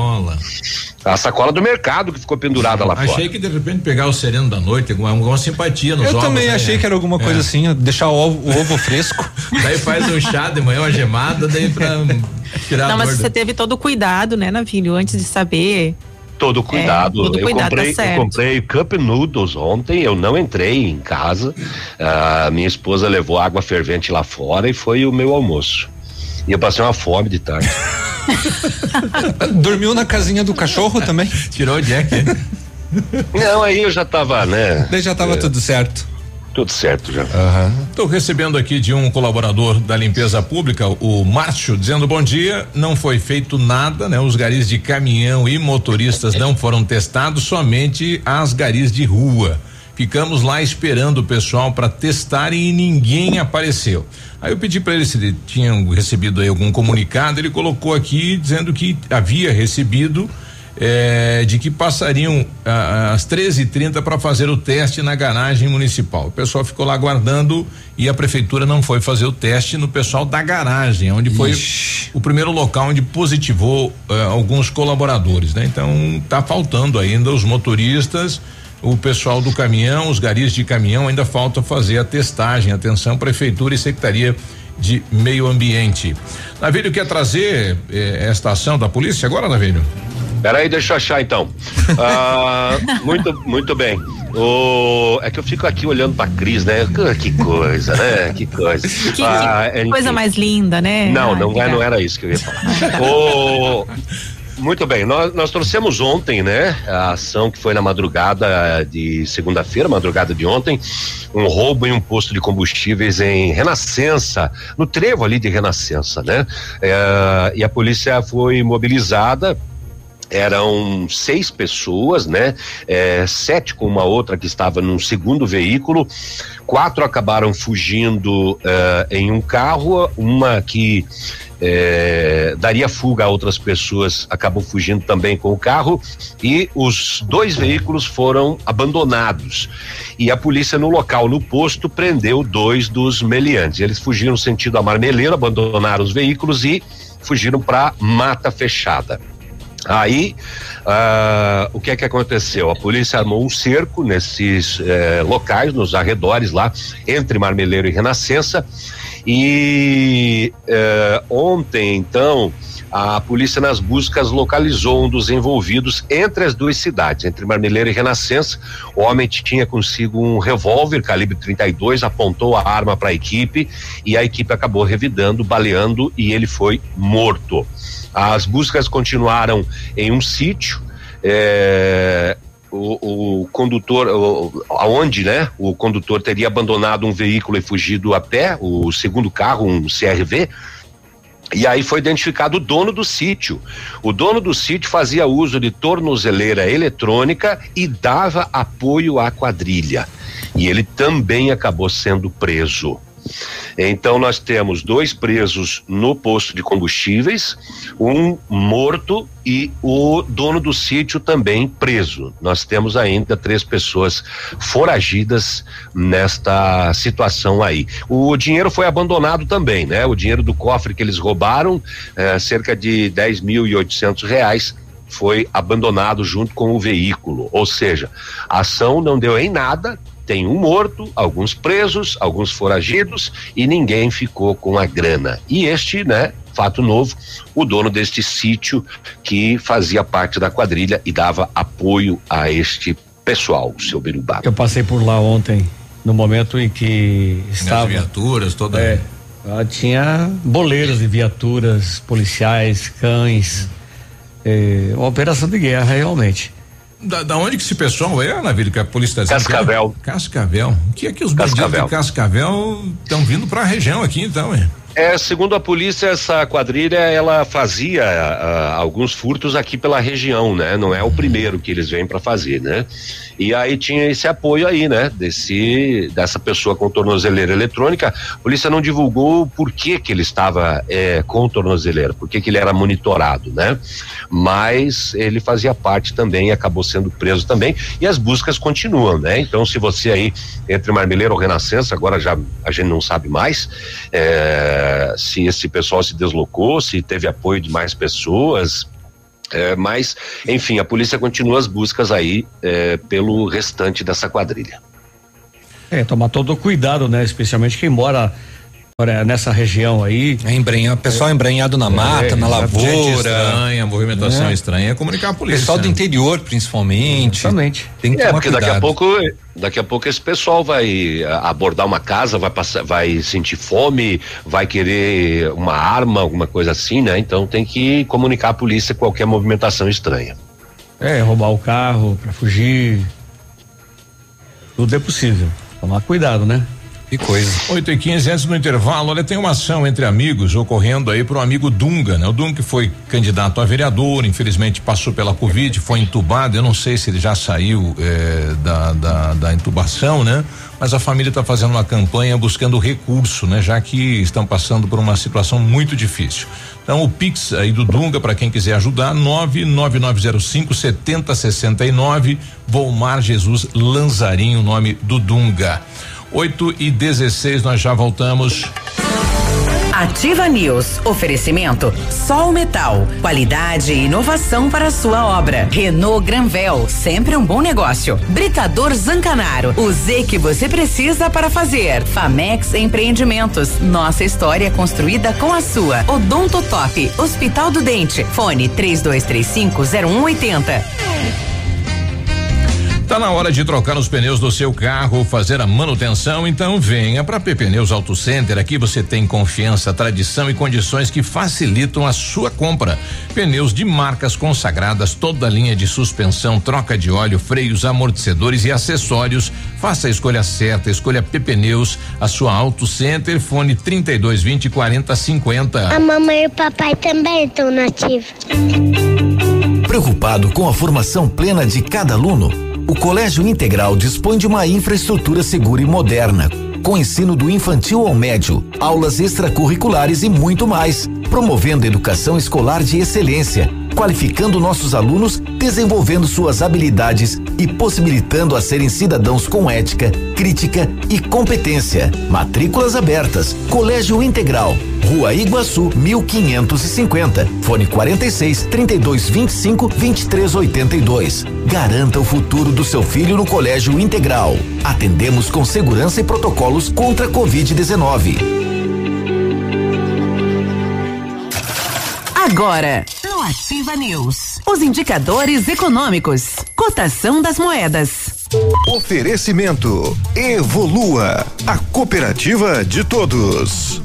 A sacola do mercado que ficou pendurada lá Achei fora. que de repente pegar o sereno da noite, alguma, alguma simpatia nos Eu ovos. também né? achei que era alguma coisa É. assim, ó, deixar o ovo, o ovo fresco. Daí faz um chá de manhã, uma gemada, daí pra tirar Não, a mas você teve todo o cuidado, né, Navilho, antes de saber. Todo cuidado. É, todo eu cuidado, comprei, tá eu comprei cup noodles ontem, eu não entrei em casa. Ah, minha esposa levou água fervente lá fora e foi o meu almoço. E eu passei uma fome de tarde. Dormiu na casinha do cachorro também? Tirou o Jack. Não, aí eu já tava, né? Daí já tava É. tudo certo. Tudo certo já. Estou recebendo aqui de um colaborador da limpeza pública, o Márcio, dizendo bom dia. Não foi feito nada, né? Os garis de caminhão e motoristas não foram testados, somente as garis de rua. Ficamos lá esperando o pessoal para testarem e ninguém apareceu. Aí eu pedi para ele se ele tinham recebido aí algum comunicado. Ele colocou aqui dizendo que havia recebido eh, de que passariam ah, às 13h30 para fazer o teste na garagem municipal. O pessoal ficou lá aguardando e a prefeitura não foi fazer o teste no pessoal da garagem, onde foi o primeiro local onde positivou eh, alguns colaboradores, né? Então tá faltando ainda os motoristas, o pessoal do caminhão, os garis de caminhão ainda falta fazer a testagem. Atenção, prefeitura e secretaria de meio ambiente. Navírio quer trazer eh, esta ação da polícia agora, Navírio? Peraí, deixa eu achar então. Ah, muito, muito bem. O, é que eu fico aqui olhando pra Cris, né? Que coisa, né? Que coisa. Que, que Ah, enfim. coisa mais linda, né? Não, Ai, não, é, que não era isso que eu ia falar. O- muito bem, nós, nós trouxemos ontem, né? A ação que foi na madrugada de segunda-feira, madrugada de ontem, um roubo em um posto de combustíveis em Renascença, no trevo ali de Renascença, né? É, e a polícia foi mobilizada eram seis pessoas, né? É, sete com uma outra que estava num segundo veículo, quatro acabaram fugindo eh, em um carro, uma que eh, daria fuga a outras pessoas acabou fugindo também com o carro e os dois veículos foram abandonados. E a polícia no local, no posto, prendeu dois dos meliantes. Eles fugiram sentido a Marmeleiro, abandonaram os veículos e fugiram para Mata Fechada. Aí, ah, o que é que aconteceu? A polícia armou um cerco nesses eh, locais, nos arredores lá, entre Marmeleiro e Renascença. E eh, ontem, então, a polícia nas buscas localizou um dos envolvidos entre as duas cidades, entre Marmeleiro e Renascença. O homem tinha consigo um revólver calibre 32, apontou a arma para a equipe e a equipe acabou revidando, baleando e ele foi morto. As buscas continuaram em um sítio. eh, o, o condutor, o, aonde, né? O condutor teria abandonado um veículo e fugido a pé, o segundo carro, um CRV. E aí foi identificado o dono do sítio. O dono do sítio fazia uso de tornozeleira eletrônica e dava apoio à quadrilha. E ele também acabou sendo preso. Então nós temos dois presos no posto de combustíveis, um morto e o dono do sítio também preso. Nós temos ainda três pessoas foragidas nesta situação aí. O dinheiro foi abandonado também, né? O dinheiro do cofre que eles roubaram, eh, cerca de 10 mil e oitocentos reais, foi abandonado junto com o veículo. Ou seja, a ação não deu em nada, tem um morto, alguns presos, alguns foragidos e ninguém ficou com a grana. E este, né, fato novo, o dono deste sítio que fazia parte da quadrilha e dava apoio a este pessoal, o seu Berubá. Eu passei por lá ontem, no momento em que estava. As viaturas, toda. É, tinha boleiros de viaturas, policiais, cães. É, uma operação de guerra, realmente. Da, da onde que esse pessoal é, Navírio, que a polícia está Cascavel. Cascavel. O que é que os bandidos Cascavel. de Cascavel estão vindo para a região aqui, então, é? É, segundo a polícia, essa quadrilha ela fazia ah, alguns furtos aqui pela região, né? Não é o primeiro que eles vêm para fazer, né? E aí tinha esse apoio aí, né? Desse dessa pessoa com tornozeleira eletrônica. A polícia não divulgou por que que ele estava eh, com tornozeleira, por que que ele era monitorado, né? Mas ele fazia parte também acabou sendo preso também. E as buscas continuam, né? Então, se você aí entre Marmeleiro ou Renascença, agora já a gente não sabe mais. eh, se esse pessoal se deslocou, se teve apoio de mais pessoas. É, mas, enfim, a polícia continua as buscas aí é, pelo restante dessa quadrilha. É, tomar todo cuidado, né? Especialmente quem mora mora nessa região aí. É embrenhado, pessoal embrenhado na mata, na exato. lavoura. Estranha, movimentação É. estranha, é comunicar a polícia. Pessoal do interior, principalmente. Exatamente. Tem que É, tomar porque cuidado. daqui a pouco, daqui a pouco esse pessoal vai ah, abordar uma casa, vai passar, vai sentir fome, vai querer uma arma, alguma coisa assim, né? Então tem que comunicar à polícia qualquer movimentação estranha. É, roubar o carro pra fugir. Tudo é possível. Tomar cuidado, né? Que coisa. 8 e 15 antes do intervalo, olha, tem uma ação entre amigos ocorrendo aí pro amigo Dunga, né? O Dunga que foi candidato a vereador, infelizmente passou pela Covid, foi entubado, eu não sei se ele já saiu eh, da, da, da intubação, né? Mas a família está fazendo uma campanha buscando recurso, né? Já que estão passando por uma situação muito difícil. Então o Pix aí do Dunga, para quem quiser ajudar, 99905 7069, Volmar Jesus Lanzarinho, o nome do Dunga. 8 e 16, nós já voltamos. Ativa News. Oferecimento Sol Metal. Qualidade e inovação para a sua obra. Renault Granvel. Sempre um bom negócio. Britador Zancanaro. O Z que você precisa para fazer. Famex Empreendimentos. Nossa história construída com a sua. Odonto Top. Hospital do Dente. Fone 3235 0180. Tá na hora de trocar os pneus do seu carro, fazer a manutenção, então venha para PP Pneus Auto Center. Aqui você tem confiança, tradição e condições que facilitam a sua compra. Pneus de marcas consagradas, toda a linha de suspensão, troca de óleo, freios, amortecedores e acessórios. Faça a escolha certa, escolha PP Pneus, a sua Auto Center, fone 3220 4050. A mamãe e o papai também estão nativos. Preocupado com a formação plena de cada aluno, o Colégio Integral dispõe de uma infraestrutura segura e moderna, com ensino do infantil ao médio, aulas extracurriculares e muito mais, promovendo educação escolar de excelência, qualificando nossos alunos, desenvolvendo suas habilidades e possibilitando a serem cidadãos com ética, crítica e competência. Matrículas abertas. Colégio Integral. Rua Iguaçu, 1550. Fone 46 32 25 23 82. Garanta o futuro do seu filho no Colégio Integral. Atendemos com segurança e protocolos contra a Covid-19. Agora, Ativa News, os indicadores econômicos, cotação das moedas. Oferecimento Evolua, a cooperativa de todos.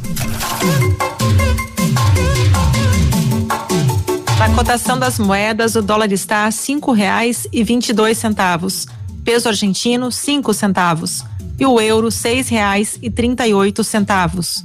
Na cotação das moedas, o dólar está a cinco reais e vinte e dois centavos. Peso argentino, cinco centavos. E o euro, seis reais e trinta e oito centavos.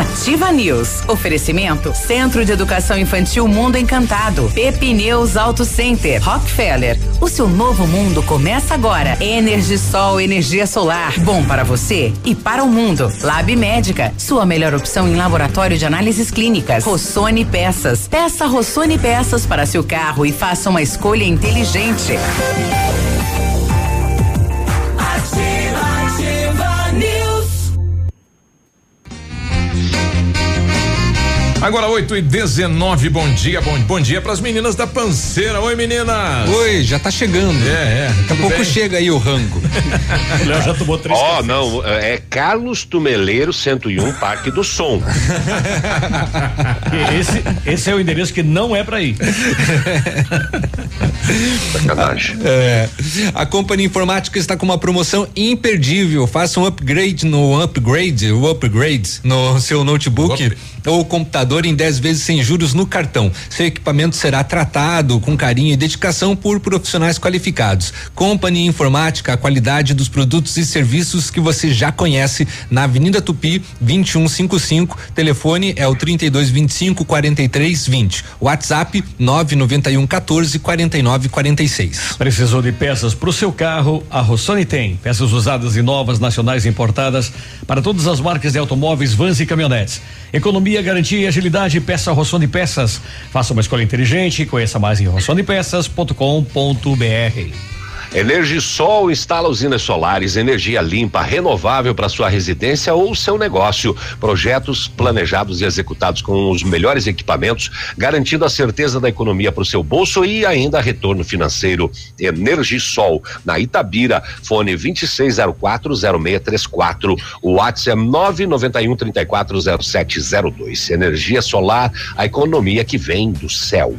Ativa News. Oferecimento Centro de Educação Infantil Mundo Encantado. Pepineus Auto Center. Rockefeller. O seu novo mundo começa agora. Energisol, energia solar. Bom para você e para o mundo. Lab Médica. Sua melhor opção em laboratório de análises clínicas. Rossoni Peças. Peça Rossoni Peças para seu carro e faça uma escolha inteligente. Agora 8 e 19 bom dia, bom, bom dia pras meninas da panceira. Oi, meninas. Oi, já tá chegando. É, é. Daqui a pouco bem? chega aí o rango. Léo já tomou três. Ó, oh, não, é Carlos Tumeleiro 101, Parque do Som. esse, esse é o endereço que não é pra ir. Sacanagem. É, a Companhia Informática está com uma promoção imperdível. Faça um upgrade no upgrade, o upgrade no seu notebook ou computador em 10 vezes sem juros no cartão. Seu equipamento será tratado com carinho e dedicação por profissionais qualificados. Companhia Informática, a qualidade dos produtos e serviços que você já conhece na Avenida Tupi, 2155. Telefone é o 3225 4320. WhatsApp 991 14 49 46. Precisou de peças para o seu carro? A Rossoni tem. Peças usadas e novas, nacionais importadas para todas as marcas de automóveis, vans e caminhonetes. Economia, garantia e agilidade, peça Rossoni Peças. Faça uma escolha inteligente, conheça mais em rossonipeças.com.br. Energisol instala usinas solares, energia limpa, renovável para sua residência ou seu negócio. Projetos planejados e executados com os melhores equipamentos, garantindo a certeza da economia para o seu bolso e ainda retorno financeiro. Energisol, na Itabira, fone 26040634, o WhatsApp é 991 340702. Energia solar, a economia que vem do céu.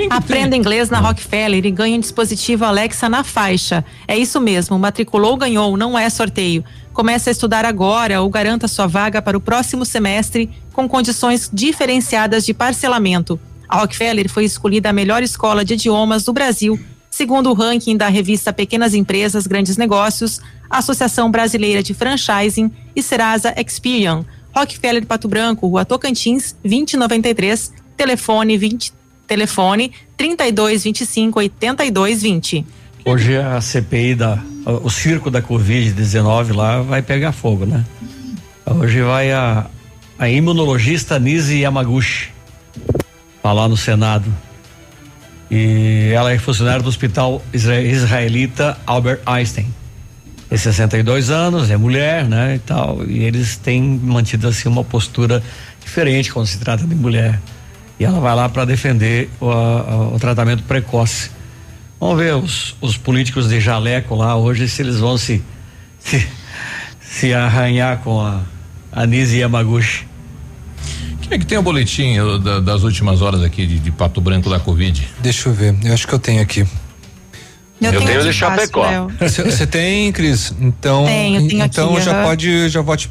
Aprenda inglês na Rockefeller e ganhe um dispositivo Alexa na faixa. É isso mesmo, matriculou, ganhou, não é sorteio. Comece a estudar agora ou garanta sua vaga para o próximo semestre com condições diferenciadas de parcelamento. A Rockefeller foi escolhida a melhor escola de idiomas do Brasil, segundo o ranking da revista Pequenas Empresas, Grandes Negócios, Associação Brasileira de Franchising e Serasa Experian. Rockefeller Pato Branco, Rua Tocantins, 2093, telefone 20 Telefone 3225 8220. Hoje a CPI da o circo da Covid-19 lá vai pegar fogo, né? Hoje vai a a imunologista Nise Yamaguchi falar no Senado. E ela é funcionária do Hospital Israelita Albert Einstein. Tem 62 anos, é mulher, né, e tal, e eles têm mantido assim uma postura diferente quando se trata de mulher e ela vai lá para defender o, a, o, tratamento precoce. Vamos ver os, os políticos de jaleco lá hoje se eles vão se se, se arranhar com a Anise Yamaguchi. Quem é que tem o boletim da, das últimas horas aqui de, de, Pato Branco da Covid? Deixa eu ver, eu acho que eu tenho aqui. Eu, eu tenho, de Chapecó. Você tem, Cris? Então, tenho, tenho então aqui, já uhum. pode, já pode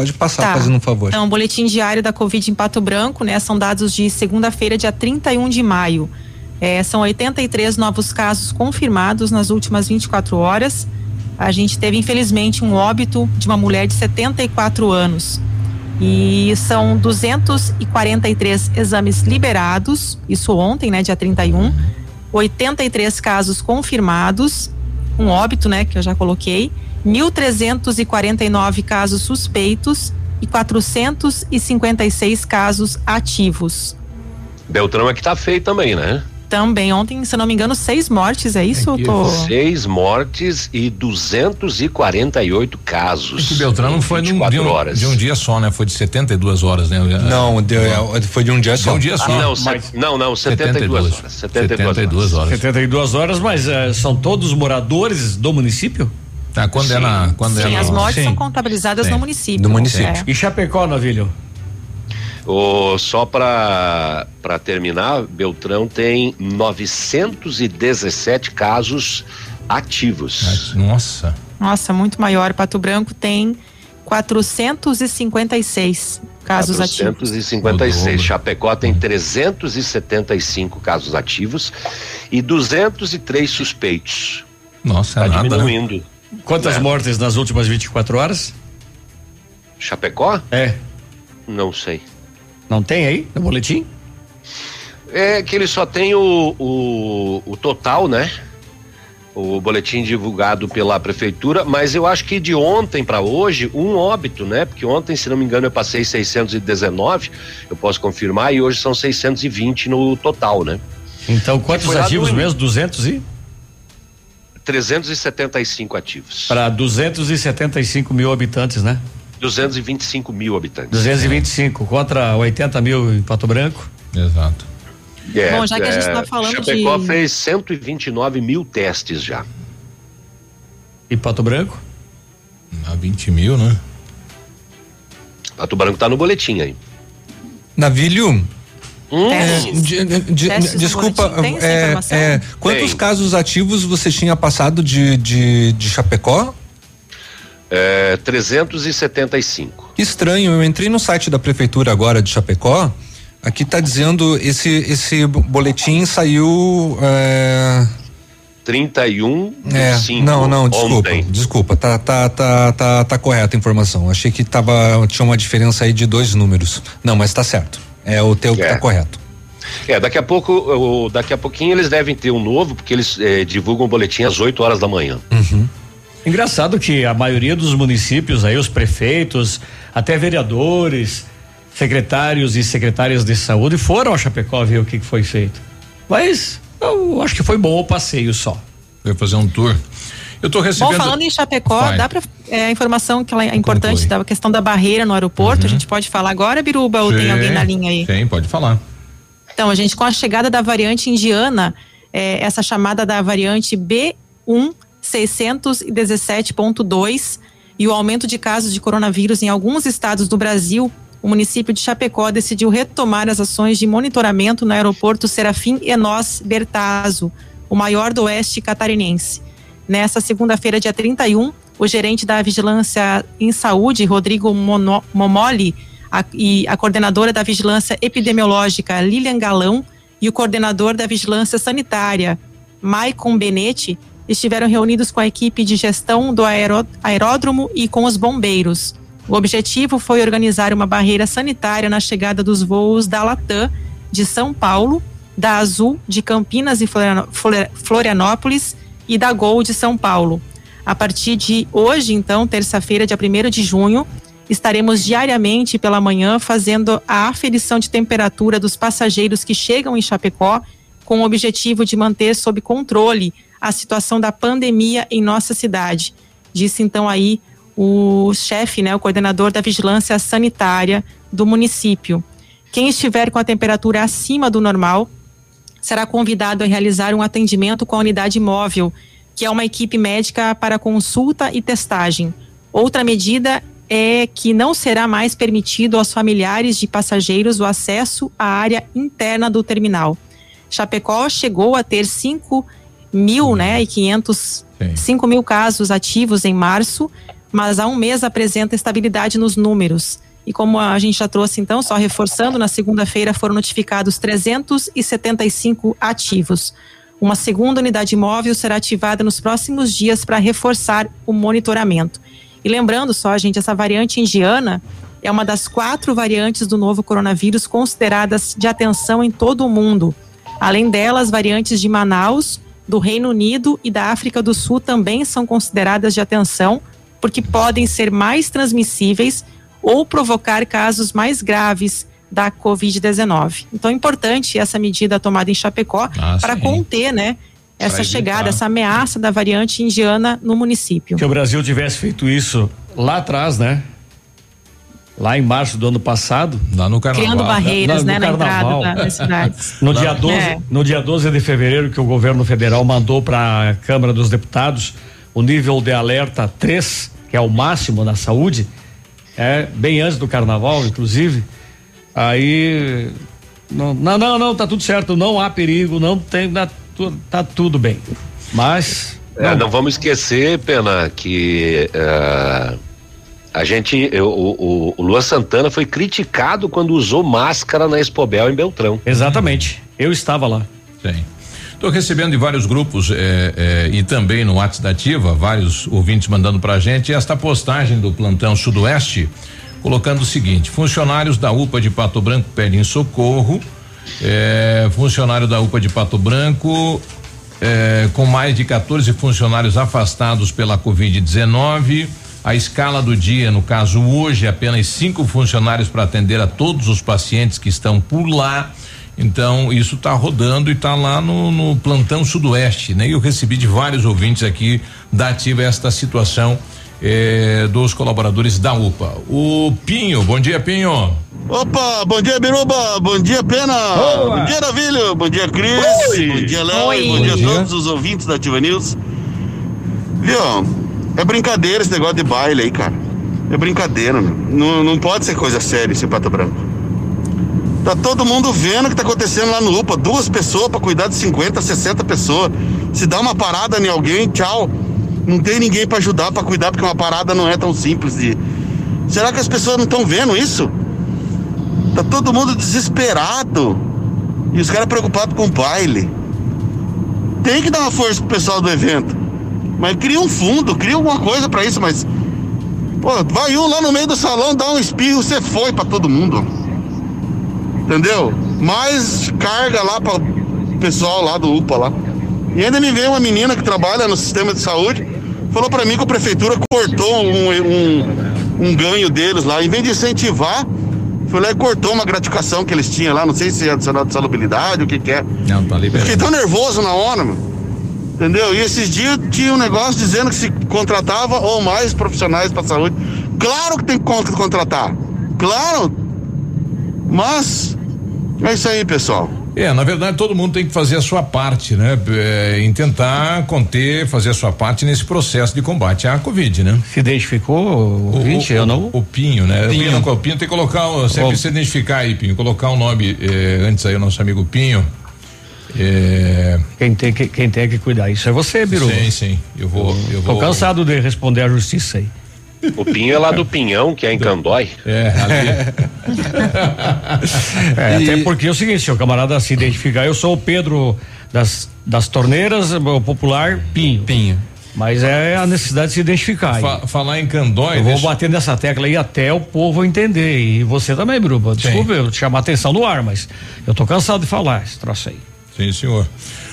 Pode passar, tá. fazendo um favor. Então, boletim diário da Covid em Pato Branco, né? São dados de segunda-feira, dia 31 de maio. É, são 83 novos casos confirmados nas últimas 24 horas. A gente teve, infelizmente, um óbito de uma mulher de 74 anos. E são 243 exames liberados, isso ontem, né, dia 31. 83 casos confirmados, um óbito, né, que eu já coloquei. 1.349 casos suspeitos e 456 casos ativos. Beltrão é que tá feio também, né? Também, ontem, se não me engano, seis mortes, é isso? É tô... Seis mortes e 248 casos. É que Beltrão não foi de, um, horas. de um dia só, né? Foi de 72 horas, né? Não, deu, é, foi de um dia só. De um dia só. Ah, não, mas, não, não, 72, 72 horas. 72, 72 horas. 72 horas, mas uh, são todos moradores do município? Tá, quando sim. ela. Quando sim, ela, as mortes sim. são contabilizadas sim. no município. No município. É. E Chapecó, Navilho? Oh, só para terminar, Beltrão tem 917 casos ativos. Nossa. Nossa, muito maior. Pato Branco tem 456 casos 456. ativos. Chapecó tem 375 casos ativos e 203 suspeitos. Nossa, tá é nada, né? diminuindo. Né? Quantas é. mortes nas últimas 24 horas? Chapecó? É. Não sei. Não tem aí no boletim? É que ele só tem o, o, o total, né? O boletim divulgado pela prefeitura, mas eu acho que de ontem para hoje, um óbito, né? Porque ontem, se não me engano, eu passei 619, eu posso confirmar, e hoje são 620 no total, né? Então, quantos ativos mesmo? 200 e? 375 ativos. Para 275 mil habitantes, né? 225 mil habitantes. 225 contra 80 mil em Pato Branco. Exato. É, Bom, já que a gente tá falando Chapecó de- fez 129 mil testes já. E Pato Branco? A 20 mil, né? Pato Branco tá no boletim aí. Navilho. Hum. é, de- de- Testes no desculpa, é, é, quantos Tem. casos ativos você tinha passado de, de, de Chapecó? É, 375. Que estranho, eu entrei no site da prefeitura agora de Chapecó. Aqui tá dizendo esse esse boletim saiu é, 31 é, do 5. não, não, desculpa, ontem. desculpa, tá tá tá tá tá correta a informação. Achei que tava tinha uma diferença aí de dois números. Não, mas tá certo. É o teu que É. tá correto. É, daqui a pouco, o- daqui a pouquinho eles devem ter um novo, porque eles eh, divulgam o boletim às 8 horas da manhã. Engraçado que a maioria dos municípios aí, os prefeitos, até vereadores, secretários e secretárias de saúde foram a Chapecó ver o que, que foi feito. Mas eu acho que foi bom o passeio só. Foi fazer um tour. Eu recebendo. Bom, falando em Chapecó, Vai. dá para é, a informação que ela é importante da questão da barreira no aeroporto. A gente pode falar agora, Biruba, ou tem Sim, alguém na linha aí? Sim, pode falar. Então, a gente, com a chegada da variante indiana, é, essa chamada da variante B1 617.2 e o aumento de casos de coronavírus em alguns estados do Brasil, o município de Chapecó decidiu retomar as ações de monitoramento no aeroporto Serafim Enos Bertazzo, o maior do oeste catarinense. Nessa segunda-feira, dia 31, o gerente da Vigilância em Saúde, Rodrigo Momoli, a- e a coordenadora da Vigilância Epidemiológica, Lilian Galão, e o coordenador da Vigilância Sanitária, Maicon Benetti, estiveram reunidos com a equipe de gestão do aeró- aeródromo e com os bombeiros. O objetivo foi organizar uma barreira sanitária na chegada dos voos da Latam de São Paulo, da Azul de Campinas e Florianópolis e da Gol de São Paulo. A partir de hoje, então, terça-feira, dia 1 de junho, estaremos diariamente pela manhã fazendo a aferição de temperatura dos passageiros que chegam em Chapecó, com o objetivo de manter sob controle a situação da pandemia em nossa cidade. Disse então aí o chefe, né, o coordenador da vigilância sanitária do município. Quem estiver com a temperatura acima do normal será convidado a realizar um atendimento com a unidade móvel, que é uma equipe médica para consulta e testagem. Outra medida é que não será mais permitido aos familiares de passageiros o acesso à área interna do terminal. Chapecó chegou a ter 5 mil, né, e 500, 5 mil casos ativos em março, mas há um mês apresenta estabilidade nos números. E como a gente já trouxe, então, só reforçando, na segunda-feira foram notificados 375 ativos. Uma segunda unidade móvel será ativada nos próximos dias para reforçar o monitoramento. E lembrando só, gente, essa variante indiana é uma das quatro variantes do novo coronavírus consideradas de atenção em todo o mundo. Além delas, variantes de Manaus, do Reino Unido e da África do Sul também são consideradas de atenção, porque podem ser mais transmissíveis ou provocar casos mais graves da Covid-19. Então é importante essa medida tomada em Chapecó Ah, para conter, né, essa Pra chegada, evitar. essa ameaça da variante indiana no município. Que o Brasil tivesse feito isso lá atrás, né? Lá em março do ano passado. Lá no Criando barreiras, né, na entrada da- das cidades. No dia, Lá- 12, É. no dia 12 de fevereiro, que o governo federal mandou para a Câmara dos Deputados o nível de alerta 3, que é o máximo na saúde, é bem antes do carnaval, inclusive. Aí. Não, não, não, não, tá tudo certo, não há perigo, não tem. Tá, tá tudo bem. Mas. É, não vamos esquecer, Pena, que eh, a gente, eu- o, o, o Luan Santana foi criticado quando usou máscara na Expobel em Beltrão. Exatamente. Eu estava lá. Sim. Estou recebendo de vários grupos eh, eh, e também no WhatsApp da Ativa, vários ouvintes mandando pra gente esta postagem do plantão Sudoeste colocando o seguinte: funcionários da UPA de Pato Branco pedem socorro. É, funcionário da UPA de Pato Branco, com mais de 14 funcionários afastados pela Covid-19. A escala do dia, no caso hoje, apenas cinco funcionários para atender a todos os pacientes que estão por lá. Então, isso está rodando e está lá no, no, plantão sudoeste, né? E eu recebi de vários ouvintes aqui da ativa esta situação eh, dos colaboradores da UPA. O Pinho, bom dia, Pinho. Opa, bom dia, Biruba, bom dia, Pena, Boa. bom dia, Navilho, bom dia, Cris, Oi. bom dia, Léo, bom, bom dia a todos os ouvintes da Ativa News. Viu? É brincadeira esse negócio de baile aí, cara. É brincadeira, meu. Não, não pode ser coisa séria esse Pato Branco. Tá todo mundo vendo o que tá acontecendo lá no UPA. Duas pessoas para cuidar de 50, 60 pessoas. Se dá uma parada em alguém, tchau. Não tem ninguém para ajudar, para cuidar, porque uma parada não é tão simples de. Será que as pessoas não estão vendo isso? Tá todo mundo desesperado. E os caras preocupados com o baile. Tem que dar uma força pro pessoal do evento. Mas cria um fundo, cria alguma coisa para isso, mas. Pô, vai um lá no meio do salão, dá um espirro, você foi para todo mundo. Entendeu? Mais carga lá para o pessoal lá do UPA lá. E ainda me veio uma menina que trabalha no sistema de saúde, falou para mim que a prefeitura cortou um, um, um ganho deles lá. Em vez de incentivar, foi lá e cortou uma gratificação que eles tinham lá, não sei se é adicional de salubridade, o que que é. Não, tá liberado. Fiquei tão nervoso na hora, meu. Entendeu? E esses dias tinha um negócio dizendo que se contratava ou mais profissionais para saúde. Claro que tem que contratar. Claro. Mas é isso aí, pessoal. É, na verdade todo mundo tem que fazer a sua parte, né? É, em tentar conter, fazer a sua parte nesse processo de combate à Covid, né? Se identificou o ouvinte, eu não? O Pinho, né? Pinho. O Pinho, o Pinho tem que colocar, sempre se identificar aí, Pinho, colocar o um nome eh, antes aí, o nosso amigo Pinho. É... Quem, tem que, quem tem que cuidar, isso é você, Biru. Sim, sim. Eu vou. Eu Tô vou... cansado de responder à justiça aí. O Pinho é lá do Pinhão, que é em Candói. É, ali. é. Até porque é o seguinte, se o camarada se identificar, eu sou o Pedro das, das torneiras, o popular Pinho. Pinho. Mas é a necessidade de se identificar. Fa falar em Candói. Eu deixa... vou bater nessa tecla aí até o povo entender. E você também, Bruba. Desculpa eu te chamar a atenção no ar, mas eu tô cansado de falar esse troço aí. Sim, senhor.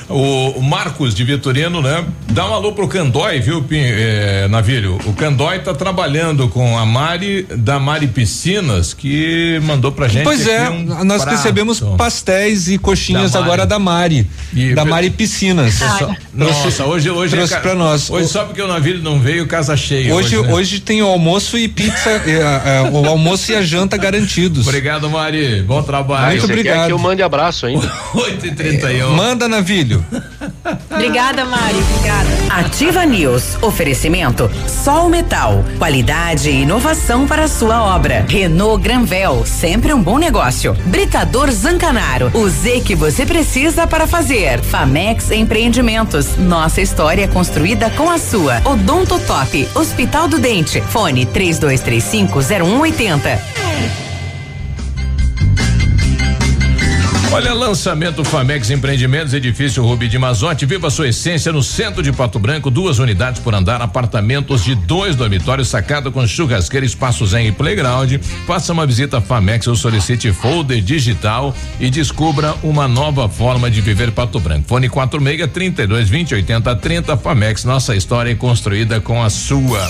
O, Marcos de Vitorino, né? Dá um alô pro Candói, viu, é, Navilho? O Candói tá trabalhando com a Mari, da Mari Piscinas, que mandou pra gente. Pois é, um nós prato. recebemos pastéis e coxinhas da agora da Mari. E, da Mari Piscinas. Só, nossa, hoje, hoje. Trouxe é, pra nós. Hoje, só porque o Navilho não veio, casa cheia. Hoje, hoje, né? hoje tem o almoço e pizza, é, é, o almoço e a janta garantidos. Obrigado, Mari. Bom trabalho. Muito obrigado. Quer que eu mande abraço ainda. 8h31. Manda, Navilho. Obrigada, Mari. Obrigada. Ativa News. Oferecimento Sol Metal. Qualidade e inovação para a sua obra. Renault Granvel. Sempre um bom negócio. Britador Zancanaro. O Z que você precisa para fazer. Famex Empreendimentos. Nossa história é construída com a sua. Odonto Top. Hospital do Dente. Fone 3235 0180. Olha, lançamento Famex Empreendimentos, edifício Rubi de Mazote, viva sua essência no centro de Pato Branco, duas unidades por andar, apartamentos de dois dormitórios, sacada com churrasqueira, espaços em playground. Faça uma visita a Famex ou solicite folder digital e descubra uma nova forma de viver Pato Branco. Fone 46 32 20 80 30 Famex, nossa história é construída com a sua.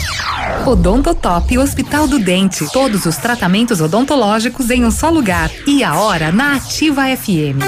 Odontotop Hospital do Dente, todos os tratamentos odontológicos em um só lugar e a hora na Ativa FM. FM.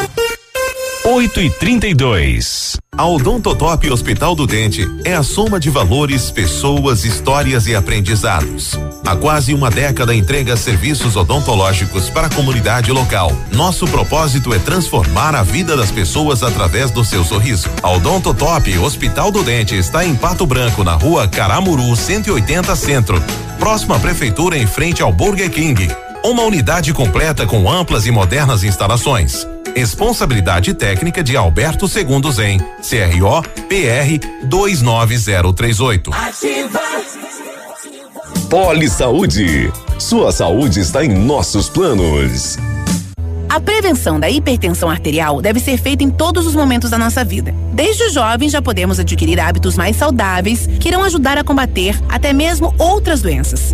8 e 32 A Odontotop Hospital do Dente é a soma de valores, pessoas, histórias e aprendizados. Há quase uma década entrega serviços odontológicos para a comunidade local. Nosso propósito é transformar a vida das pessoas através do seu sorriso. A Odontotop Hospital do Dente está em Pato Branco, na rua Caramuru 180 Centro, próxima prefeitura em frente ao Burger King. Uma unidade completa com amplas e modernas instalações. Responsabilidade técnica de Alberto Segundos em CRO PR 29038. Ativa. Poli Saúde. Sua saúde está em nossos planos. A prevenção da hipertensão arterial deve ser feita em todos os momentos da nossa vida. Desde os jovens já podemos adquirir hábitos mais saudáveis que irão ajudar a combater até mesmo outras doenças.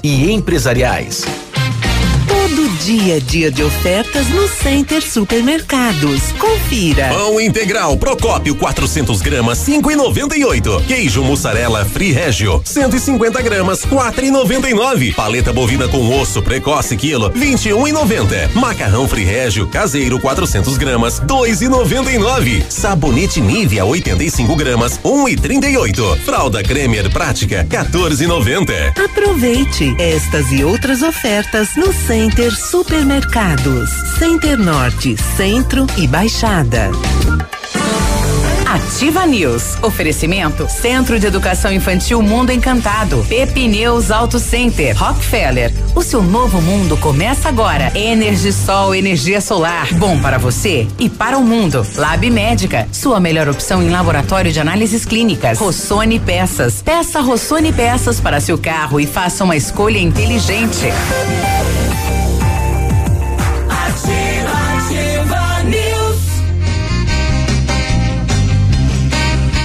e empresariais. Todo dia a dia de ofertas no Center Supermercados. Confira. Pão integral Procópio 400 gramas 5,98. Queijo mussarela Free Regio 150 gramas 4,99. Paleta bovina com osso precoce quilo 21,90. Macarrão Free Regio caseiro 400 gramas 2,99. Sabonete Nivea 85 gramas 1,38. Fralda Cremer prática 14,90. Aproveite estas e outras ofertas no Center Supermercados. Center Norte, Centro e Baixada. Ativa News. Oferecimento Centro de Educação Infantil Mundo Encantado. Pepineus Auto Center. Rockefeller. O seu novo mundo começa agora. Energisol, energia solar. Bom para você e para o mundo. Lab Médica. Sua melhor opção em laboratório de análises clínicas. Rossoni Peças. Peça Rossoni Peças para seu carro e faça uma escolha inteligente.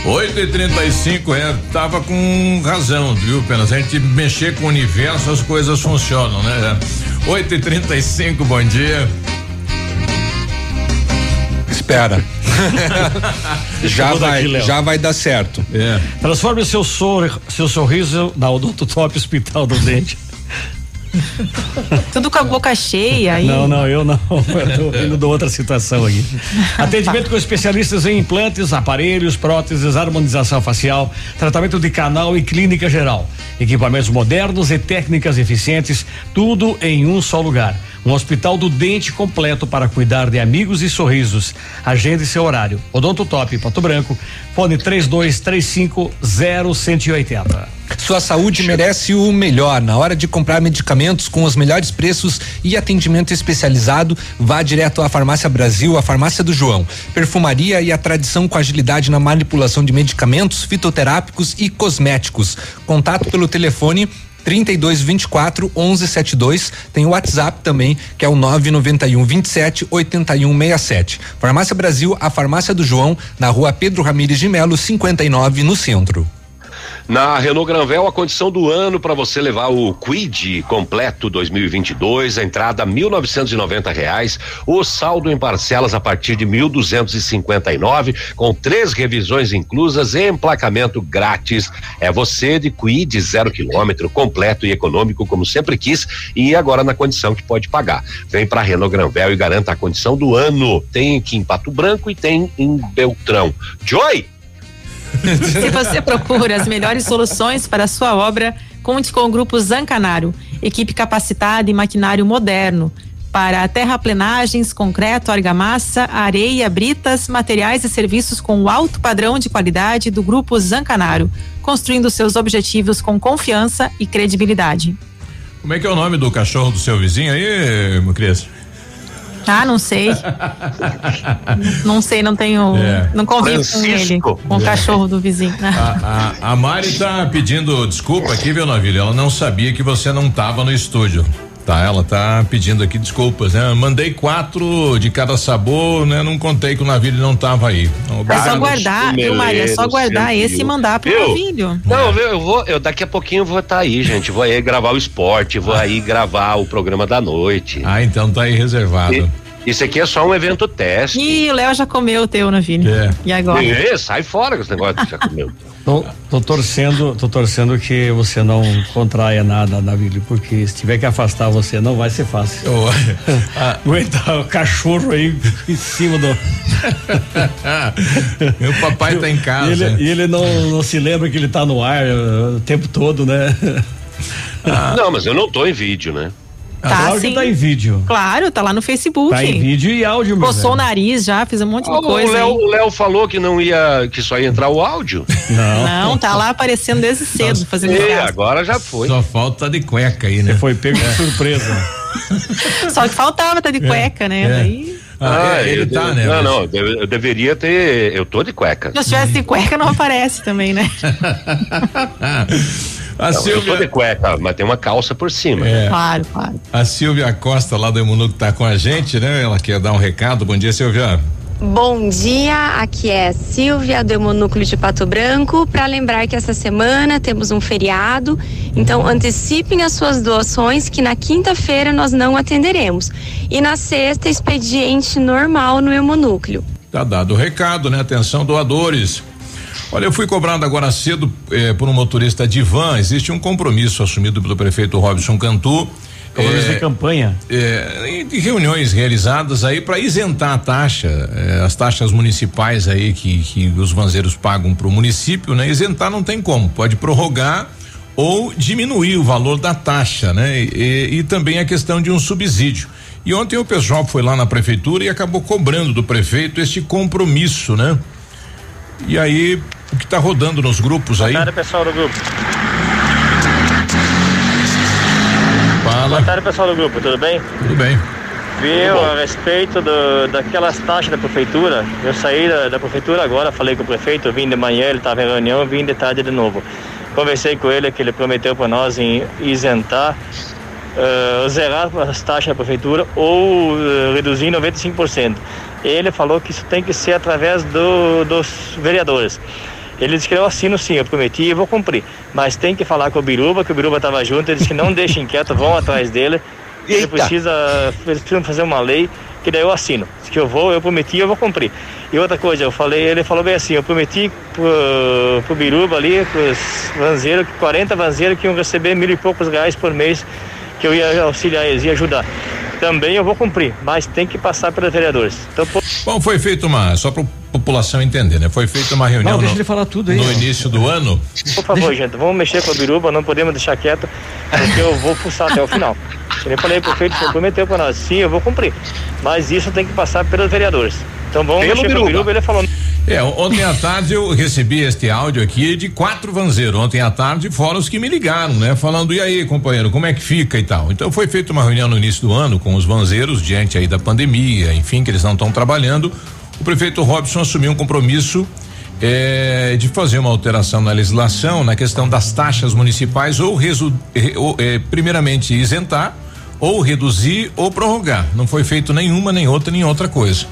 8 e 35 é, tava com razão, viu, Penas? A gente mexer com o universo, as coisas funcionam, né? 8 e 35 bom dia. Espera. já vai, daqui, já vai dar certo. É. Transforme seu, sor, seu sorriso na Odonto Top Hospital do Dente. Tudo com a boca cheia aí. Não, não, eu não. Eu tô vindo de outra situação aqui. Atendimento com especialistas em implantes, aparelhos, próteses, harmonização facial, tratamento de canal e clínica geral. Equipamentos modernos e técnicas eficientes, tudo em um só lugar. Um hospital do dente completo para cuidar de amigos e sorrisos. Agende seu horário. Odonto Top, Pato Branco, fone 3235 0180. Sua saúde merece o melhor. Na hora de comprar medicamentos com os melhores preços e atendimento especializado, vá direto à Farmácia Brasil, a Farmácia do João. Perfumaria e a tradição com agilidade na manipulação de medicamentos, fitoterápicos e cosméticos. Contato pelo telefone 32 24 11 72. Tem o WhatsApp também, que é o 991 27 81 67. Farmácia Brasil, a Farmácia do João, na rua Pedro Ramires de Melo, 59, no centro. Na Renault Granvel, a condição do ano para você levar o Quid completo 2022, a entrada 1.990 reais, o saldo em parcelas a partir de 1.259, com três revisões inclusas e emplacamento grátis. É você de Quid zero quilômetro, completo e econômico, como sempre quis, e agora na condição que pode pagar. Vem para Renault Granvel e garanta a condição do ano. Tem aqui em Pato Branco e tem em Beltrão. Joy! Se você procura as melhores soluções para a sua obra, conte com o grupo Zancanaro, equipe capacitada e maquinário moderno para terraplenagens, concreto, argamassa, areia, britas, materiais e serviços com alto padrão de qualidade do grupo Zancanaro, construindo seus objetivos com confiança e credibilidade. Como é que é o nome do cachorro do seu vizinho aí, Cris? Ah, não sei. não sei, não tenho. É. Não convivo com ele, com o É. cachorro do vizinho. A, a, a Mari tá pedindo desculpa aqui, viu, Navilha? Ela não sabia que você não tava no estúdio. Tá, ela tá pedindo aqui desculpas, né? Mandei quatro de cada sabor, né? Não contei que o Navilho não tava aí. É só guardar, viu, Maria? É só guardar esse e mandar pro Viu? Navilho. Não, viu, eu vou, eu daqui a pouquinho eu vou estar aí, gente. Vou aí gravar o esporte, vou aí gravar o programa da noite. Ah, então tá aí reservado. Isso aqui é só um evento teste. Ih, o Léo já comeu o teu, Navini. É. E agora? Sai fora com esse negócio que já comeu. Tô, tô torcendo, tô torcendo que você não contraia nada, Navilho, porque se tiver que afastar você, não vai ser fácil. Aguentar o cachorro aí em cima do. Meu papai tá em casa. E ele, e ele não, não se lembra que ele tá no ar uh, o tempo todo, né? Não, mas eu não tô em vídeo, né? Tá, claro sim. que tá em vídeo. Claro, tá lá no Facebook. Tá em vídeo e áudio, meu Coçou o nariz já, fiz um monte de O coisa. Léo, o Léo falou que não ia, que só ia entrar o áudio. Não. Não, tá lá aparecendo desde cedo, fazendo É, graça. agora já foi. Só falta de cueca aí, né? Foi pego de surpresa. Só que faltava, tá de cueca, né? é. Daí, Ah, é, ele eu, tá, eu- né? Não, Mas- não, eu, eu deveria ter. Eu tô de cueca. se eu tivesse de cueca, não aparece também, né? A Não, eu tô de Silvia, cueca, mas tem uma calça por cima. É. Claro, claro. a Silvia Costa lá do Emunuco tá com a gente, né? Ela quer dar um recado. Bom dia, Silvia. Bom dia, aqui é Silvia do Hemonúcleo de Pato Branco. Para lembrar que essa semana temos um feriado, então antecipem as suas doações, que na quinta-feira nós não atenderemos. E na sexta, expediente normal no Hemonúcleo. Tá dado o recado, né? Atenção, doadores. Olha, eu fui cobrado agora cedo eh, por um motorista de van. Existe um compromisso assumido pelo prefeito Robson Cantu. Compromisso eh, de campanha. é, de reuniões realizadas aí para isentar a taxa, é, as taxas municipais aí que, que os vanzeiros pagam para o município, né? Isentar não tem como, pode prorrogar ou diminuir o valor da taxa, né? E, e também a questão de um subsídio. E ontem o pessoal foi lá na prefeitura e acabou cobrando do prefeito este compromisso, né? E aí, o que está rodando nos grupos aí? Boa tarde, pessoal do grupo. Fala. Boa tarde, pessoal do grupo, tudo bem? Tudo bem. Viu, a respeito do, daquelas taxas da prefeitura, eu saí da, da prefeitura agora, falei com o prefeito, vim de manhã, ele estava em reunião, vim de tarde de novo. Conversei com ele que ele prometeu para nós em isentar, eh, zerar as taxas da prefeitura ou eh, reduzir em 95%. Ele falou que isso tem que ser através do, dos vereadores. Ele disse que eu assino sim, eu prometi e vou cumprir. Mas tem que falar com o Biruba, que o Biruba estava junto, ele disse que não deixem quieto, vão atrás dele. Ele Eita. precisa, eles precisam fazer uma lei que daí eu assino. Diz que eu vou, eu prometi, eu vou cumprir. E outra coisa, eu falei, ele falou bem assim, eu prometi pro, pro Biruba ali, pros vanzeiros, que 40 vanzeiros que iam receber mil e poucos reais por mês, que eu ia auxiliar eles, ia ajudar. Também eu vou cumprir, mas tem que passar pelos vereadores. Então, pô, Bom, foi feita uma, só para população entender, né? Foi feita uma reunião Não, deixa no, ele falar tudo aí. no início do ano. Por favor, gente, vamos mexer com a biruba, não podemos deixar quieto, porque eu vou fuçar até o final. Eu nem falei pro prefeito, você prometeu para nós, sim, eu vou cumprir. Mas isso tem que passar pelos vereadores. Então vamos Pelo mexer com biruba. a biruba, ele falou. É, ontem à tarde eu recebi este áudio aqui de quatro vanzeiros. Ontem à tarde, fora os que me ligaram, né? Falando, e aí, companheiro, como é que fica e tal. Então foi feita uma reunião no início do ano com os vanzeiros, diante aí da pandemia, enfim, que eles não estão trabalhando. Prefeito Robson assumiu um compromisso eh, de fazer uma alteração na legislação na questão das taxas municipais ou, resu, eh, ou, eh, primeiramente isentar ou reduzir ou prorrogar. Não foi feito nenhuma, nem outra, nem outra coisa.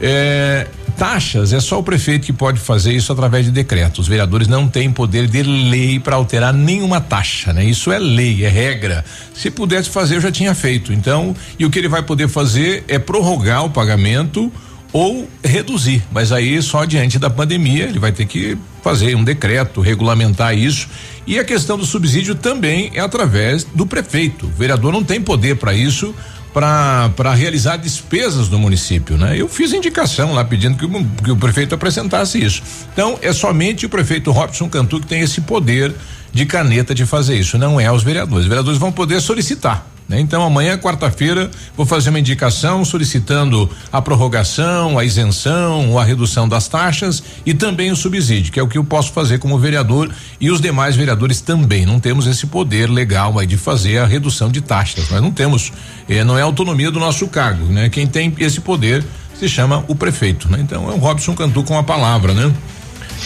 É, taxas é só o prefeito que pode fazer isso através de decreto. Os vereadores não têm poder de lei para alterar nenhuma taxa, né? Isso é lei, é regra. Se pudesse fazer, eu já tinha feito. Então, e o que ele vai poder fazer é prorrogar o pagamento ou reduzir, mas aí só diante da pandemia ele vai ter que fazer um decreto, regulamentar isso. E a questão do subsídio também é através do prefeito. O vereador não tem poder para isso, para realizar despesas do município, né? Eu fiz indicação lá pedindo que, o- que o prefeito apresentasse isso. Então, é somente o prefeito Robson Cantu que tem esse poder de caneta de fazer isso, não é os vereadores. Os vereadores vão poder solicitar. Né? Então, amanhã, quarta-feira, vou fazer uma indicação solicitando a prorrogação, a isenção, a redução das taxas e também o subsídio, que é o que eu posso fazer como vereador e os demais vereadores também. Não temos esse poder legal aí de fazer a redução de taxas. Nós não temos, eh, não é autonomia do nosso cargo, né? Quem tem esse poder se chama o prefeito, né? Então é o Robson Cantu com a palavra, né?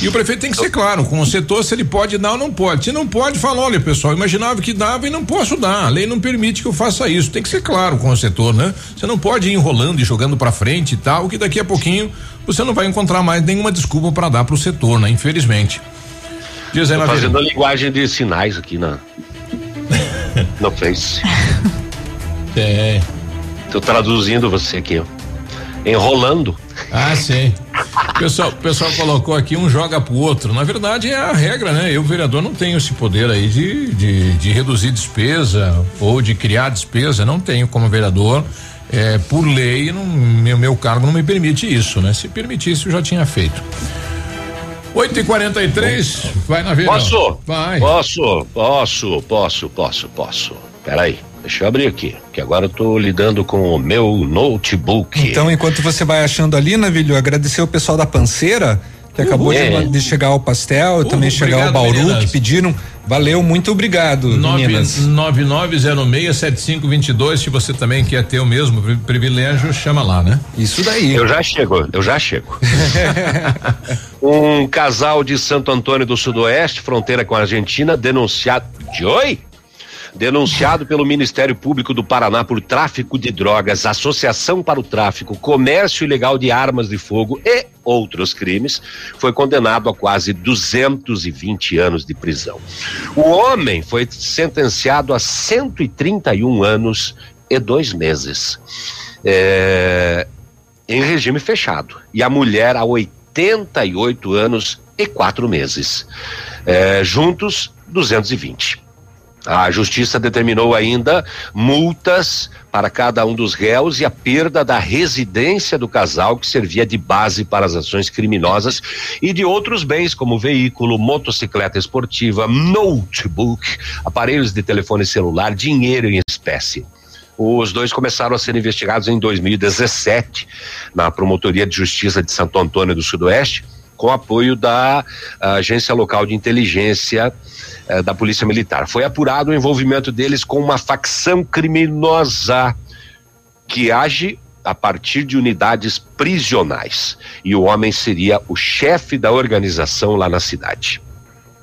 E o prefeito tem que ser claro com o setor se ele pode dar ou não pode. Se não pode, fala, olha, pessoal, imaginava que dava e não posso dar. A lei não permite que eu faça isso. Tem que ser claro com o setor, né? Você não pode ir enrolando e jogando pra frente e tal, que daqui a pouquinho você não vai encontrar mais nenhuma desculpa para dar pro setor, né? Infelizmente. Diz aí, Tô fazendo a linguagem de sinais aqui na. no Face. É. Tô traduzindo você aqui, ó. enrolando. Ah, sim. O pessoal, pessoal colocou aqui um joga pro outro. Na verdade é a regra, né? Eu, vereador, não tenho esse poder aí de, de, de reduzir despesa ou de criar despesa. Não tenho como vereador. É, por lei, não, meu, meu cargo não me permite isso, né? Se permitisse, eu já tinha feito. 8 e 43 vai na vida. Posso? Vai. Posso, posso, posso, posso, posso. Peraí, deixa eu abrir aqui, que agora eu tô lidando com o meu notebook. Então, enquanto você vai achando ali, Navilho, agradecer o pessoal da Panceira, que acabou de, É. de chegar o pastel, também chegar o obrigado, Bauru, meninas. que pediram. Valeu, muito obrigado, meninas. 99067522, se você também quer ter o mesmo pri- privilégio, chama lá, né? Isso daí. Eu já chego, eu já chego. um casal de Santo Antônio do Sudoeste, fronteira com a Argentina, denunciado. De oi? Denunciado pelo Ministério Público do Paraná por tráfico de drogas, associação para o tráfico, comércio ilegal de armas de fogo e outros crimes, foi condenado a quase 220 anos de prisão. O homem foi sentenciado a 131 anos e dois meses. É, em regime fechado. E a mulher a 88 anos e quatro meses. É, juntos, 220. A justiça determinou ainda multas para cada um dos réus e a perda da residência do casal que servia de base para as ações criminosas e de outros bens como veículo, motocicleta esportiva, notebook, aparelhos de telefone celular, dinheiro em espécie. Os dois começaram a ser investigados em 2017 na Promotoria de Justiça de Santo Antônio do Sudoeste, com apoio da ah, Agência Local de Inteligência eh, da Polícia Militar. Foi apurado o envolvimento deles com uma facção criminosa que age a partir de unidades prisionais. E o homem seria o chefe da organização lá na cidade.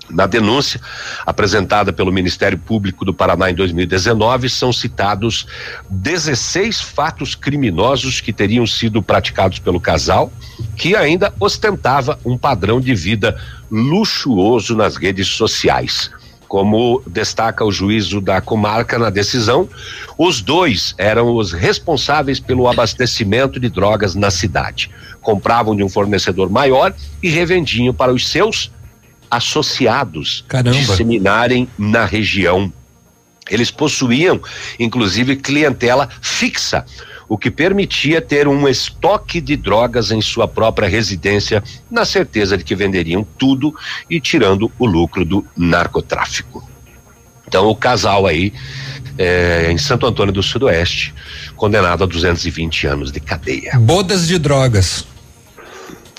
Na denúncia apresentada pelo Ministério Público do Paraná em 2019, são citados 16 fatos criminosos que teriam sido praticados pelo casal, que ainda ostentava um padrão de vida luxuoso nas redes sociais. Como destaca o juízo da comarca na decisão, os dois eram os responsáveis pelo abastecimento de drogas na cidade. Compravam de um fornecedor maior e revendiam para os seus associados Caramba. disseminarem na região. Eles possuíam, inclusive, clientela fixa, o que permitia ter um estoque de drogas em sua própria residência, na certeza de que venderiam tudo e tirando o lucro do narcotráfico. Então, o casal aí, eh, em Santo Antônio do Sudoeste, condenado a 220 anos de cadeia. Bodas de drogas.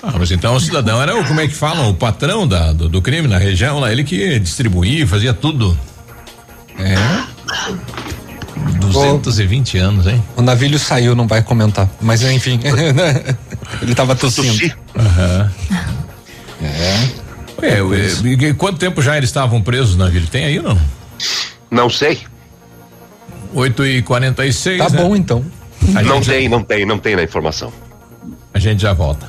Ah, mas então o cidadão era o, como é que falam, o patrão da, do, do crime na região lá, ele que distribuía, fazia tudo. É. 220 anos, hein? O navilho saiu, não vai comentar. Mas enfim. Ele tava tossindo. Aham. É. Ué, ué, e quanto tempo já eles estavam presos na vila? Tem aí ou não? Não sei. 8 e 46 Tá né? bom então. A não gente já- tem, não tem, não tem na informação. A gente já volta.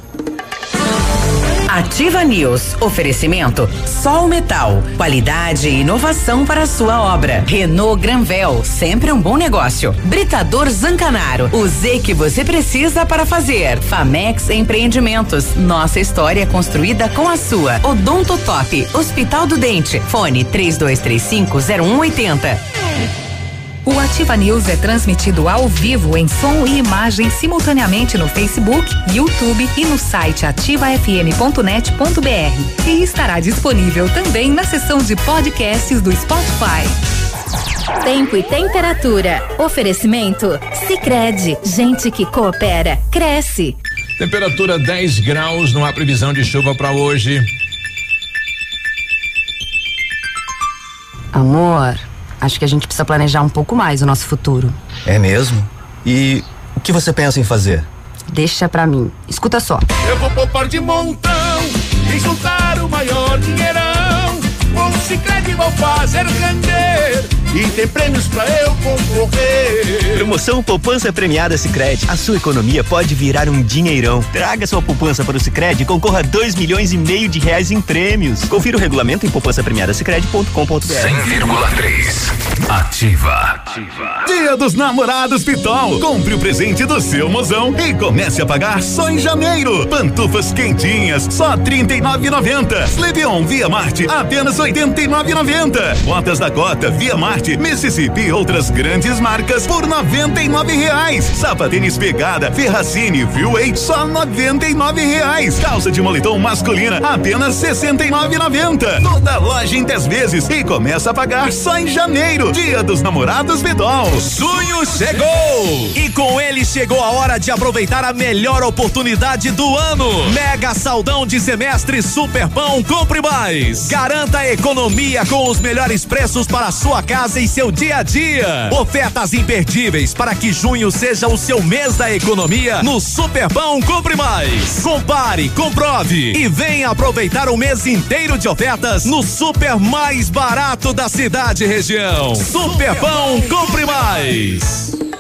Ativa News. Oferecimento Sol Metal. Qualidade e inovação para a sua obra. Renault Granvel. Sempre um bom negócio. Britador Zancanaro. O Z que você precisa para fazer. Famex Empreendimentos. Nossa história construída com a sua. Odonto Top. Hospital do Dente. Fone 32350180. O Ativa News é transmitido ao vivo em som e imagem simultaneamente no Facebook, YouTube e no site ativafm.net.br. E estará disponível também na seção de podcasts do Spotify. Tempo e temperatura. Oferecimento? Sicredi Gente que coopera, cresce. Temperatura 10 graus, não há previsão de chuva para hoje. Amor, acho que a gente precisa planejar um pouco mais o nosso futuro. É mesmo? E o que você pensa em fazer? Deixa pra mim. Escuta só. Eu vou poupar de montão e juntar o maior dinheirão. Com o Cicred vou fazer render. E tem prêmios pra eu concorrer. Promoção Poupança Premiada Sicredi. A sua economia pode virar um dinheirão. Traga sua poupança para o Sicredi e concorra a dois milhões e meio de reais em prêmios. Confira o regulamento em poupançapremiadasicredi.com.br. 100,3 Ativa. Dia dos Namorados Pitol. Compre o presente do seu mozão e comece a pagar só em janeiro. Pantufas quentinhas, só R$ 39,90. Levion Via Marte, apenas R$ 89,90. Botas da Cota Via Marte, Mississippi e outras grandes marcas por 99 reais. Sapatênis Pegada, Ferracini, Viewway, só 99 reais. Calça de moletom masculina, apenas R$ 69,90. Toda loja em 10 vezes e começa a pagar só em janeiro. Dia dos Namorados Pitol. Junho chegou! E com ele chegou a hora de aproveitar a melhor oportunidade do ano. Mega saldão de semestre Superpão Compre Mais. Garanta economia com os melhores preços para a sua casa e seu dia a dia. Ofertas imperdíveis para que junho seja o seu mês da economia no Superpão Compre Mais. Compare, comprove e venha aproveitar o mês inteiro de ofertas no super mais barato da cidade e região. Superpão Compre Mais.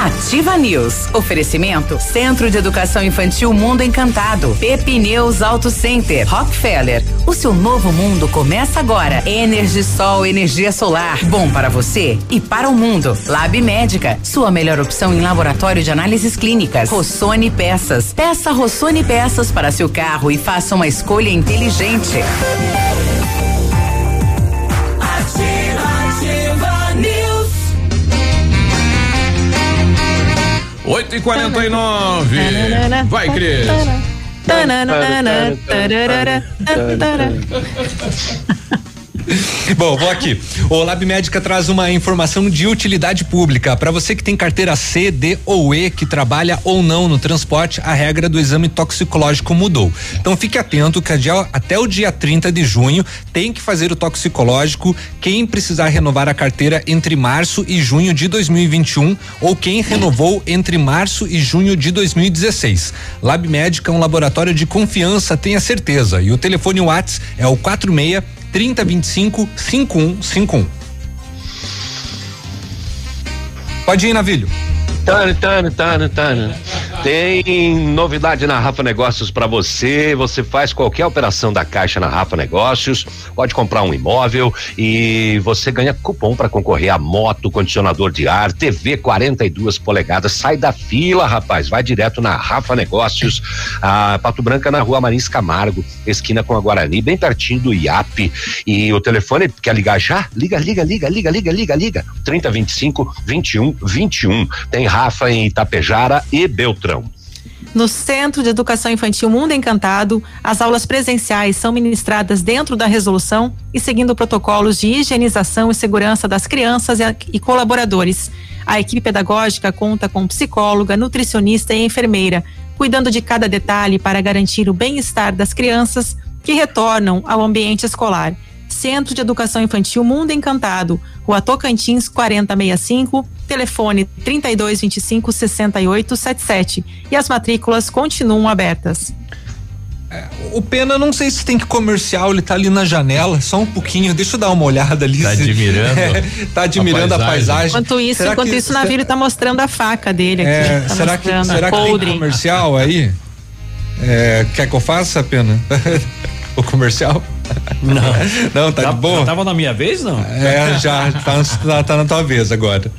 Ativa News. Oferecimento Centro de Educação Infantil Mundo Encantado. Pepineus Auto Center. Rockefeller. O seu novo mundo começa agora. Energisol, energia solar. Bom para você e para o mundo. Lab Médica. Sua melhor opção em laboratório de análises clínicas. Rossoni Peças. Peça Rossoni Peças para seu carro e faça uma escolha inteligente. 8 e 49 Vai, Cris. Bom, vou aqui. O Lab Médica traz uma informação de utilidade pública. Para você que tem carteira C, D ou E, que trabalha ou não no transporte, a regra do exame toxicológico mudou. Então fique atento que até o dia 30 de junho tem que fazer o toxicológico quem precisar renovar a carteira entre março e junho de 2021 ou quem renovou entre março e junho de 2016. Lab Médica é um laboratório de confiança, tenha certeza. E o telefone WhatsApp é o 46 3025 5151. Pode ir, Navilho. Tana, tana, tana, tana. Tem novidade na Rafa Negócios para você. Você faz qualquer operação da Caixa na Rafa Negócios, pode comprar um imóvel e você ganha cupom para concorrer a moto, condicionador de ar, TV 42 polegadas. Sai da fila, rapaz. Vai direto na Rafa Negócios, a Pato Branca na Rua Marins Camargo, esquina com a Guarani, bem pertinho do IAP. E o telefone quer ligar já? Liga, liga, liga, liga, liga, liga, liga. 3025 21 21. Tem Rafa em Itapejara e Beltrão. No Centro de Educação Infantil Mundo Encantado, as aulas presenciais são ministradas dentro da resolução e seguindo protocolos de higienização e segurança das crianças e colaboradores. A equipe pedagógica conta com psicóloga, nutricionista e enfermeira, cuidando de cada detalhe para garantir o bem-estar das crianças que retornam ao ambiente escolar. Centro de Educação Infantil Mundo Encantado, Rua Tocantins 4065, telefone 3225 6877 e as matrículas continuam abertas. O Pena, não sei se tem que comercial, ele tá ali na janela, só um pouquinho, deixa eu dar uma olhada ali. Tá se- admirando É, tá admirando a paisagem. Enquanto isso, Será enquanto que- isso, o navio tá mostrando a faca dele aqui. É, tá será que, será que tem comercial aí? É, quer que eu faça, Pena? o comercial? Não. Não, tá Já- de boa? já tava na minha vez, não? É, já, tá, tá- tá na tua vez agora.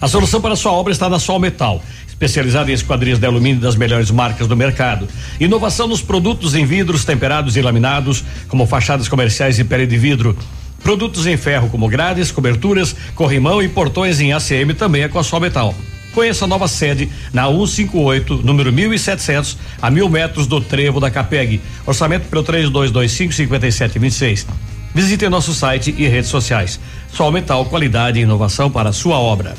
A solução para sua obra está na Sol Metal, especializada em esquadrias de alumínio das melhores marcas do mercado. Inovação nos produtos em vidros temperados e laminados, como fachadas comerciais e pele de vidro. Produtos em ferro, como grades, coberturas, corrimão e portões em ACM também é com a Sol Metal. Conheça a nova sede na 158, número 1700, a mil metros do trevo da Capeg. Orçamento pelo 3225 5726. Visite nosso site e redes sociais. Sol Metal, qualidade e inovação para a sua obra.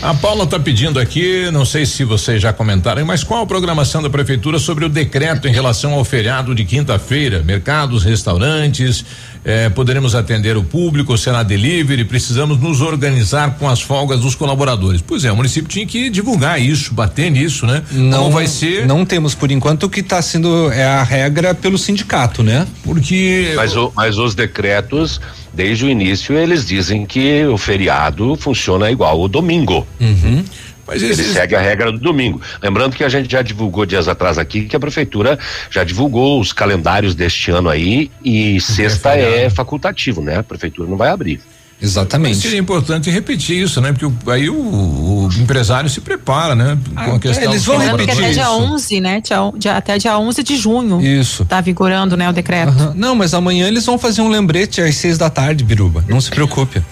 A Paula está pedindo aqui, não sei se vocês já comentaram, mas qual a programação da prefeitura sobre o decreto em relação ao feriado de quinta-feira? Mercados, restaurantes, eh, poderemos atender o público, será delivery, precisamos nos organizar com as folgas dos colaboradores. Pois é, o município tinha que divulgar isso, bater nisso, né? Não Como vai ser? Não temos por enquanto o que está sendo é a regra pelo sindicato, né? Porque Mas, o- mas os decretos, desde o início, eles dizem que o feriado funciona igual o domingo. Uhum. Mas Ele esses- segue a regra do domingo. Lembrando que a gente já divulgou dias atrás aqui que a prefeitura já divulgou os calendários deste ano aí e sexta é, facultativo, né? A prefeitura não vai abrir. Exatamente. Seria importante repetir isso, né? Porque o- aí o, o empresário se prepara, né? Com a questão eles vão Lembrando que colaboradores. até dia 11, né? dia- dia- até dia 11 de junho. Isso. Tá vigorando, né, o decreto. Não, mas amanhã eles vão fazer um lembrete às seis da tarde, Biruba. Não se preocupe.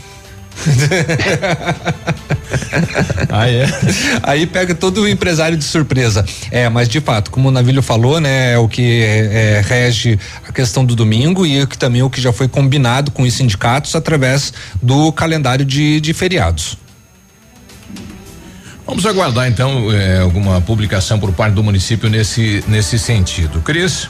ah, é? Aí pega todo o empresário de surpresa. É, mas de fato, como o Navilho falou, né, é o que é, rege a questão do domingo e o que também o que já foi combinado com os sindicatos através do calendário de, de feriados. Vamos aguardar então eh, alguma publicação por parte do município nesse nesse sentido. Cris?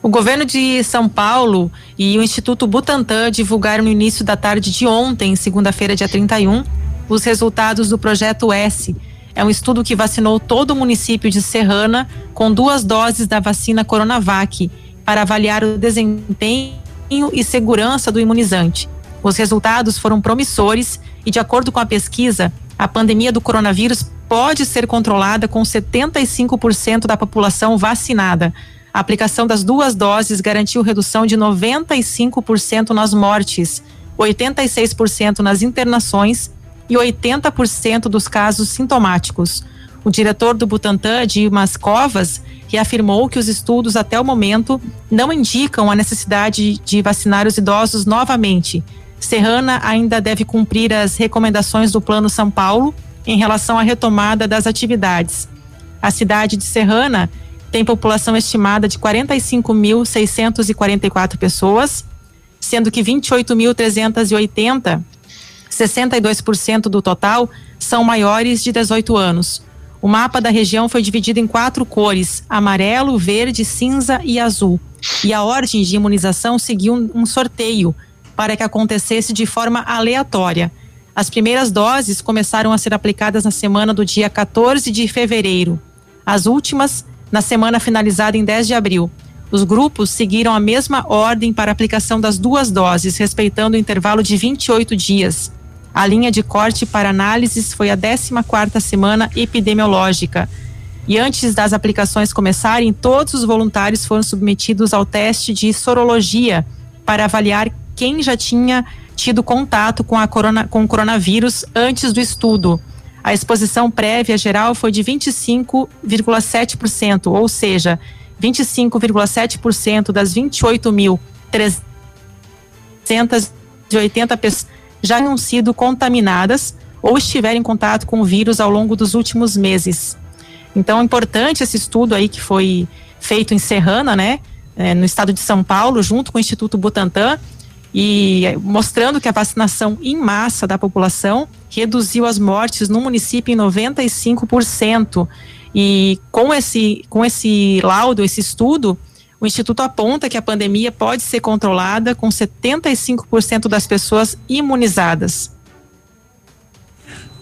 O governo de São Paulo e o Instituto Butantan divulgaram no início da tarde de ontem, segunda-feira, dia 31, os resultados do projeto S. É um estudo que vacinou todo o município de Serrana com duas doses da vacina Coronavac para avaliar o desempenho e segurança do imunizante. Os resultados foram promissores e, de acordo com a pesquisa, a pandemia do coronavírus pode ser controlada com 75% da população vacinada. A aplicação das duas doses garantiu redução de 95% nas mortes, 86% nas internações e 80% dos casos sintomáticos. O diretor do Butantan, Dimas Covas, reafirmou que os estudos até o momento não indicam a necessidade de vacinar os idosos novamente. Serrana ainda deve cumprir as recomendações do Plano São Paulo em relação à retomada das atividades. A cidade de Serrana tem população estimada de 45.644 pessoas, sendo que 28.380, 62% do total, são maiores de 18 anos. O mapa da região foi dividido em quatro cores: amarelo, verde, cinza e azul. E a ordem de imunização seguiu um, sorteio para que acontecesse de forma aleatória. As primeiras doses começaram a ser aplicadas na semana do dia 14 de fevereiro. As últimas, na semana finalizada em 10 de abril. Os grupos seguiram a mesma ordem para aplicação das duas doses, respeitando o intervalo de 28 dias. A linha de corte para análises foi a 14ª semana epidemiológica. E antes das aplicações começarem, todos os voluntários foram submetidos ao teste de sorologia para avaliar quem já tinha tido contato com, a corona, com o coronavírus antes do estudo. A exposição prévia geral foi de 25,7%, ou seja, 25,7% das 28.380 pessoas já tinham sido contaminadas ou estiveram em contato com o vírus ao longo dos últimos meses. Então, é importante esse estudo aí que foi feito em Serrana, né, é, no estado de São Paulo, junto com o Instituto Butantan, e é, mostrando que a vacinação em massa da população reduziu as mortes no município em 95%. E com esse, com esse laudo, esse estudo, o Instituto aponta que a pandemia pode ser controlada com 75% das pessoas imunizadas.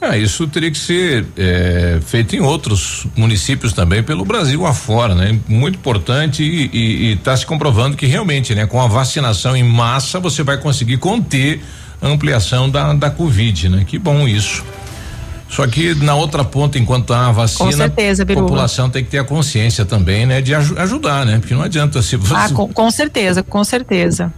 É, isso teria que ser é, feito em outros municípios também, pelo Brasil afora, né? Muito importante e está se comprovando que realmente, né? Com a vacinação em massa, você vai conseguir conter a ampliação da, da Covid, né? Que bom isso. Só que na outra ponta, enquanto há a vacina, Com certeza, a população tem que ter a consciência também, né? De aju- ajudar, né? Porque não adianta se você. Ah, com, com certeza, com certeza.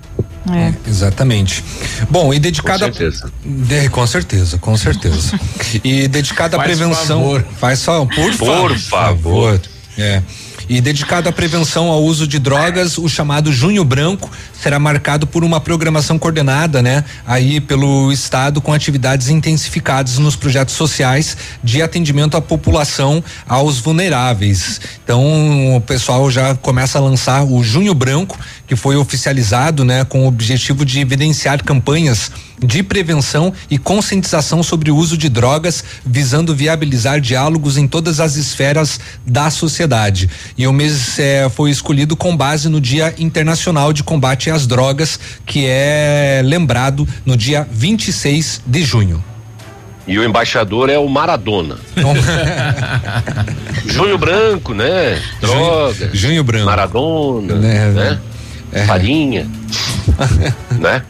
É. Exatamente. Bom, e dedicada. Com certeza. De- com certeza, com certeza. e dedicada à Faz prevenção. favor. Faz só, por, Por favor. É. E dedicado à prevenção ao uso de drogas, o chamado Junho Branco será marcado por uma programação coordenada, né? Aí pelo estado com atividades intensificadas nos projetos sociais de atendimento à população aos vulneráveis. Então, o pessoal já começa a lançar o Junho Branco, que foi oficializado, né, com o objetivo de evidenciar campanhas de prevenção e conscientização sobre o uso de drogas, visando viabilizar diálogos em todas as esferas da sociedade. E o mês eh, foi escolhido com base no Dia Internacional de Combate às Drogas, que é lembrado no dia 26 de junho. E o embaixador é o Maradona. Junho Branco, né? Droga. Junho Branco. Maradona, Né, né? é. Farinha. né?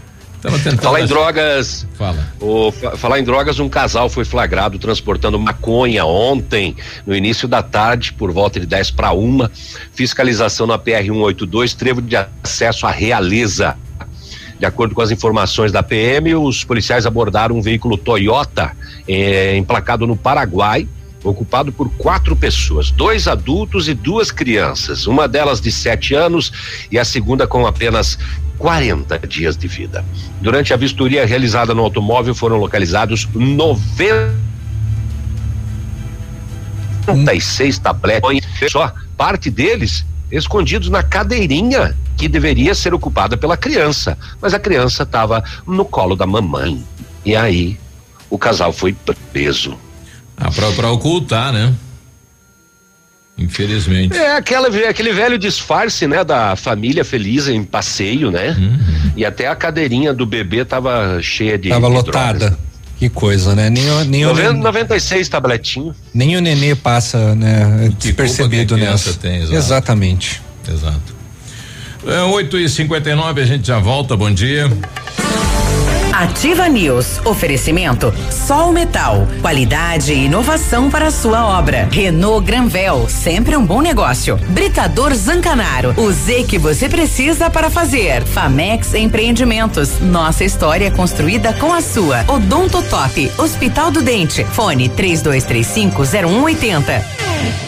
Falar em drogas. Fala. O, fa- falar em drogas, um casal foi flagrado transportando maconha ontem, no início da tarde, por volta de 10 para uma. Fiscalização na PR 182, trevo de acesso à Realeza. De acordo com as informações da PM, os policiais abordaram um veículo Toyota eh, emplacado no Paraguai, ocupado por quatro pessoas, dois adultos e duas crianças, uma delas de sete anos e a segunda com apenas 40 dias de vida. Durante a vistoria realizada no automóvel foram localizados 96 tabletes, só parte deles escondidos na cadeirinha que deveria ser ocupada pela criança, mas a criança estava no colo da mamãe. E aí o casal foi preso. Ah, pra, pra ocultar, né? Infelizmente. É aquela, aquele velho disfarce, né, da família feliz em passeio, né? E até a cadeirinha do bebê tava cheia de Tava de lotada. drogas. Que coisa, né? Nem, o- nem, o, Noven- nen- 96 tabletinho. nem o nenê passa, né? Despercebido nessa. tem, exato. Exatamente. Exato. É, 8 e 59 a gente já volta. Bom dia. Ativa News. Oferecimento Sol Metal. Qualidade e inovação para a sua obra. Renault Granvel. Sempre um bom negócio. Britador Zancanaro. O Z que você precisa para fazer. Famex Empreendimentos. Nossa história é construída com a sua. Odonto Top. Hospital do Dente. Fone 3235 0180.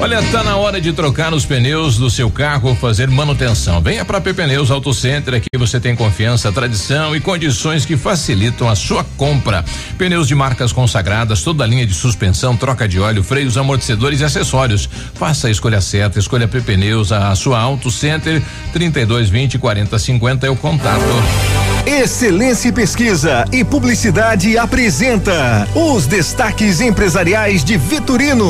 Olha, tá na hora de trocar os pneus do seu carro ou fazer manutenção. Venha para PP Pneus Auto Center, aqui você tem confiança, tradição e condições que facilitam a sua compra. Pneus de marcas consagradas, toda a linha de suspensão, troca de óleo, freios, amortecedores e acessórios. Faça a escolha certa, escolha PP Pneus, a sua Auto Center, 3220 4050 é o contato. Excelência em Pesquisa e Publicidade apresenta os destaques empresariais de Vitorino.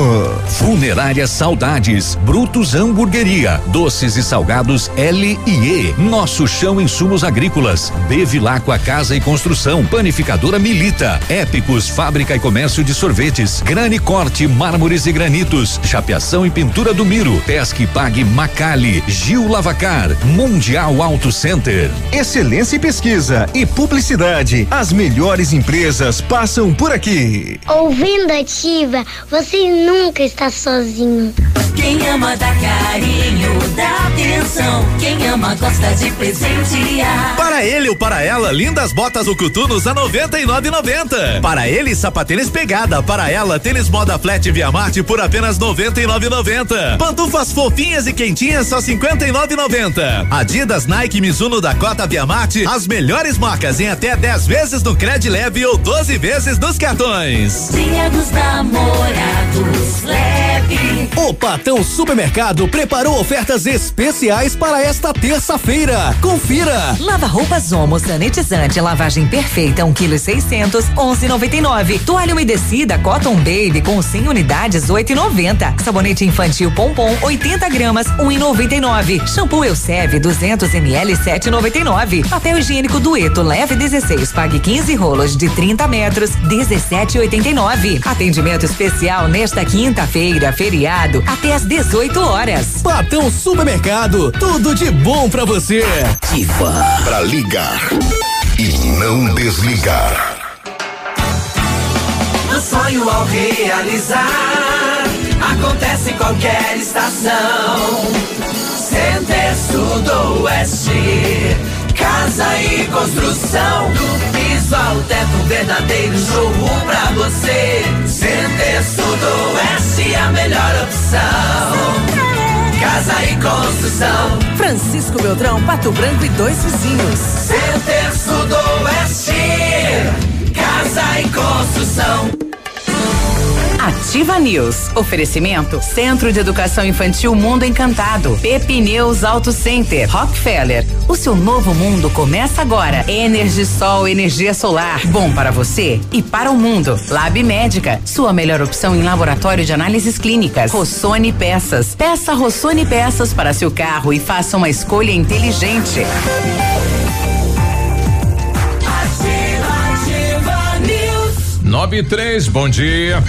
Funerária Saudades, Brutos Hamburgueria, doces e salgados L e E. Nosso chão insumos agrícolas, Bevilacqua Casa e Construção, Panificadora Milita, Épicos Fábrica e Comércio de Sorvetes, Grane Corte, Mármores e Granitos, Chapeação e Pintura do Miro, Pesque Pague Macali, Gil Lavacar, Mundial Auto Center. Excelência Pesquisa e Publicidade. As melhores empresas passam por aqui. Ouvindo ativa, você nunca está sozinho. Quem ama dá carinho, dá atenção. Quem ama gosta de presentear. Para ele ou para ela, lindas botas Ucutunos a 99,90. Para ele, sapatênis pegada. Para ela, tênis moda flat Via Marte por apenas 99,90. Pantufas fofinhas e quentinhas só 59,90. Adidas, Nike, Mizuno, Dakota, Via Marte, as melhores marcas em até 10 vezes no Cred Leve ou 12 vezes nos cartões. Dia dos namorados, leve. O Patão Supermercado preparou ofertas especiais para esta terça-feira. Confira! Lava roupas Omo sanitizante, lavagem perfeita, 1 kg 600, 11,99. Toalha umedecida Cotton Baby com 100 unidades, 8,90. Sabonete infantil Pompom, 80 gramas, 1,99. Shampoo Elseve, 200 ml, 7,99. Papel higiênico Dueto leve 16, pague 15 rolos de 30 metros, 17,89. Atendimento especial nesta quinta-feira, feriado, até às 18 horas. Patão Supermercado, tudo de bom pra você. Ativa. Pra ligar e não desligar. Do sonho ao realizar, acontece em qualquer estação. Center Sudoeste, casa e construção. Do piso ao teto, um verdadeiro showroom pra você. Center Sudoeste, a melhor opção. Casa e Construção. Francisco Beltrão, Pato Branco e dois vizinhos. Centro do Oeste. Casa e Construção. Ativa News. Oferecimento Centro de Educação Infantil Mundo Encantado. Pepineus Auto Center. Rockefeller. O seu novo mundo começa agora. Energisol, energia solar. Bom para você e para o mundo. Lab Médica. Sua melhor opção em laboratório de análises clínicas. Rossoni Peças. Peça Rossoni Peças para seu carro e faça uma escolha inteligente. Nove e três, bom dia.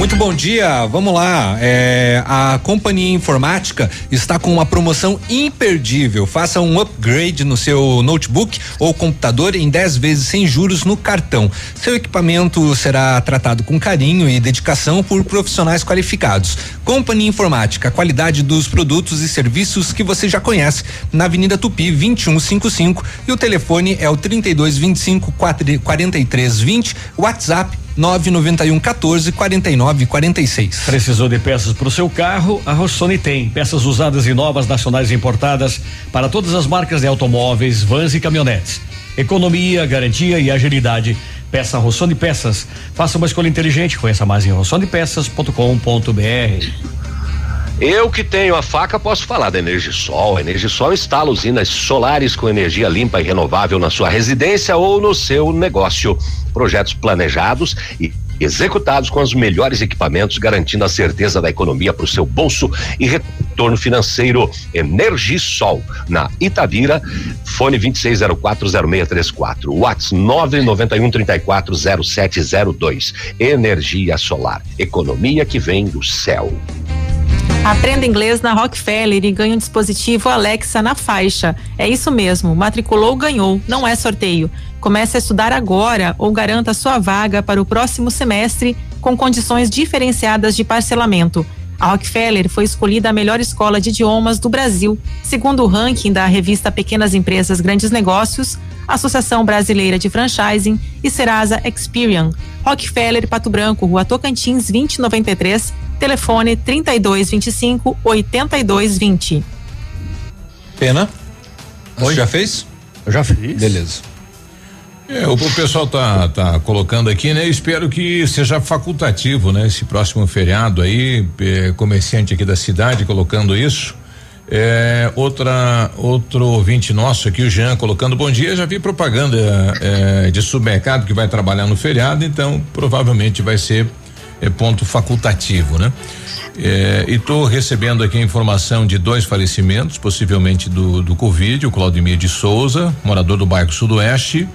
Muito bom dia, vamos lá. É, a companhia informática está com uma promoção imperdível. Faça um upgrade no seu notebook ou computador em 10 vezes sem juros no cartão. Seu equipamento será tratado com carinho e dedicação por profissionais qualificados. Companhia Informática, qualidade dos produtos e serviços que você já conhece. Na Avenida Tupi, 2155 e o telefone é o 3225 4320, WhatsApp 991 14 49 46. Precisou de peças para o seu carro? A Rossoni tem. Peças usadas e novas, nacionais e importadas para todas as marcas de automóveis, vans e caminhonetes. Economia, garantia e agilidade. Peça Rossoni Peças. Faça uma escolha inteligente. Conheça mais em rossonipeças.com.br. Eu que tenho a faca posso falar da Energisol. A Energisol instala usinas solares com energia limpa e renovável na sua residência ou no seu negócio. Projetos planejados e executados com os melhores equipamentos, garantindo a certeza da economia para o seu bolso e retorno financeiro. Energisol, na Itavira, fone 26040634, Whats 991340702. Energia solar, economia que vem do céu. Aprenda inglês na Rockefeller e ganhe um dispositivo Alexa na faixa. É isso mesmo, matriculou, ganhou, não é sorteio. Comece a estudar agora ou garanta sua vaga para o próximo semestre com condições diferenciadas de parcelamento. A Rockefeller foi escolhida a melhor escola de idiomas do Brasil, segundo o ranking da revista Pequenas Empresas Grandes Negócios, Associação Brasileira de Franchising e Serasa Experian. Rockefeller Pato Branco, Rua Tocantins 2093, telefone 3225 8220. Pena. Você já fez? Eu já fiz. Beleza. É, o, o pessoal tá, tá colocando aqui, né? Espero que seja facultativo, né? Esse próximo feriado aí, é, comerciante aqui da cidade colocando isso. É, outra, outro ouvinte nosso aqui, o Jean, colocando bom dia. Já vi propaganda é, de supermercado que vai trabalhar no feriado, então provavelmente vai ser é, ponto facultativo, né? É, e estou recebendo aqui a informação de dois falecimentos, possivelmente do, do Covid, o Claudemir de Souza, morador do bairro Sudoeste,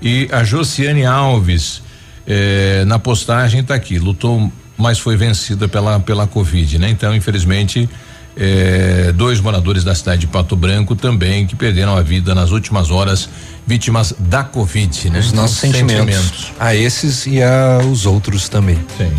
e a Josiane Alves, eh, na postagem está aqui, lutou, mas foi vencida pela, pela Covid, né? Então, infelizmente, eh, dois moradores da cidade de Pato Branco também que perderam a vida nas últimas horas, vítimas da Covid, né? Os nossos sentimentos. sentimentos. A esses e a os outros também. Sim.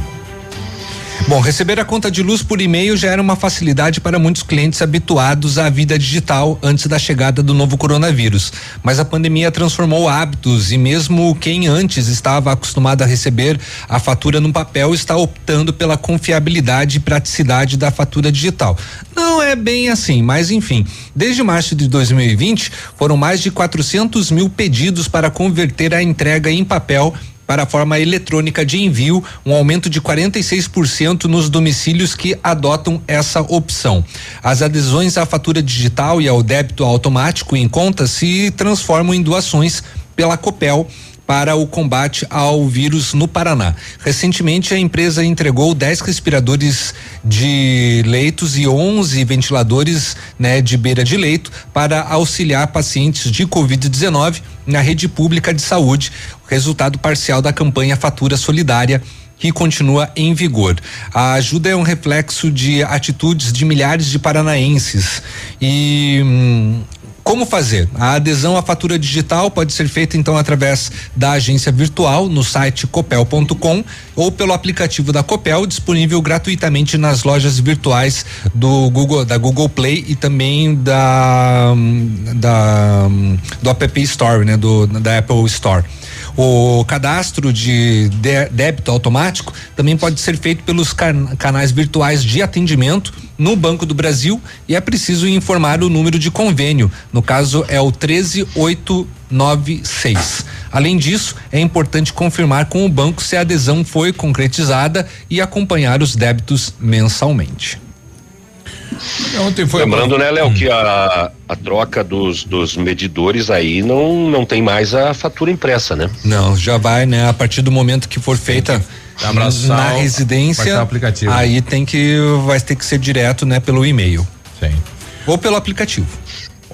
Bom, receber a conta de luz por e-mail já era uma facilidade para muitos clientes habituados à vida digital antes da chegada do novo coronavírus. Mas a pandemia transformou hábitos e mesmo quem antes estava acostumado a receber a fatura no papel está optando pela confiabilidade e praticidade da fatura digital. Não é bem assim, mas enfim. Desde março de 2020, foram mais de 400 mil pedidos para converter a entrega em papel para a forma eletrônica de envio, um aumento de 46% nos domicílios que adotam essa opção. As adesões à fatura digital e ao débito automático em conta se transformam em doações pela Copel para o combate ao vírus no Paraná. Recentemente, a empresa entregou 10 respiradores de leitos e 11 ventiladores né, de beira de leito para auxiliar pacientes de Covid-19 na rede pública de saúde, resultado parcial da campanha Fatura Solidária que continua em vigor. A ajuda é um reflexo de atitudes de milhares de paranaenses e hum, como fazer? A adesão à fatura digital pode ser feita então através da agência virtual no site copel.com ou pelo aplicativo da Copel disponível gratuitamente nas lojas virtuais do Google da Google Play e também da da do App Store, né, do da Apple Store. O cadastro de, débito automático também pode ser feito pelos can canais virtuais de atendimento no Banco do Brasil e é preciso informar o número de convênio. No caso é o 13896. Além disso, é importante confirmar com o banco se a adesão foi concretizada e acompanhar os débitos mensalmente. Ontem foi Lembrando, né, Léo, hum. que a, a troca dos, dos medidores aí não, não tem mais a fatura impressa, né? Não, já vai, né? A partir do momento que for feita Abraçar na residência, aplicativo. aí tem que vai ter que ser direto, né, pelo e-mail. Sim. Ou pelo aplicativo.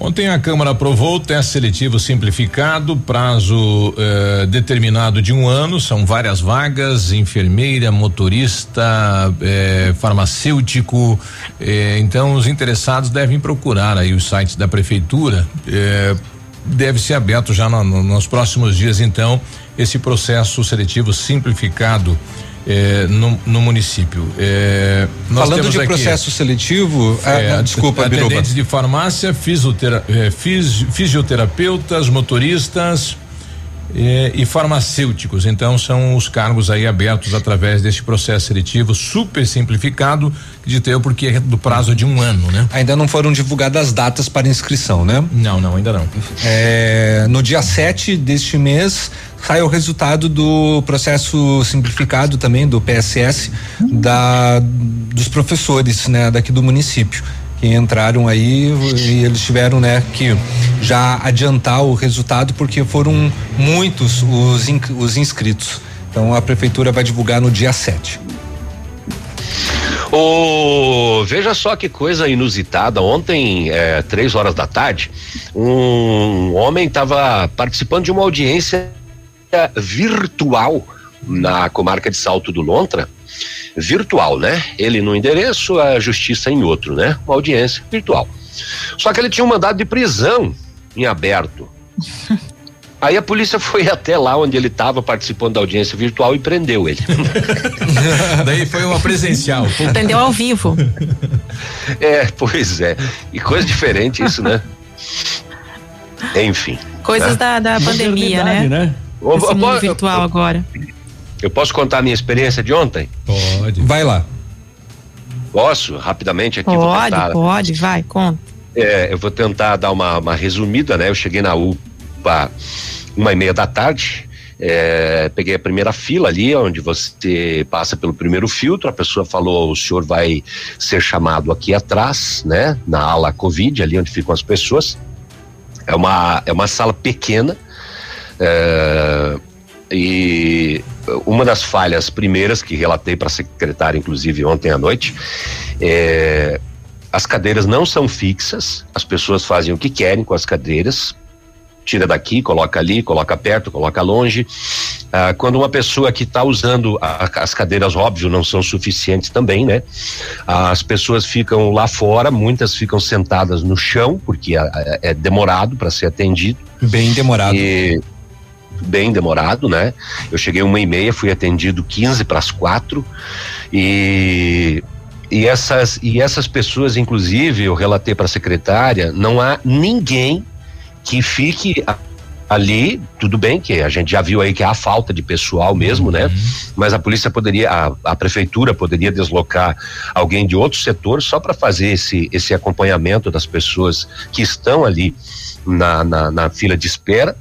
Ontem a Câmara aprovou o teste seletivo simplificado, prazo eh, determinado de um ano, são várias vagas, enfermeira, motorista, eh, farmacêutico. Eh, então os interessados devem procurar aí os sites da prefeitura. deve ser aberto já no, no, nos próximos dias, então, esse processo seletivo simplificado é, no, no, município. É, Falando de aqui, processo seletivo, é, ah, desculpa, atendentes de farmácia, fisiotera, é, fisioterapeutas, motoristas, e, e, farmacêuticos. Então são os cargos aí abertos através deste processo seletivo super simplificado, acredito eu, porque é do prazo de um ano, né? Ainda não foram divulgadas as datas para inscrição, né? Não, não, ainda não. É, no dia 7 deste mês sai o resultado do processo simplificado também do PSS da dos professores, né, daqui do município que entraram aí e eles tiveram, né, que já adiantar o resultado porque foram muitos os, os inscritos. Então a prefeitura vai divulgar no dia 7. Oh, veja só que coisa inusitada. Ontem, é, três horas da tarde, um homem estava participando de uma audiência virtual na comarca de Salto do Lontra virtual, né? Ele no endereço, a justiça em outro, né? Uma audiência virtual. Só que ele tinha um mandado de prisão em aberto. Aí a polícia foi até lá onde ele estava participando da audiência virtual e prendeu ele. Daí foi uma presencial. Prendeu ao vivo. É, pois é. E coisa diferente isso, né? Enfim. Coisas né? da, da pandemia, né? né? Esse mundo virtual agora. Eu posso contar a minha experiência de ontem? Pode. Vai lá. Posso, rapidamente aqui? Pode, pode, vai, conta. É, eu vou tentar dar uma, uma resumida, né? Eu cheguei na UPA uma e meia da tarde, é, peguei a primeira fila ali, onde você passa pelo primeiro filtro, a pessoa falou, o senhor vai ser chamado aqui atrás, né? Na ala Covid, ali onde ficam as pessoas. É uma, é uma sala pequena, é, e uma das falhas primeiras que relatei para a secretária, inclusive ontem à noite, é, as cadeiras não são fixas, as pessoas fazem o que querem com as cadeiras, tira daqui, coloca ali, coloca perto, coloca longe. Ah, quando uma pessoa que está usando a, as cadeiras, óbvio, não são suficientes também, né? As pessoas ficam lá fora, muitas ficam sentadas no chão, porque é, é demorado para ser atendido. Bem demorado. E, bem demorado, né? Eu cheguei uma e meia, fui atendido 15 para as quatro e e essas e essas pessoas, inclusive, eu relatei para a secretária, não há ninguém que fique ali, tudo bem que a gente já viu aí que há falta de pessoal mesmo, né? uhum. né? Mas a polícia poderia, a, a, prefeitura poderia deslocar alguém de outro setor só para fazer esse, esse acompanhamento das pessoas que estão ali na, na, na fila de espera,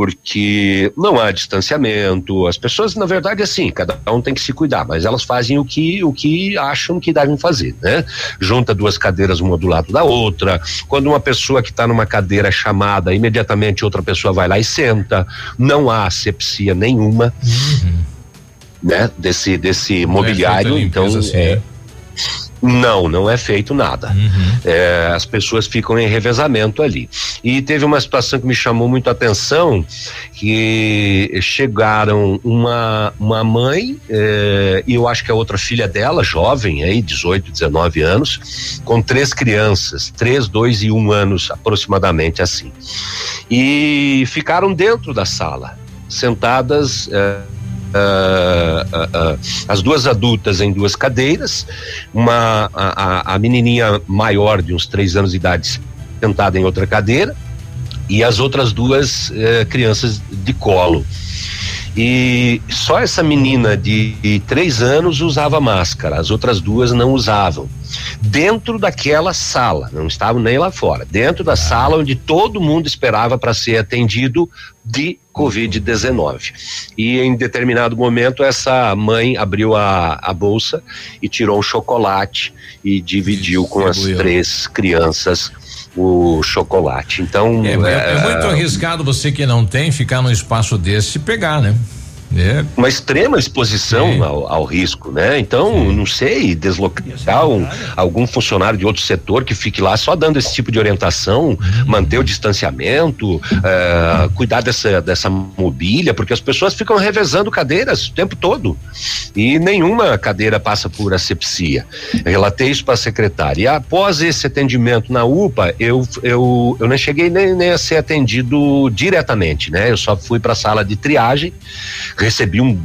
porque não há distanciamento. As pessoas, na verdade, assim, cada um tem que se cuidar, mas elas fazem o que o que acham que devem fazer, né? Junta duas cadeiras uma do lado da outra. Quando uma pessoa que está numa cadeira é chamada, imediatamente outra pessoa vai lá e senta. Não há asepsia nenhuma. Uhum. Né, desse desse é mobiliário, é então assim, é, né? Não, não é feito nada. Uhum. É, as pessoas ficam em revezamento ali. E teve uma situação que me chamou muito a atenção, que chegaram uma, uma mãe é, e eu acho que a outra filha dela, jovem, aí, 18, 19 anos, com três crianças, três, dois e um anos aproximadamente assim. E ficaram dentro da sala, sentadas. É, Uh, uh, as duas adultas em duas cadeiras, uma a, a, menininha maior de uns três anos de idade sentada em outra cadeira e as outras duas eh, crianças de colo. E só essa menina de, três anos usava máscara, as outras duas não usavam. Dentro daquela sala, não estavam nem lá fora, dentro da sala onde todo mundo esperava para ser atendido de Covid-19. E em determinado momento, essa mãe abriu a, a bolsa e tirou um chocolate e dividiu com as três crianças o chocolate. Então. É, é- é muito arriscado você que não tem ficar num espaço desse e pegar, né? É. uma extrema exposição ao, ao risco, né? Então, não sei, deslocar um, algum funcionário de outro setor que fique lá só dando esse tipo de orientação, manter o distanciamento, eh, cuidar dessa, dessa mobília, porque as pessoas ficam revezando cadeiras o tempo todo e nenhuma cadeira passa por asepsia. Eu relatei isso para a secretária. E após esse atendimento na UPA, eu, eu, eu não cheguei nem, nem a ser atendido diretamente, né? Eu só fui para a sala de triagem recebi um,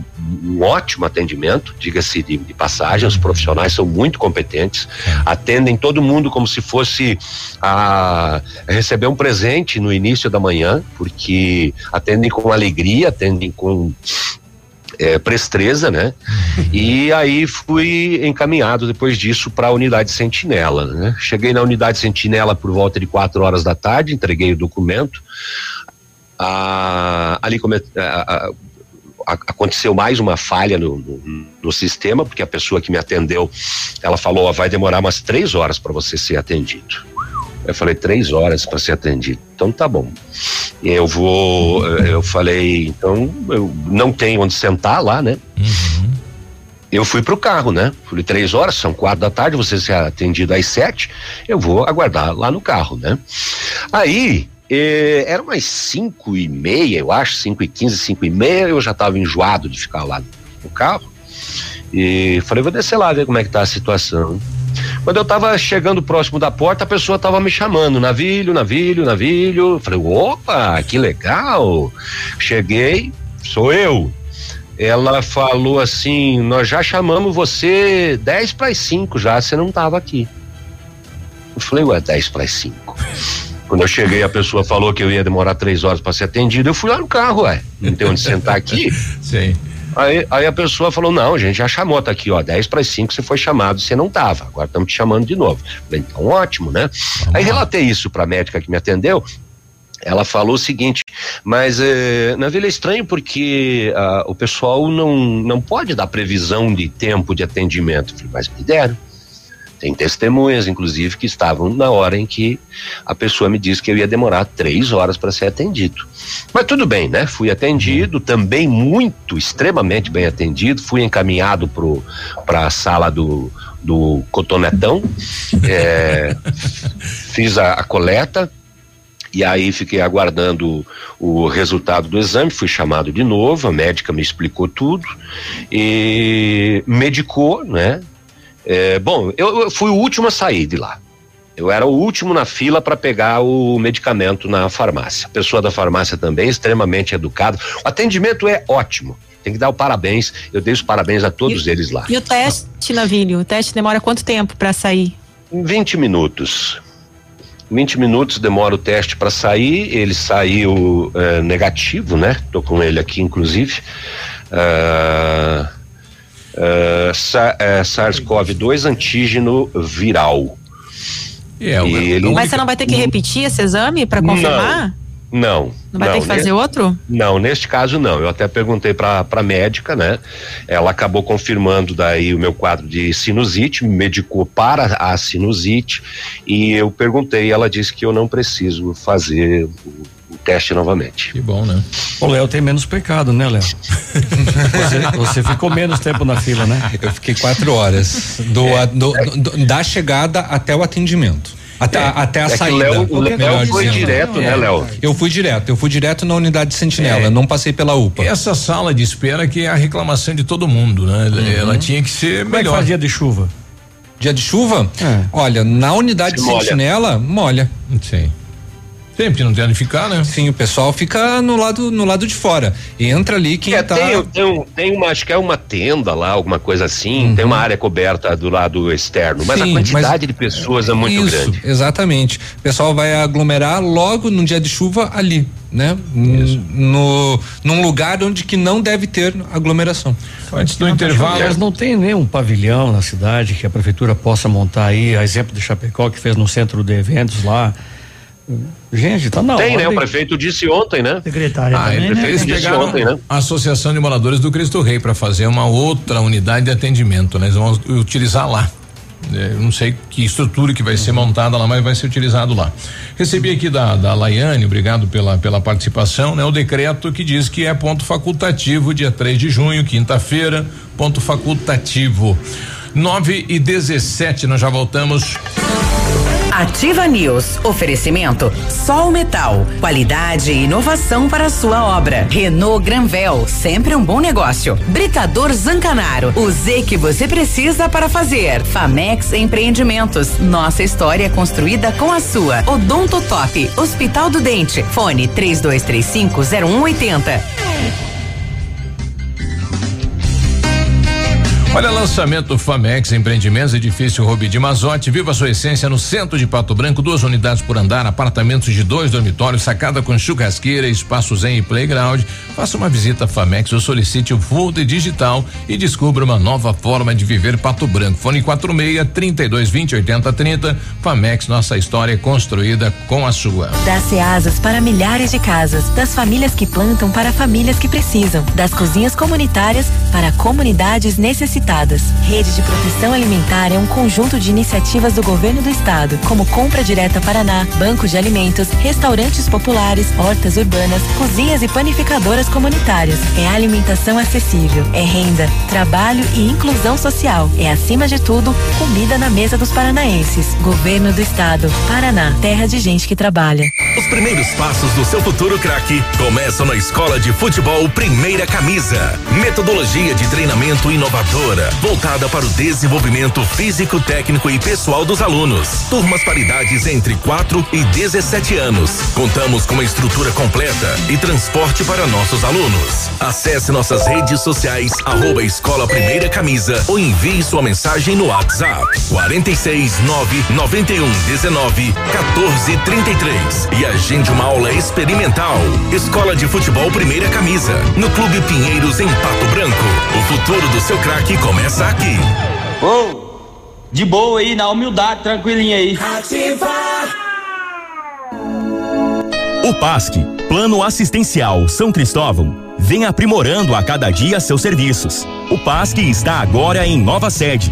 um ótimo atendimento, diga-se de, de, passagem, os profissionais são muito competentes, atendem todo mundo como se fosse a receber um presente no início da manhã, porque atendem com alegria, atendem com é, prestreza, né? E aí fui encaminhado depois disso para a unidade Sentinela, né? Cheguei na unidade Sentinela por volta de quatro horas da tarde, entreguei o documento. Ah, ali come, ah, aconteceu mais uma falha no, no, no, sistema, porque a pessoa que me atendeu, ela falou, ó, vai demorar umas três horas para você ser atendido. Eu falei, três horas para ser atendido. Então tá bom. Eu vou, eu falei, então eu não tenho onde sentar lá, né? Uhum. Eu fui pro carro, né? Falei, três horas, são quatro da tarde, você ser atendido às sete, eu vou aguardar lá no carro, né? Aí, eh, era umas cinco e meia, eu acho, cinco e quinze, cinco e meia, eu já estava enjoado de ficar lá no carro. E falei, vou descer lá ver como é que tá a situação. Quando eu estava chegando próximo da porta, a pessoa estava me chamando, navilho, navilho, navilho. Falei, opa, que legal. Cheguei, sou eu. Ela falou assim: Nós já chamamos você 10 para as 5 já, você não estava aqui. Eu falei, ué, 10 para as 5. Quando eu cheguei, a pessoa falou que eu ia demorar três horas para ser atendido. Eu fui lá no carro, ué. Não tem onde sentar aqui? Sim. Aí, aí a pessoa falou: não, a gente já chamou, tá aqui, ó, 10 para 5 você foi chamado, você não tava. Agora estamos te chamando de novo. Falei, então ótimo, né? Vamos aí lá. relatei isso para a médica que me atendeu. Ela falou o seguinte, mas eh, na vila é estranho porque ah, o pessoal não, não pode dar previsão de tempo de atendimento. Falei, mas me deram. Tem testemunhas, inclusive, que estavam na hora em que a pessoa me disse que eu ia demorar três horas para ser atendido. Mas tudo bem, né? Fui atendido, também muito, extremamente bem atendido. Fui encaminhado para a sala do, do cotonetão, é, fiz a, a coleta, e aí fiquei aguardando o resultado do exame, fui chamado de novo, a médica me explicou tudo e medicou, né? É, bom, eu, eu, fui o último a sair de lá. Eu era o último na fila para pegar o medicamento na farmácia. A pessoa da farmácia também extremamente educada. O atendimento é ótimo. Tem que dar o parabéns. Eu dei os parabéns a todos e, eles lá. E o teste, Navílio? O teste demora quanto tempo para sair? 20 minutos. 20 minutos demora o teste para sair. Ele saiu é, negativo, né? Tô com ele aqui, inclusive. Uh, uh, SARS-CoV-2 antígeno viral. É, ele... Mas você não vai ter que repetir esse exame para confirmar? Não. Não vai não, ter que fazer outro? Não, neste caso não. Eu até perguntei para a médica, né? Ela acabou confirmando daí o meu quadro de sinusite, me medicou para a sinusite e eu perguntei, ela disse que eu não preciso fazer o o teste novamente. Que bom, né? O Léo tem menos pecado, né, Léo? você, você, ficou menos tempo na fila, né? Eu fiquei quatro horas do, é, do, é. do, da chegada até o atendimento. Até, é, até a é saída. O Léo, foi dizendo. direto, né, Léo? Eu fui direto, eu fui direto na unidade de sentinela, é. não passei pela UPA. Essa sala de espera que é a reclamação de todo mundo, né? Uhum. Ela tinha que ser Como melhor. Como é que dia de chuva? Dia de chuva? É. Olha, na unidade Se de sentinela, molha. Sim. Sempre não tem onde ficar, né? Sim, o pessoal fica no lado, no lado de fora. Entra ali quem é, tá. Tem, tem, tem, uma, acho que é uma tenda lá, alguma coisa assim. Uhum. Tem uma área coberta do lado externo. Mas Sim, a quantidade mas, de pessoas é muito isso, grande. Exatamente. O pessoal vai aglomerar logo no dia de chuva ali. né? No, num lugar onde que não deve ter aglomeração. Antes do intervalo. Mas não tem nenhum pavilhão na cidade que a prefeitura possa montar aí, a exemplo de Chapecó que fez no centro de eventos lá. Gente, tá na Tem, hora. né? O prefeito disse ontem, né? Secretária Ah, também, eles né? Disse pegaram ontem, né? a Associação de Moradores do Cristo Rei para fazer uma outra unidade de atendimento, né? Eles vão utilizar lá. É, eu não sei que estrutura que vai ser montada lá, mas vai ser utilizado lá. Recebi aqui da, da Laiane, obrigado pela, pela participação, né? O decreto que diz que é ponto facultativo, dia 3 de junho, quinta-feira, ponto facultativo. 9 e 17, nós já voltamos. Ativa News. Oferecimento Sol Metal. Qualidade e inovação para a sua obra. Renault Granvel. Sempre um bom negócio. Britador Zancanaro. O Z que você precisa para fazer. Famex Empreendimentos. Nossa história construída com a sua. Odonto Top. Hospital do Dente. Fone 3235 0180. Olha, lançamento Famex Empreendimentos, edifício Rubi de Mazote. Viva sua essência no centro de Pato Branco, duas unidades por andar, apartamentos de dois dormitórios, sacada com churrasqueira, espaços em playground. Faça uma visita a Famex ou solicite o Folder Digital e descubra uma nova forma de viver Pato Branco. Fone 46 32 20 80 30. Famex, nossa história é construída com a sua. Das Ceasas para milhares de casas, das famílias que plantam para famílias que precisam, das cozinhas comunitárias para comunidades necessitadas. Rede de Proteção Alimentar é um conjunto de iniciativas do governo do estado, como Compra Direta Paraná, Banco de Alimentos, restaurantes populares, hortas urbanas, cozinhas e panificadoras comunitárias. É alimentação acessível, é renda, trabalho e inclusão social. É acima de tudo, comida na mesa dos paranaenses. Governo do estado, Paraná, terra de gente que trabalha. Os primeiros passos do seu futuro craque começam na Escola de Futebol Primeira Camisa. Metodologia de treinamento voltada para o desenvolvimento físico, técnico e pessoal dos alunos. Turmas paridades entre 4 e 17 anos. Contamos com uma estrutura completa e transporte para nossos alunos. Acesse nossas redes sociais, arroba Escola Primeira Camisa ou envie sua mensagem no WhatsApp 46 9 91 19 14 33 e agende uma aula experimental. Escola de Futebol Primeira Camisa, no Clube Pinheiros em Pato Branco. O futuro do seu craque começa aqui. Ô, de boa aí, na humildade, tranquilinha aí. O PASC, Plano Assistencial São Cristóvão, vem aprimorando a cada dia seus serviços. O PASC está agora em nova sede,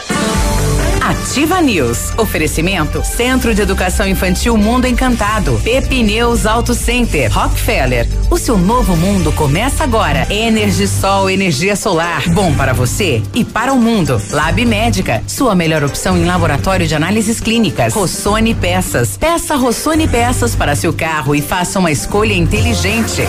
Ativa News. Oferecimento Centro de Educação Infantil Mundo Encantado. Pepineus Auto Center. Rockefeller. O seu novo mundo começa agora. Energisol, energia solar. Bom para você e para o mundo. Lab Médica. Sua melhor opção em laboratório de análises clínicas. Rossoni Peças. Peça Rossoni Peças para seu carro e faça uma escolha inteligente.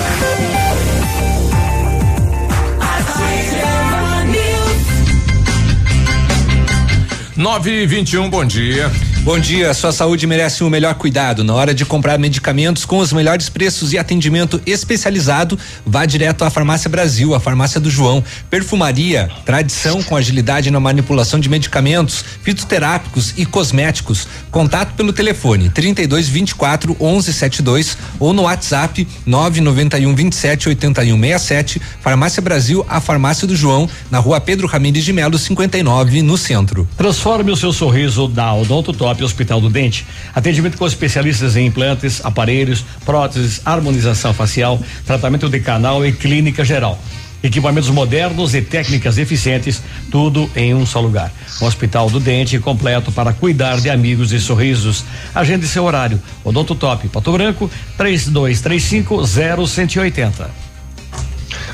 9 e 21 bom dia. Bom dia, sua saúde merece o melhor cuidado. Na hora de comprar medicamentos com os melhores preços e atendimento especializado, vá direto à Farmácia Brasil, a farmácia do João. Perfumaria, tradição com agilidade na manipulação de medicamentos, fitoterápicos e cosméticos. Contato pelo telefone 32 24 11 72 ou no WhatsApp 991 27 81 67. Farmácia Brasil, a farmácia do João, na rua Pedro Ramires de Melo, 59, no centro. Transforme o seu sorriso da Odonto Top Hospital do Dente. Atendimento com especialistas em implantes, aparelhos, próteses, harmonização facial, tratamento de canal e clínica geral. Equipamentos modernos e técnicas eficientes, tudo em um só lugar. Um hospital do dente completo para cuidar de amigos e sorrisos. Agende seu horário. Odonto Top, Pato Branco, 3235 0180.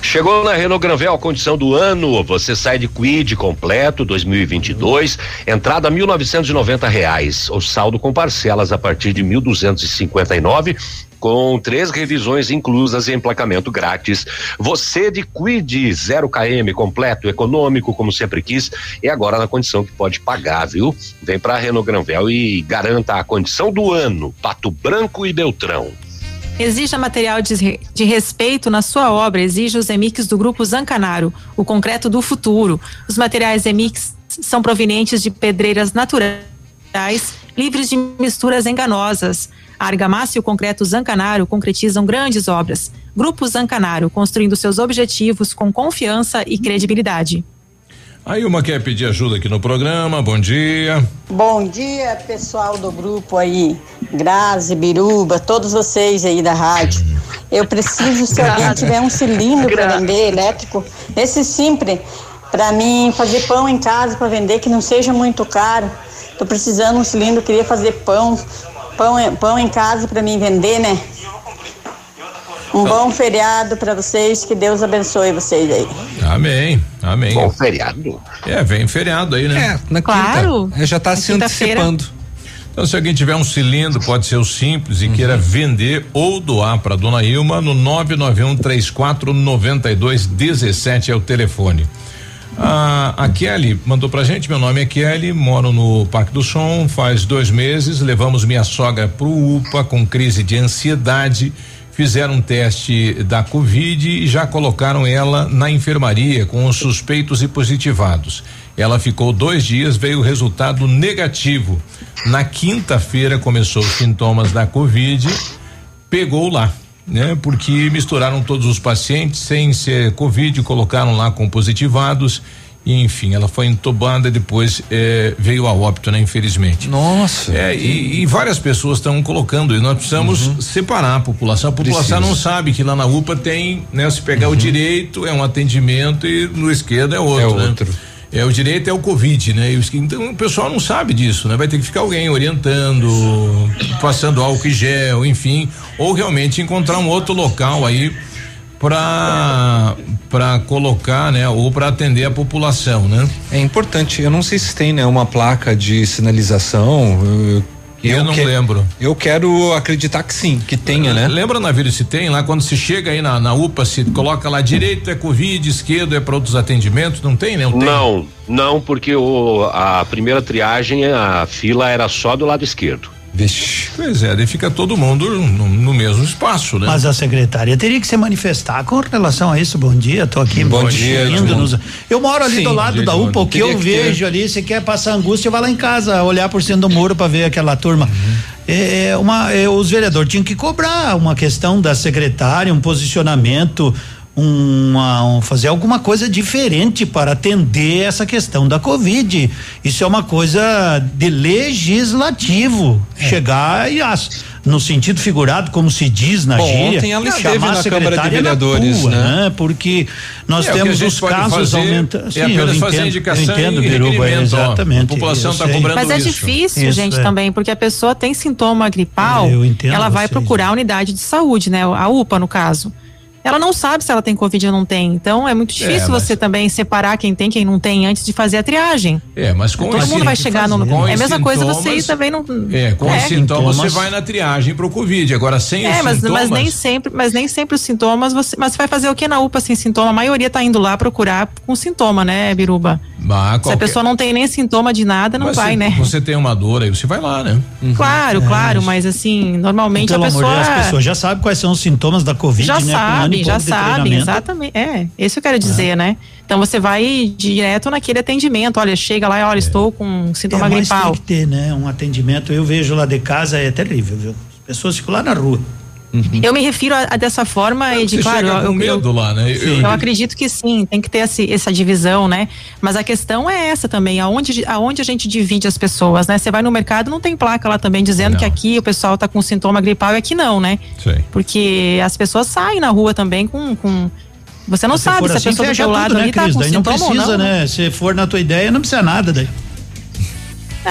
Chegou na Renault Granvel a condição do ano. Você sai de Quid completo 2022, entrada 1.990 reais. O saldo com parcelas a partir de 1.259 com três revisões inclusas e emplacamento grátis. Você de Quid 0 km completo, econômico, como sempre quis, e agora na condição que pode pagar, viu? Vem para Renault Granvel e garanta a condição do ano, Pato Branco e Beltrão. Exija material de, de, respeito na sua obra. Exija os EMIX do Grupo Zancanaro, o concreto do futuro. Os materiais EMIX são provenientes de pedreiras naturais, livres de misturas enganosas. A argamassa e o concreto Zancanaro concretizam grandes obras. Grupo Zancanaro, construindo seus objetivos com confiança e credibilidade. A Ilma quer pedir ajuda aqui no programa. Bom dia. Bom dia, pessoal do grupo aí. Grazi, Biruba, todos vocês aí da rádio. Eu preciso, se alguém tiver um cilindro para vender elétrico, esse simples, para mim fazer pão em casa para vender que não seja muito caro. Tô precisando de um cilindro, queria fazer pão, pão, pão em casa para mim vender, né? Um bom feriado para vocês, que Deus abençoe vocês aí. Amém, amém. Bom feriado. É, vem feriado aí, né? É, na claro. quinta. Já tá se antecipando. Então, se alguém tiver um cilindro, pode ser o simples e uhum. queira vender ou doar para dona Ilma no 991 34 92 17 é o telefone. Ah, a Kelly mandou pra gente, meu nome é Kelly, moro no Parque do Som, faz dois meses, levamos minha sogra pro UPA com crise de ansiedade fizeram um teste da Covid e já colocaram ela na enfermaria com os suspeitos e positivados. Ela ficou dois dias, veio o resultado negativo. Na quinta-feira começou os sintomas da Covid, pegou lá, né? Porque misturaram todos os pacientes sem ser Covid, colocaram lá com positivados e, enfim, ela foi entubada e depois eh, veio a óbito, né? Infelizmente. Nossa. É, e, e, várias pessoas estão colocando e nós precisamos uhum. separar a população. A população Precisa. não sabe que lá na UPA tem, né? Se pegar uhum. o direito é um atendimento e no esquerdo é outro. É né? outro. É, o direito é o Covid, né? Então o pessoal não sabe disso, né? Vai ter que ficar alguém orientando, passando álcool e gel, enfim, ou realmente encontrar um outro local aí para para colocar, né, ou para atender a população, né? É importante. Eu não sei se tem, né, uma placa de sinalização. Eu, eu, não que, lembro. Eu quero acreditar que sim, que tenha, né? Lembra na vida se tem lá quando se chega aí na, na UPA se coloca lá direito é covid, esquerdo é para outros atendimentos, não tem, né? Não, não, não, porque o, a primeira triagem a fila era só do lado esquerdo. Vixe. Pois é, daí fica todo mundo no, no, mesmo espaço, né? Mas a secretária teria que se manifestar com relação a isso. Bom dia, tô aqui. Bom, bom dia. Nos... Eu moro ali Sim, do lado da UPA, o que eu que vejo ter. ali, se quer passar angústia, vai lá em casa, olhar por cima do muro para ver aquela turma. Uhum. É, uma, é, os vereadores tinham que cobrar uma questão da secretária, um posicionamento uma, um, fazer alguma coisa diferente para atender essa questão da Covid. Isso é uma coisa de legislativo. É. Chegar e as, no sentido figurado, como se diz na Bom, gíria, ontem ela esteve na Câmara de Vereadores, rua, né? né? Porque nós é, temos os casos aumentando. É Sim, eu entendo, indicação eu entendo, Biruba, exatamente. a população está cobrando Mas é isso. difícil, isso, gente, é. também, porque a pessoa tem sintoma gripal, ela vai vocês. procurar a unidade de saúde, né? A UPA, no caso ela não sabe se ela tem Covid ou não tem. Então é muito difícil é, mas... você também separar quem tem quem não tem antes de fazer a triagem. É, mas com Todo mundo vai chegar no. é a mesma coisa você ir também não. É, com é. os sintomas você vai na triagem pro Covid. Agora sem é, os mas, sintomas. Mas nem sempre, mas nem sempre os sintomas você. Mas você vai fazer o que na UPA sem sintoma? A maioria tá indo lá procurar com sintoma, né, Biruba? Mas, se a pessoa não tem nem sintoma de nada, não mas vai, se né? Você tem uma dor aí, você vai lá, né? Uhum. Claro, é, claro, mas assim, normalmente a pessoa. Deus, as pessoas já sabem quais são os sintomas da Covid, já né? Sabem, já sabem, exatamente. É, isso eu quero dizer, é. né? Então você vai direto naquele atendimento. Olha, chega lá e olha, é. estou com sintoma é, gripal. Tem que ter, né? Um atendimento. Eu vejo lá de casa é terrível, viu? As pessoas ficam lá na rua. Uhum. Eu me refiro a, a dessa forma, é, de claro, eu, medo eu, lá, né? Eu, eu, acredito que sim, tem que ter esse, essa divisão, né? Mas a questão é essa também, aonde, aonde a gente divide as pessoas, né? Você vai no mercado, não tem placa lá também dizendo não. que aqui o pessoal está com sintoma gripal e aqui não, né? Sim. Porque as pessoas saem na rua também com, com você não se sabe se assim, a pessoa do seu lado tudo, né, ali tá com daí sintoma não precisa, ou não, né? Se for na tua ideia, não precisa nada daí.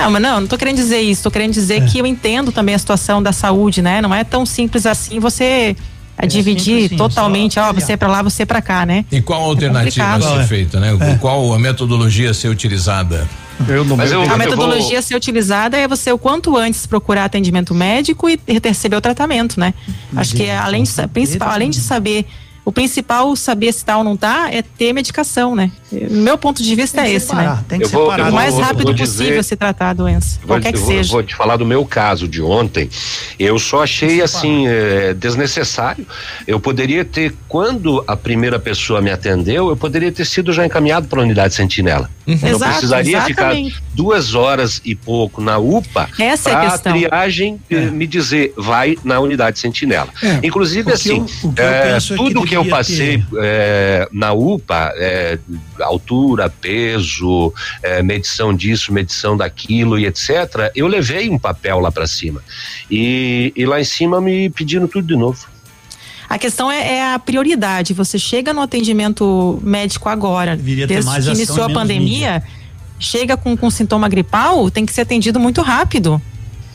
Não, mas não, não tô querendo dizer isso, tô querendo dizer é. que eu entendo também a situação da saúde, né? Não é tão simples assim você a dividir assim, totalmente, ó, você é para lá, você é para cá, né? E qual a alternativa é a ser é. feita, né? É. Qual a metodologia a ser utilizada? Eu não eu, a metodologia vou... a ser utilizada é você o quanto antes procurar atendimento médico e receber o tratamento, né? Acho que além de, principal, além de saber o principal saber se tá ou não tá é ter medicação, né? Meu ponto de vista é esse, separar, né? Tem que eu separar. Vou, o mais rápido possível se tratar a doença, vou, qualquer que vou, seja. Vou te falar do meu caso de ontem. Eu só achei assim é, desnecessário. Eu poderia ter, quando a primeira pessoa me atendeu, eu poderia ter sido já encaminhado para a unidade sentinela. Uhum. Eu Exato, precisaria exatamente. ficar duas horas e pouco na UPA para a triagem é. me dizer vai na unidade sentinela. É. Inclusive assim, eu, é, tudo que, que eu passei é, na UPA, é, altura, peso, é, medição disso, medição daquilo e etc. Eu levei um papel lá para cima e, e lá em cima me pedindo tudo de novo. A questão é, é, a prioridade. Você chega no atendimento médico agora, Deveria desde que iniciou a pandemia, mídia. chega com, com sintoma gripal, tem que ser atendido muito rápido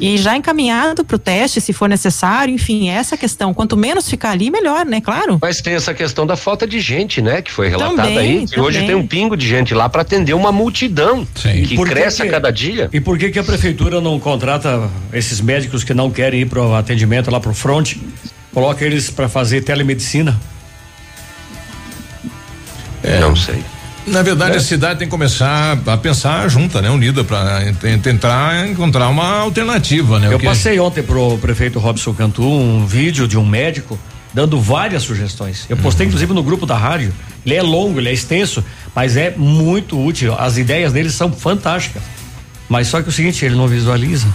e já encaminhado para o teste, se for necessário, enfim, essa questão. Quanto menos ficar ali, melhor, né? Claro. Mas tem essa questão da falta de gente, né? Que foi relatada também, aí. Que hoje tem um pingo de gente lá para atender uma multidão Sim. que cresce que, a cada dia. E por que que a prefeitura não contrata esses médicos que não querem ir para o atendimento lá para o front? Coloca eles para fazer telemedicina? É, não sei. Na verdade, é. a cidade tem que começar a pensar junta, né? Unida para tentar encontrar uma alternativa, né? Eu passei ontem pro prefeito Robson Cantu um vídeo de um médico dando várias sugestões. Eu postei uhum. inclusive no grupo da rádio. Ele é longo, ele é extenso, mas é muito útil. As ideias dele são fantásticas. Mas só que o seguinte, ele não visualiza.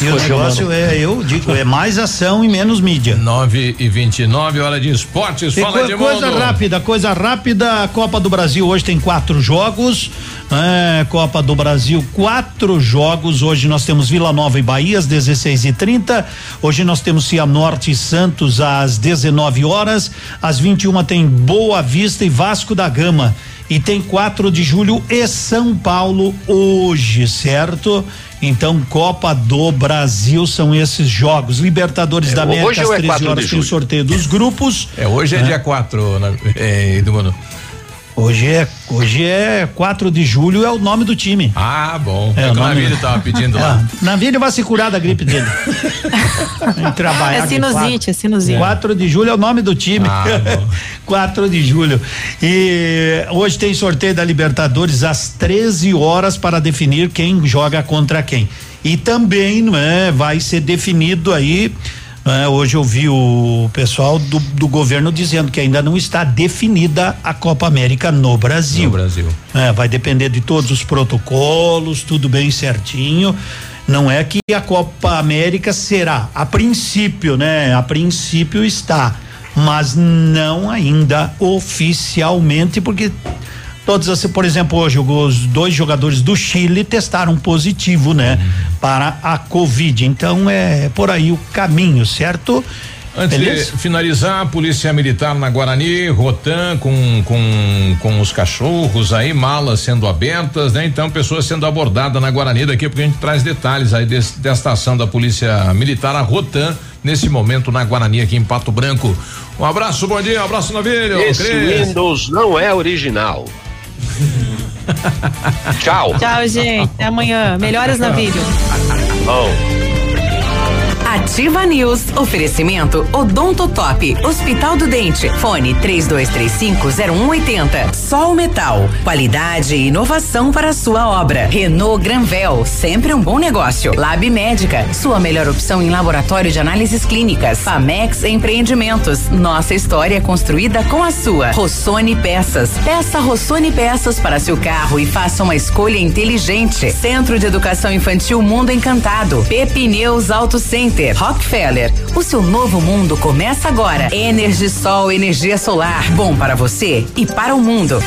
E o negócio é, eu digo, é mais ação e menos mídia. 9 e 29 hora de esportes. Fala co Coisa rápida, coisa rápida. Copa do Brasil hoje tem quatro jogos. É, Copa do Brasil, quatro jogos. Hoje nós temos Vila Nova e Bahia às 16 e 30 Hoje nós temos Cianorte e Santos às 19 horas. Às 21 tem Boa Vista e Vasco da Gama. E tem 4 de julho e São Paulo hoje, certo? Então, Copa do Brasil são esses jogos. Libertadores é, da América às 13 é horas tem o sorteio dos grupos. É, hoje é, é dia 4, é, do mano. Hoje é, hoje é 4 de julho, é o nome do time. Ah, bom. É, é o Navilho tava pedindo lá. É, Navilho vai se curar da gripe dele. trabalhar é sinusite, é sinusite. 4 de julho é o nome do time. Ah, 4 de julho. E hoje tem sorteio da Libertadores às 13 horas para definir quem joga contra quem. E também, não é, vai ser definido aí é, hoje eu vi o pessoal do, do, governo dizendo que ainda não está definida a Copa América no Brasil. No Brasil. É, vai depender de todos os protocolos, tudo bem certinho. Não é que a Copa América será, a princípio, né? A princípio está, mas não ainda oficialmente, porque todos assim, por exemplo, hoje os dois jogadores do Chile testaram positivo, né, uhum. para a Covid. Então é por aí o caminho, certo? Antes Beleza? de finalizar, a Polícia Militar na Guarani, Rotan com, com, com os cachorros aí, malas sendo abertas, né? Então, pessoas sendo abordadas na Guarani daqui, porque a gente traz detalhes aí desse, desta ação da Polícia Militar, a Rotan, nesse momento na Guarani, aqui em Pato Branco. Um abraço, bom dia, um abraço na vida. Esse Cris. Windows não é original. Tchau. Tchau, gente. Até amanhã. Melhoras na vídeo. Oh. Ativa News. Oferecimento Odonto Top. Hospital do Dente. Fone 32350180. Sol Metal. Qualidade e inovação para sua obra. Renault Granvel. Sempre um bom negócio. Lab Médica. Sua melhor opção em laboratório de análises clínicas. Famex Empreendimentos. Nossa história construída com a sua. Rossoni Peças. Peça Rossoni Peças para seu carro e faça uma escolha inteligente. Centro de Educação Infantil Mundo Encantado. Pepineus Auto Center. Rockefeller. O seu novo mundo começa agora. Energisol, energia solar. Bom para você e para o mundo.